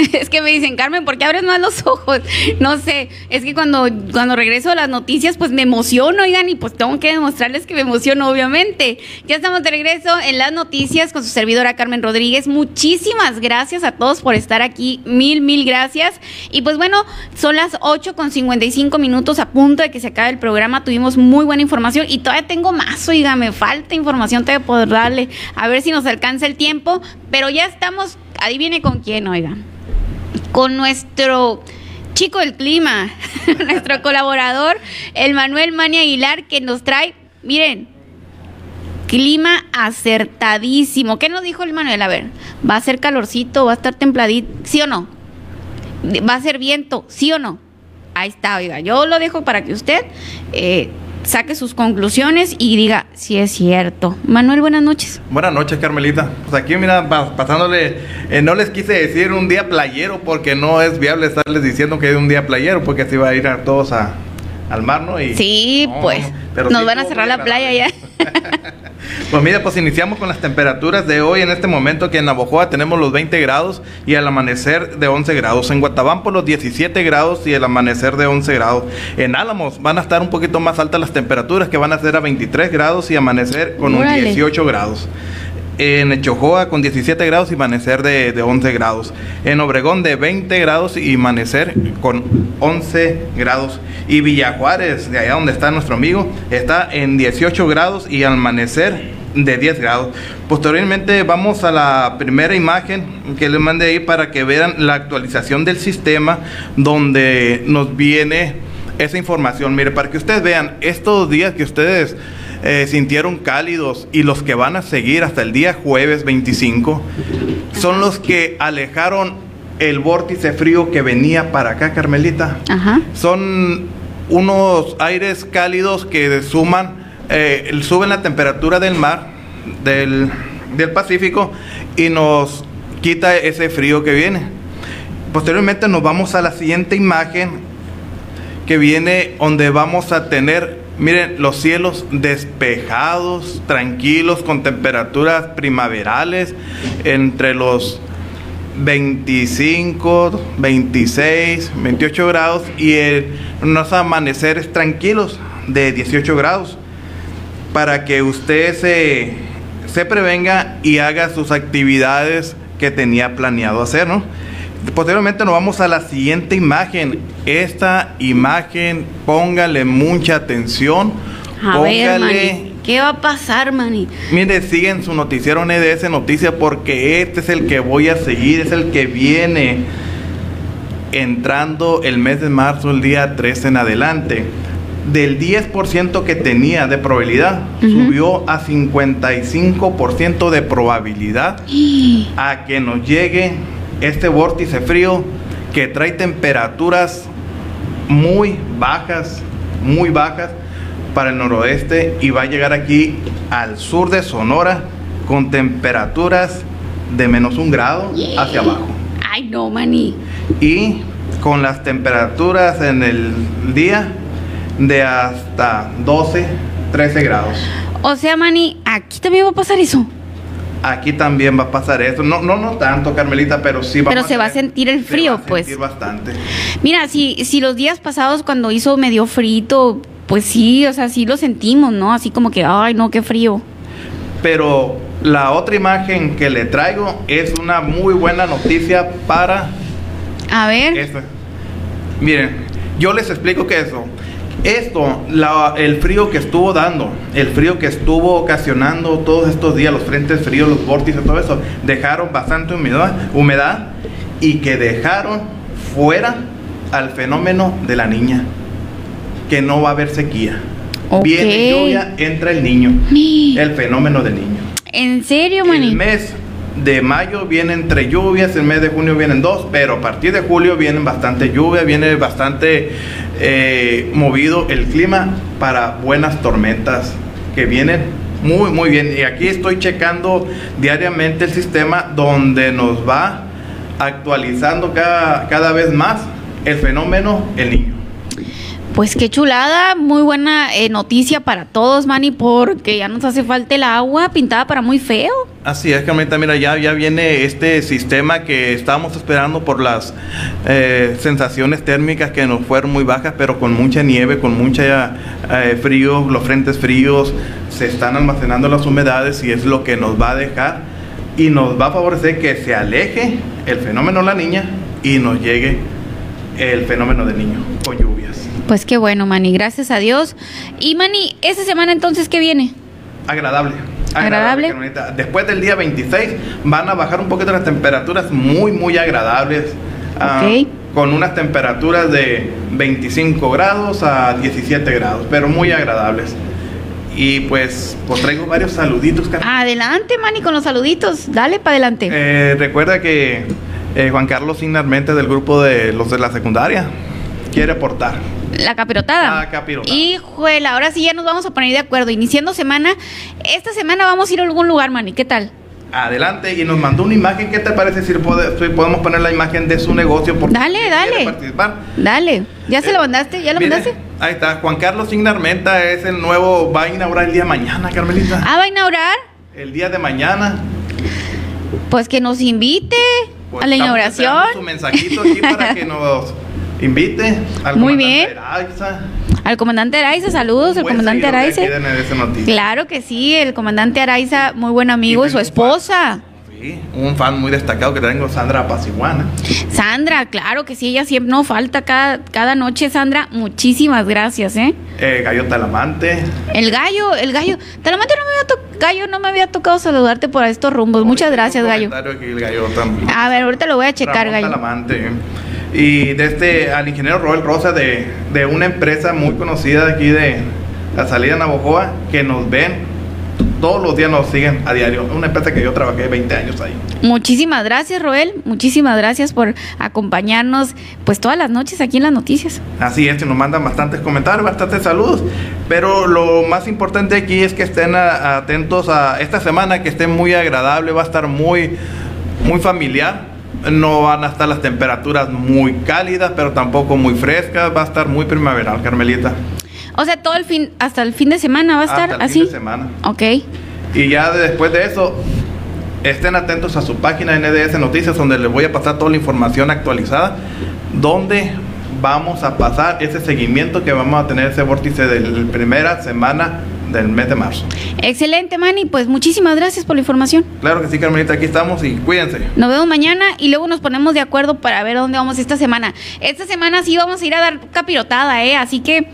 [SPEAKER 1] es que me dicen, Carmen, ¿por qué abres más los ojos? No sé, es que cuando, cuando regreso a las noticias, pues me emociono, oigan, y pues tengo que demostrarles que me emociono, obviamente. Ya estamos de regreso en las noticias con su servidora Carmen Rodríguez. Muchísimas gracias a todos por estar aquí. Mil, mil gracias. Y pues bueno, son las 8 con 55 minutos a punto de que se acabe el programa. Tuvimos muy buena información y todavía tengo más, oiga, me falta información, te poder darle. A ver si nos alcanza el tiempo. Pero ya estamos, adivine con quién, oiga. Con nuestro chico del clima, nuestro colaborador, el Manuel Mani Aguilar, que nos trae, miren, clima acertadísimo. ¿Qué nos dijo el Manuel? A ver, ¿va a ser calorcito? ¿Va a estar templadito? ¿Sí o no? ¿Va a ser viento? ¿Sí o no? Ahí está, oiga. Yo lo dejo para que usted eh, saque sus conclusiones y diga si es cierto. Manuel, buenas noches.
[SPEAKER 5] Buenas noches, Carmelita. Pues aquí, mira, pa- pasándole, eh, no les quise decir un día playero porque no es viable estarles diciendo que es un día playero porque se iba a ir a todos a, al mar, ¿no? Y,
[SPEAKER 1] Sí,
[SPEAKER 5] no,
[SPEAKER 1] pues.
[SPEAKER 5] no, pero
[SPEAKER 1] nos
[SPEAKER 5] sí
[SPEAKER 1] van a cerrar la playa ya.
[SPEAKER 5] Pues mira, pues iniciamos con las temperaturas de hoy en este momento que en Navojoa tenemos los 20 grados y al amanecer de 11 grados. En Guatabampo los 17 grados y el amanecer de 11 grados. En Álamos van a estar un poquito más altas las temperaturas que van a ser a 23 grados y amanecer con un
[SPEAKER 1] Órale.
[SPEAKER 5] 18 grados. En Chojoa con 17 grados y amanecer de, de 11 grados. En Obregón de 20 grados y amanecer con 11 grados. Y Villa Juárez, de allá donde está nuestro amigo, está en 18 grados y amanecer de 10 grados. Posteriormente vamos a la primera imagen que les mandé ahí para que vean la actualización del sistema donde nos viene esa información. Mire, para que ustedes vean, estos días que ustedes eh, sintieron cálidos y los que van a seguir hasta el día jueves 25 son los que alejaron el vórtice frío que venía para acá, Carmelita.
[SPEAKER 1] Ajá.
[SPEAKER 5] Son unos aires cálidos que suman, eh, suben la temperatura del mar, del, del Pacífico, y nos quita ese frío que viene. Posteriormente nos vamos a la siguiente imagen que viene donde vamos a tener, miren, los cielos despejados, tranquilos, con temperaturas primaverales entre los 25, 26, 28 grados y unos amaneceres tranquilos de 18 grados para que usted se, se prevenga y haga sus actividades que tenía planeado hacer, ¿no? Posteriormente nos vamos a la siguiente imagen. Esta imagen, póngale mucha atención.
[SPEAKER 1] A póngale, ¿qué va a pasar, Manny?
[SPEAKER 5] Mire, siguen su noticiero NDS Noticias porque este es el que voy a seguir, es el que viene entrando el mes de marzo, el día 13 en adelante. Del 10% que tenía de probabilidad, subió a 55% de probabilidad a que nos llegue este vórtice frío que trae temperaturas muy bajas, muy bajas para el noroeste y va a llegar aquí al sur de Sonora con temperaturas de menos un grado hacia abajo.
[SPEAKER 1] Ay, no, maní.
[SPEAKER 5] Y con las temperaturas en el día de hasta 12, 13 grados.
[SPEAKER 1] O sea, Mani, aquí también va a pasar eso.
[SPEAKER 5] Aquí también va a pasar eso. No, no, no tanto, Carmelita, pero sí
[SPEAKER 1] va Pero se va a sentir el frío, se va a pues.
[SPEAKER 5] Sentir bastante.
[SPEAKER 1] Mira, si, si los días pasados cuando hizo medio frito, pues sí, o sea, sí lo sentimos, ¿no? Así como que, ay, no, qué frío.
[SPEAKER 5] Pero la otra imagen que le traigo es una muy buena noticia para.
[SPEAKER 1] A ver.
[SPEAKER 5] Miren, yo les explico qué es eso. Esto, el frío que estuvo dando, el frío que estuvo ocasionando todos estos días, los frentes fríos, los vórtices, todo eso, dejaron bastante humedad, humedad y que dejaron fuera al fenómeno de la niña, que no va a haber sequía. Viene lluvia, entra el niño, el fenómeno del niño.
[SPEAKER 1] ¿En serio, Mani?
[SPEAKER 5] El mes de mayo viene entre lluvias, el mes de junio vienen dos, pero a partir de julio vienen bastante lluvia, viene bastante eh, movido el clima para buenas tormentas que vienen muy, muy bien. Y aquí estoy checando diariamente el sistema donde nos va actualizando cada, cada vez más el fenómeno el niño.
[SPEAKER 1] Pues qué chulada, muy buena eh, noticia para todos, Manny, porque ya nos hace falta el agua pintada para muy feo.
[SPEAKER 5] Así es, Carmelita, mira, ya, ya viene este sistema que estábamos esperando por las eh, sensaciones térmicas que nos fueron muy bajas, pero con mucha nieve, con mucha eh, frío, los frentes fríos, se están almacenando las humedades y es lo que nos va a dejar y nos va a favorecer que se aleje el fenómeno la niña y nos llegue el fenómeno del niño con lluvias.
[SPEAKER 1] Pues qué bueno, Mani, gracias a Dios. Y Mani, ¿esa semana entonces qué viene?
[SPEAKER 5] Agradable.
[SPEAKER 1] Agradable.
[SPEAKER 5] Después del día 26 van a bajar un poquito las temperaturas muy, muy agradables.
[SPEAKER 1] Ah,
[SPEAKER 5] con unas temperaturas de 25 grados a 17 grados, pero muy agradables. Y pues, pues traigo varios saluditos.
[SPEAKER 1] Adelante, Mani, con los saluditos. Dale para adelante.
[SPEAKER 5] Eh, recuerda que eh, Juan Carlos Ignarmente del grupo de los de la secundaria quiere aportar.
[SPEAKER 1] La capirotada.
[SPEAKER 5] La capirotada.
[SPEAKER 1] Hijuela, ahora sí ya nos vamos a poner de acuerdo. Iniciando semana, esta semana vamos a ir a algún lugar, Mani. ¿Qué tal?
[SPEAKER 5] Adelante, y nos mandó una imagen. ¿Qué te parece si podemos poner la imagen de su negocio?
[SPEAKER 1] Porque dale, dale. Participar? Dale. ¿Ya se lo eh, mandaste? ¿Ya lo mandaste?
[SPEAKER 5] Ahí está. Juan Carlos Ignarmenta es el nuevo. Va a inaugurar el día de mañana, Carmelita.
[SPEAKER 1] Ah, va a inaugurar.
[SPEAKER 5] El día de mañana.
[SPEAKER 1] Pues que nos invite
[SPEAKER 5] pues
[SPEAKER 1] a la inauguración.
[SPEAKER 5] Su mensajito aquí para que nos invite
[SPEAKER 1] al Muy bien. Al comandante Araiza, saludos al comandante Araiza. Claro que sí, el comandante Araiza, muy buen amigo, y, su esposa.
[SPEAKER 5] Sí, un fan muy destacado que tengo, Sandra Pasiguana.
[SPEAKER 1] Sandra, claro que sí, ella siempre no falta cada, cada noche, Sandra. Muchísimas gracias, ¿eh?
[SPEAKER 5] eh gallo Talamante.
[SPEAKER 1] El gallo, el gallo. Talamante no me había tocado, gallo, no me había tocado saludarte por estos rumbos. Muchas gracias, gallo. A ver, ahorita lo voy a checar, gallo.
[SPEAKER 5] Talamante y de este al ingeniero Roel Rosa de, una empresa muy conocida aquí de la salida de Navojoa que nos ven todos los días nos siguen a diario. Una empresa que yo trabajé 20 años ahí.
[SPEAKER 1] Muchísimas gracias, Roel. Muchísimas gracias por acompañarnos pues todas las noches aquí en las noticias.
[SPEAKER 5] Así es, nos mandan bastantes comentarios, bastantes saludos. Pero lo más importante aquí es que estén atentos a esta semana, que esté muy agradable, va a estar muy, muy familiar. No van a estar las temperaturas muy cálidas, pero tampoco muy frescas. Va a estar muy primaveral, Carmelita.
[SPEAKER 1] O sea, todo el fin, hasta el fin de semana va a estar
[SPEAKER 5] hasta el
[SPEAKER 1] así.
[SPEAKER 5] Fin de semana.
[SPEAKER 1] Ok.
[SPEAKER 5] Y ya después de eso, estén atentos a su página NDS Noticias, donde les voy a pasar toda la información actualizada, donde vamos a pasar ese seguimiento que vamos a tener ese vórtice de la primera semana del mes de marzo.
[SPEAKER 1] Excelente, Manny. Pues muchísimas gracias por la información.
[SPEAKER 5] Claro que sí, Carmelita, aquí estamos y cuídense.
[SPEAKER 1] Nos vemos mañana y luego nos ponemos de acuerdo para ver dónde vamos esta semana. Esta semana sí vamos a ir a dar capirotada, ¿eh? Así que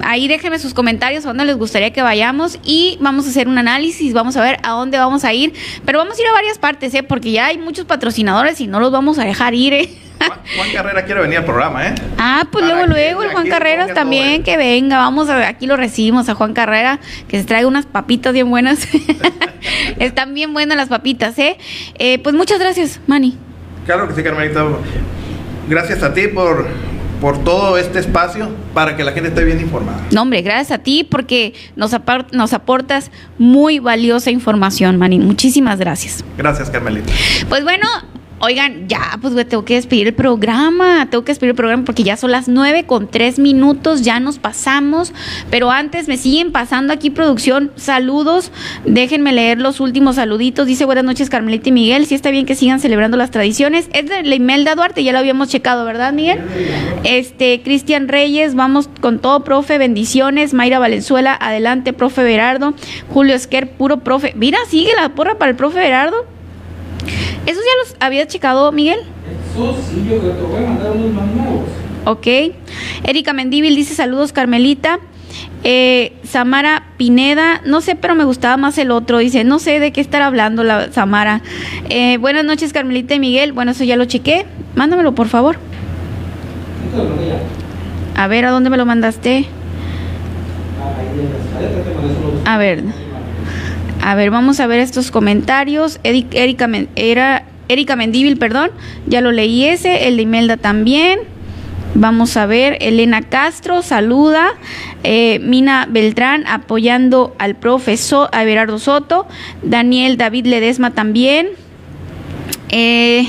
[SPEAKER 1] ahí déjenme sus comentarios a dónde les gustaría que vayamos y vamos a hacer un análisis, vamos a ver a dónde vamos a ir, pero vamos a ir a varias partes, ¿eh? porque ya hay muchos patrocinadores y no los vamos a dejar ir. ¿eh?
[SPEAKER 5] Juan, Juan Carrera quiere venir al programa, ¿eh?
[SPEAKER 1] Ah, pues
[SPEAKER 5] Para
[SPEAKER 1] luego, luego, el Juan Carreras también,
[SPEAKER 5] ¿eh?
[SPEAKER 1] que venga, vamos a ver, aquí lo recibimos a Juan Carrera, que se traiga unas papitas bien buenas. Están bien buenas las papitas, ¿eh? Eh, Pues muchas gracias, Manny.
[SPEAKER 5] Claro que sí, Carmelita. Gracias a ti por, por todo este espacio para que la gente esté bien informada.
[SPEAKER 1] No, hombre, gracias a ti porque nos, nos aportas muy valiosa información, Manny. Muchísimas gracias.
[SPEAKER 5] Gracias, Carmelita.
[SPEAKER 1] Pues bueno, oigan, ya, pues güey, tengo que despedir el programa, tengo que despedir el programa porque ya son las nueve con tres minutos, ya nos pasamos, pero antes me siguen pasando aquí producción, saludos, déjenme leer los últimos saluditos, dice buenas noches Carmelita y Miguel, si está bien que sigan celebrando las tradiciones, es de la Imelda Duarte, ya lo habíamos checado, ¿verdad Miguel? Este, Cristian Reyes, vamos con todo, profe, bendiciones, Mayra Valenzuela, adelante, profe Berardo, Julio Esquer, puro profe, mira, sigue la porra para el profe Berardo. ¿Esos ya los habías checado, Miguel?
[SPEAKER 2] Eso sí, yo te voy a mandar unos más nuevos.
[SPEAKER 1] Ok. Erika Mendíbil dice saludos, Carmelita. Eh, Samara Pineda, no sé, pero me gustaba más el otro. Dice, no sé de qué estar hablando la Samara. Eh, buenas noches, Carmelita y Miguel. Bueno, eso ya lo chequé. Mándamelo, por favor. A ver, ¿a dónde me lo mandaste? A ver. A ver, vamos a ver estos comentarios. Erika, era, Erika Mendíbil, perdón. Ya lo leí ese. El de Imelda también. Vamos a ver, Elena Castro saluda, eh, Mina Beltrán apoyando al profesor a Everardo Soto, Daniel David Ledesma también. Eh,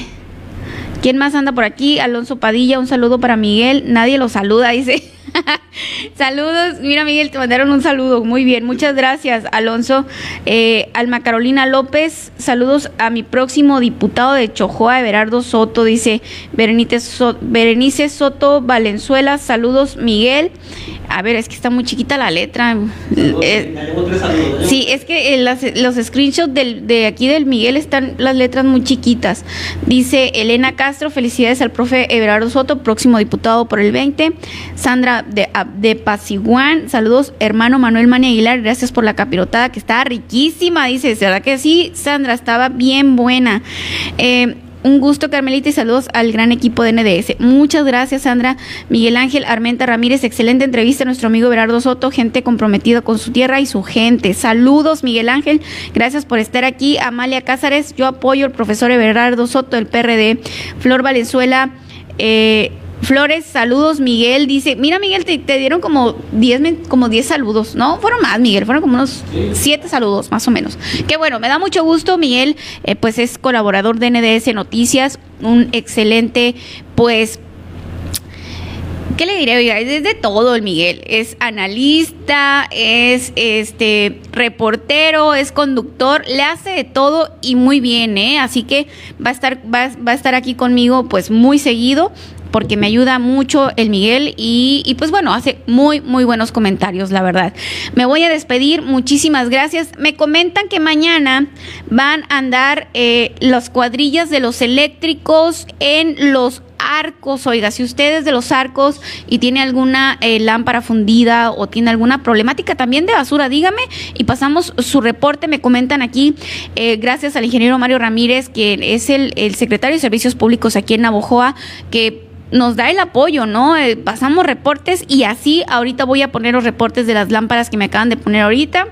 [SPEAKER 1] ¿Quién más anda por aquí? Alonso Padilla, un saludo para Miguel. Nadie lo saluda, dice. Saludos, mira Miguel, te mandaron un saludo. Muy bien, muchas gracias, Alonso. Eh, Alma Carolina López, saludos a mi próximo diputado de Chojoa, Everardo Soto, dice Berenice, So- Berenice Soto Valenzuela. Saludos, Miguel. A ver, es que está muy chiquita la letra. Eh, Sí, es que eh, las- los screenshots del- de aquí del Miguel están las letras muy chiquitas. Dice Elena Castro, felicidades al profe Everardo Soto, próximo diputado por el 20. Sandra de, de Pasiguán, saludos hermano Manuel Mani Aguilar, gracias por la capirotada que estaba riquísima, dice, ¿verdad que sí? Sandra, estaba bien buena. Eh, un gusto, Carmelita, y saludos al gran equipo de NDS. Muchas gracias, Sandra. Miguel Ángel Armenta Ramírez, excelente entrevista a nuestro amigo Berardo Soto, gente comprometida con su tierra y su gente. Saludos, Miguel Ángel. Gracias por estar aquí. Amalia Cázares, yo apoyo al profesor Everardo Soto del PRD. Flor Valenzuela, eh, Flores, saludos, Miguel dice, mira Miguel, te, dieron como 10 men- como 10 saludos, ¿no? Fueron más, Miguel, fueron como unos 7 saludos, más o menos. Que bueno, me da mucho gusto, Miguel, eh, pues es colaborador de NDS Noticias, un excelente, pues, ¿Qué le diré? Oiga, es de todo el Miguel. Es analista, es este reportero, es conductor, le hace de todo y muy bien, ¿eh? Así que va a estar, va, va a estar aquí conmigo pues muy seguido porque me ayuda mucho el Miguel y, pues bueno, hace muy, muy buenos comentarios, la verdad. Me voy a despedir, muchísimas gracias. Me comentan que mañana van a andar eh, las cuadrillas de los eléctricos en los arcos, oiga, si usted es de los arcos y tiene alguna eh, lámpara fundida o tiene alguna problemática también de basura, dígame y pasamos su reporte, me comentan aquí, eh, gracias al ingeniero Mario Ramírez, que es el, el secretario de Servicios Públicos aquí en Navojoa, que nos da el apoyo, ¿no? Eh, pasamos reportes y así ahorita voy a poner los reportes de las lámparas que me acaban de poner ahorita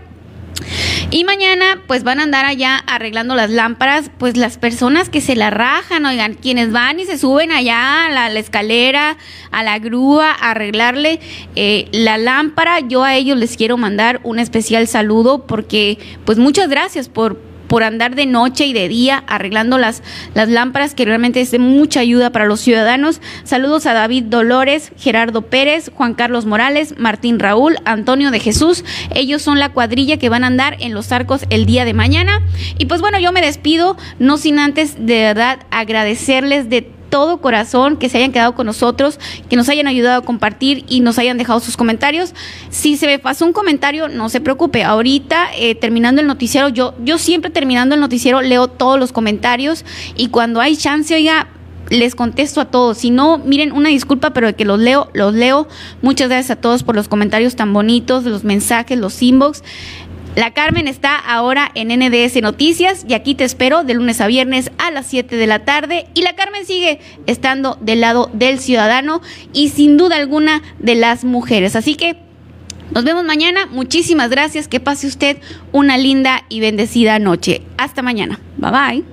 [SPEAKER 1] Y mañana pues van a andar allá arreglando las lámparas, pues las personas que se la rajan, oigan, quienes van y se suben allá a la, escalera, a la grúa, a arreglarle eh, la lámpara, yo a ellos les quiero mandar un especial saludo porque pues muchas gracias por por andar de noche y de día arreglando las, las lámparas, que realmente es de mucha ayuda para los ciudadanos. Saludos a David Dolores, Gerardo Pérez, Juan Carlos Morales, Martín Raúl, Antonio de Jesús. Ellos son la cuadrilla que van a andar en los arcos el día de mañana. Y pues bueno, yo me despido, no sin antes de verdad agradecerles de todo corazón que se hayan quedado con nosotros, que nos hayan ayudado a compartir y nos hayan dejado sus comentarios. Si se me pasó un comentario, no se preocupe. Ahorita, eh, terminando el noticiero, yo, yo siempre terminando el noticiero leo todos los comentarios y cuando hay chance, oiga, les contesto a todos. Si no, miren, una disculpa, pero de que los leo, los leo. Muchas gracias a todos por los comentarios tan bonitos, los mensajes, los inbox. La Carmen está ahora en NDS Noticias y aquí te espero de lunes a viernes a las 7 de la tarde. Y la Carmen sigue estando del lado del ciudadano y sin duda alguna de las mujeres. Así que nos vemos mañana. Muchísimas gracias. Que pase usted una linda y bendecida noche. Hasta mañana. Bye bye.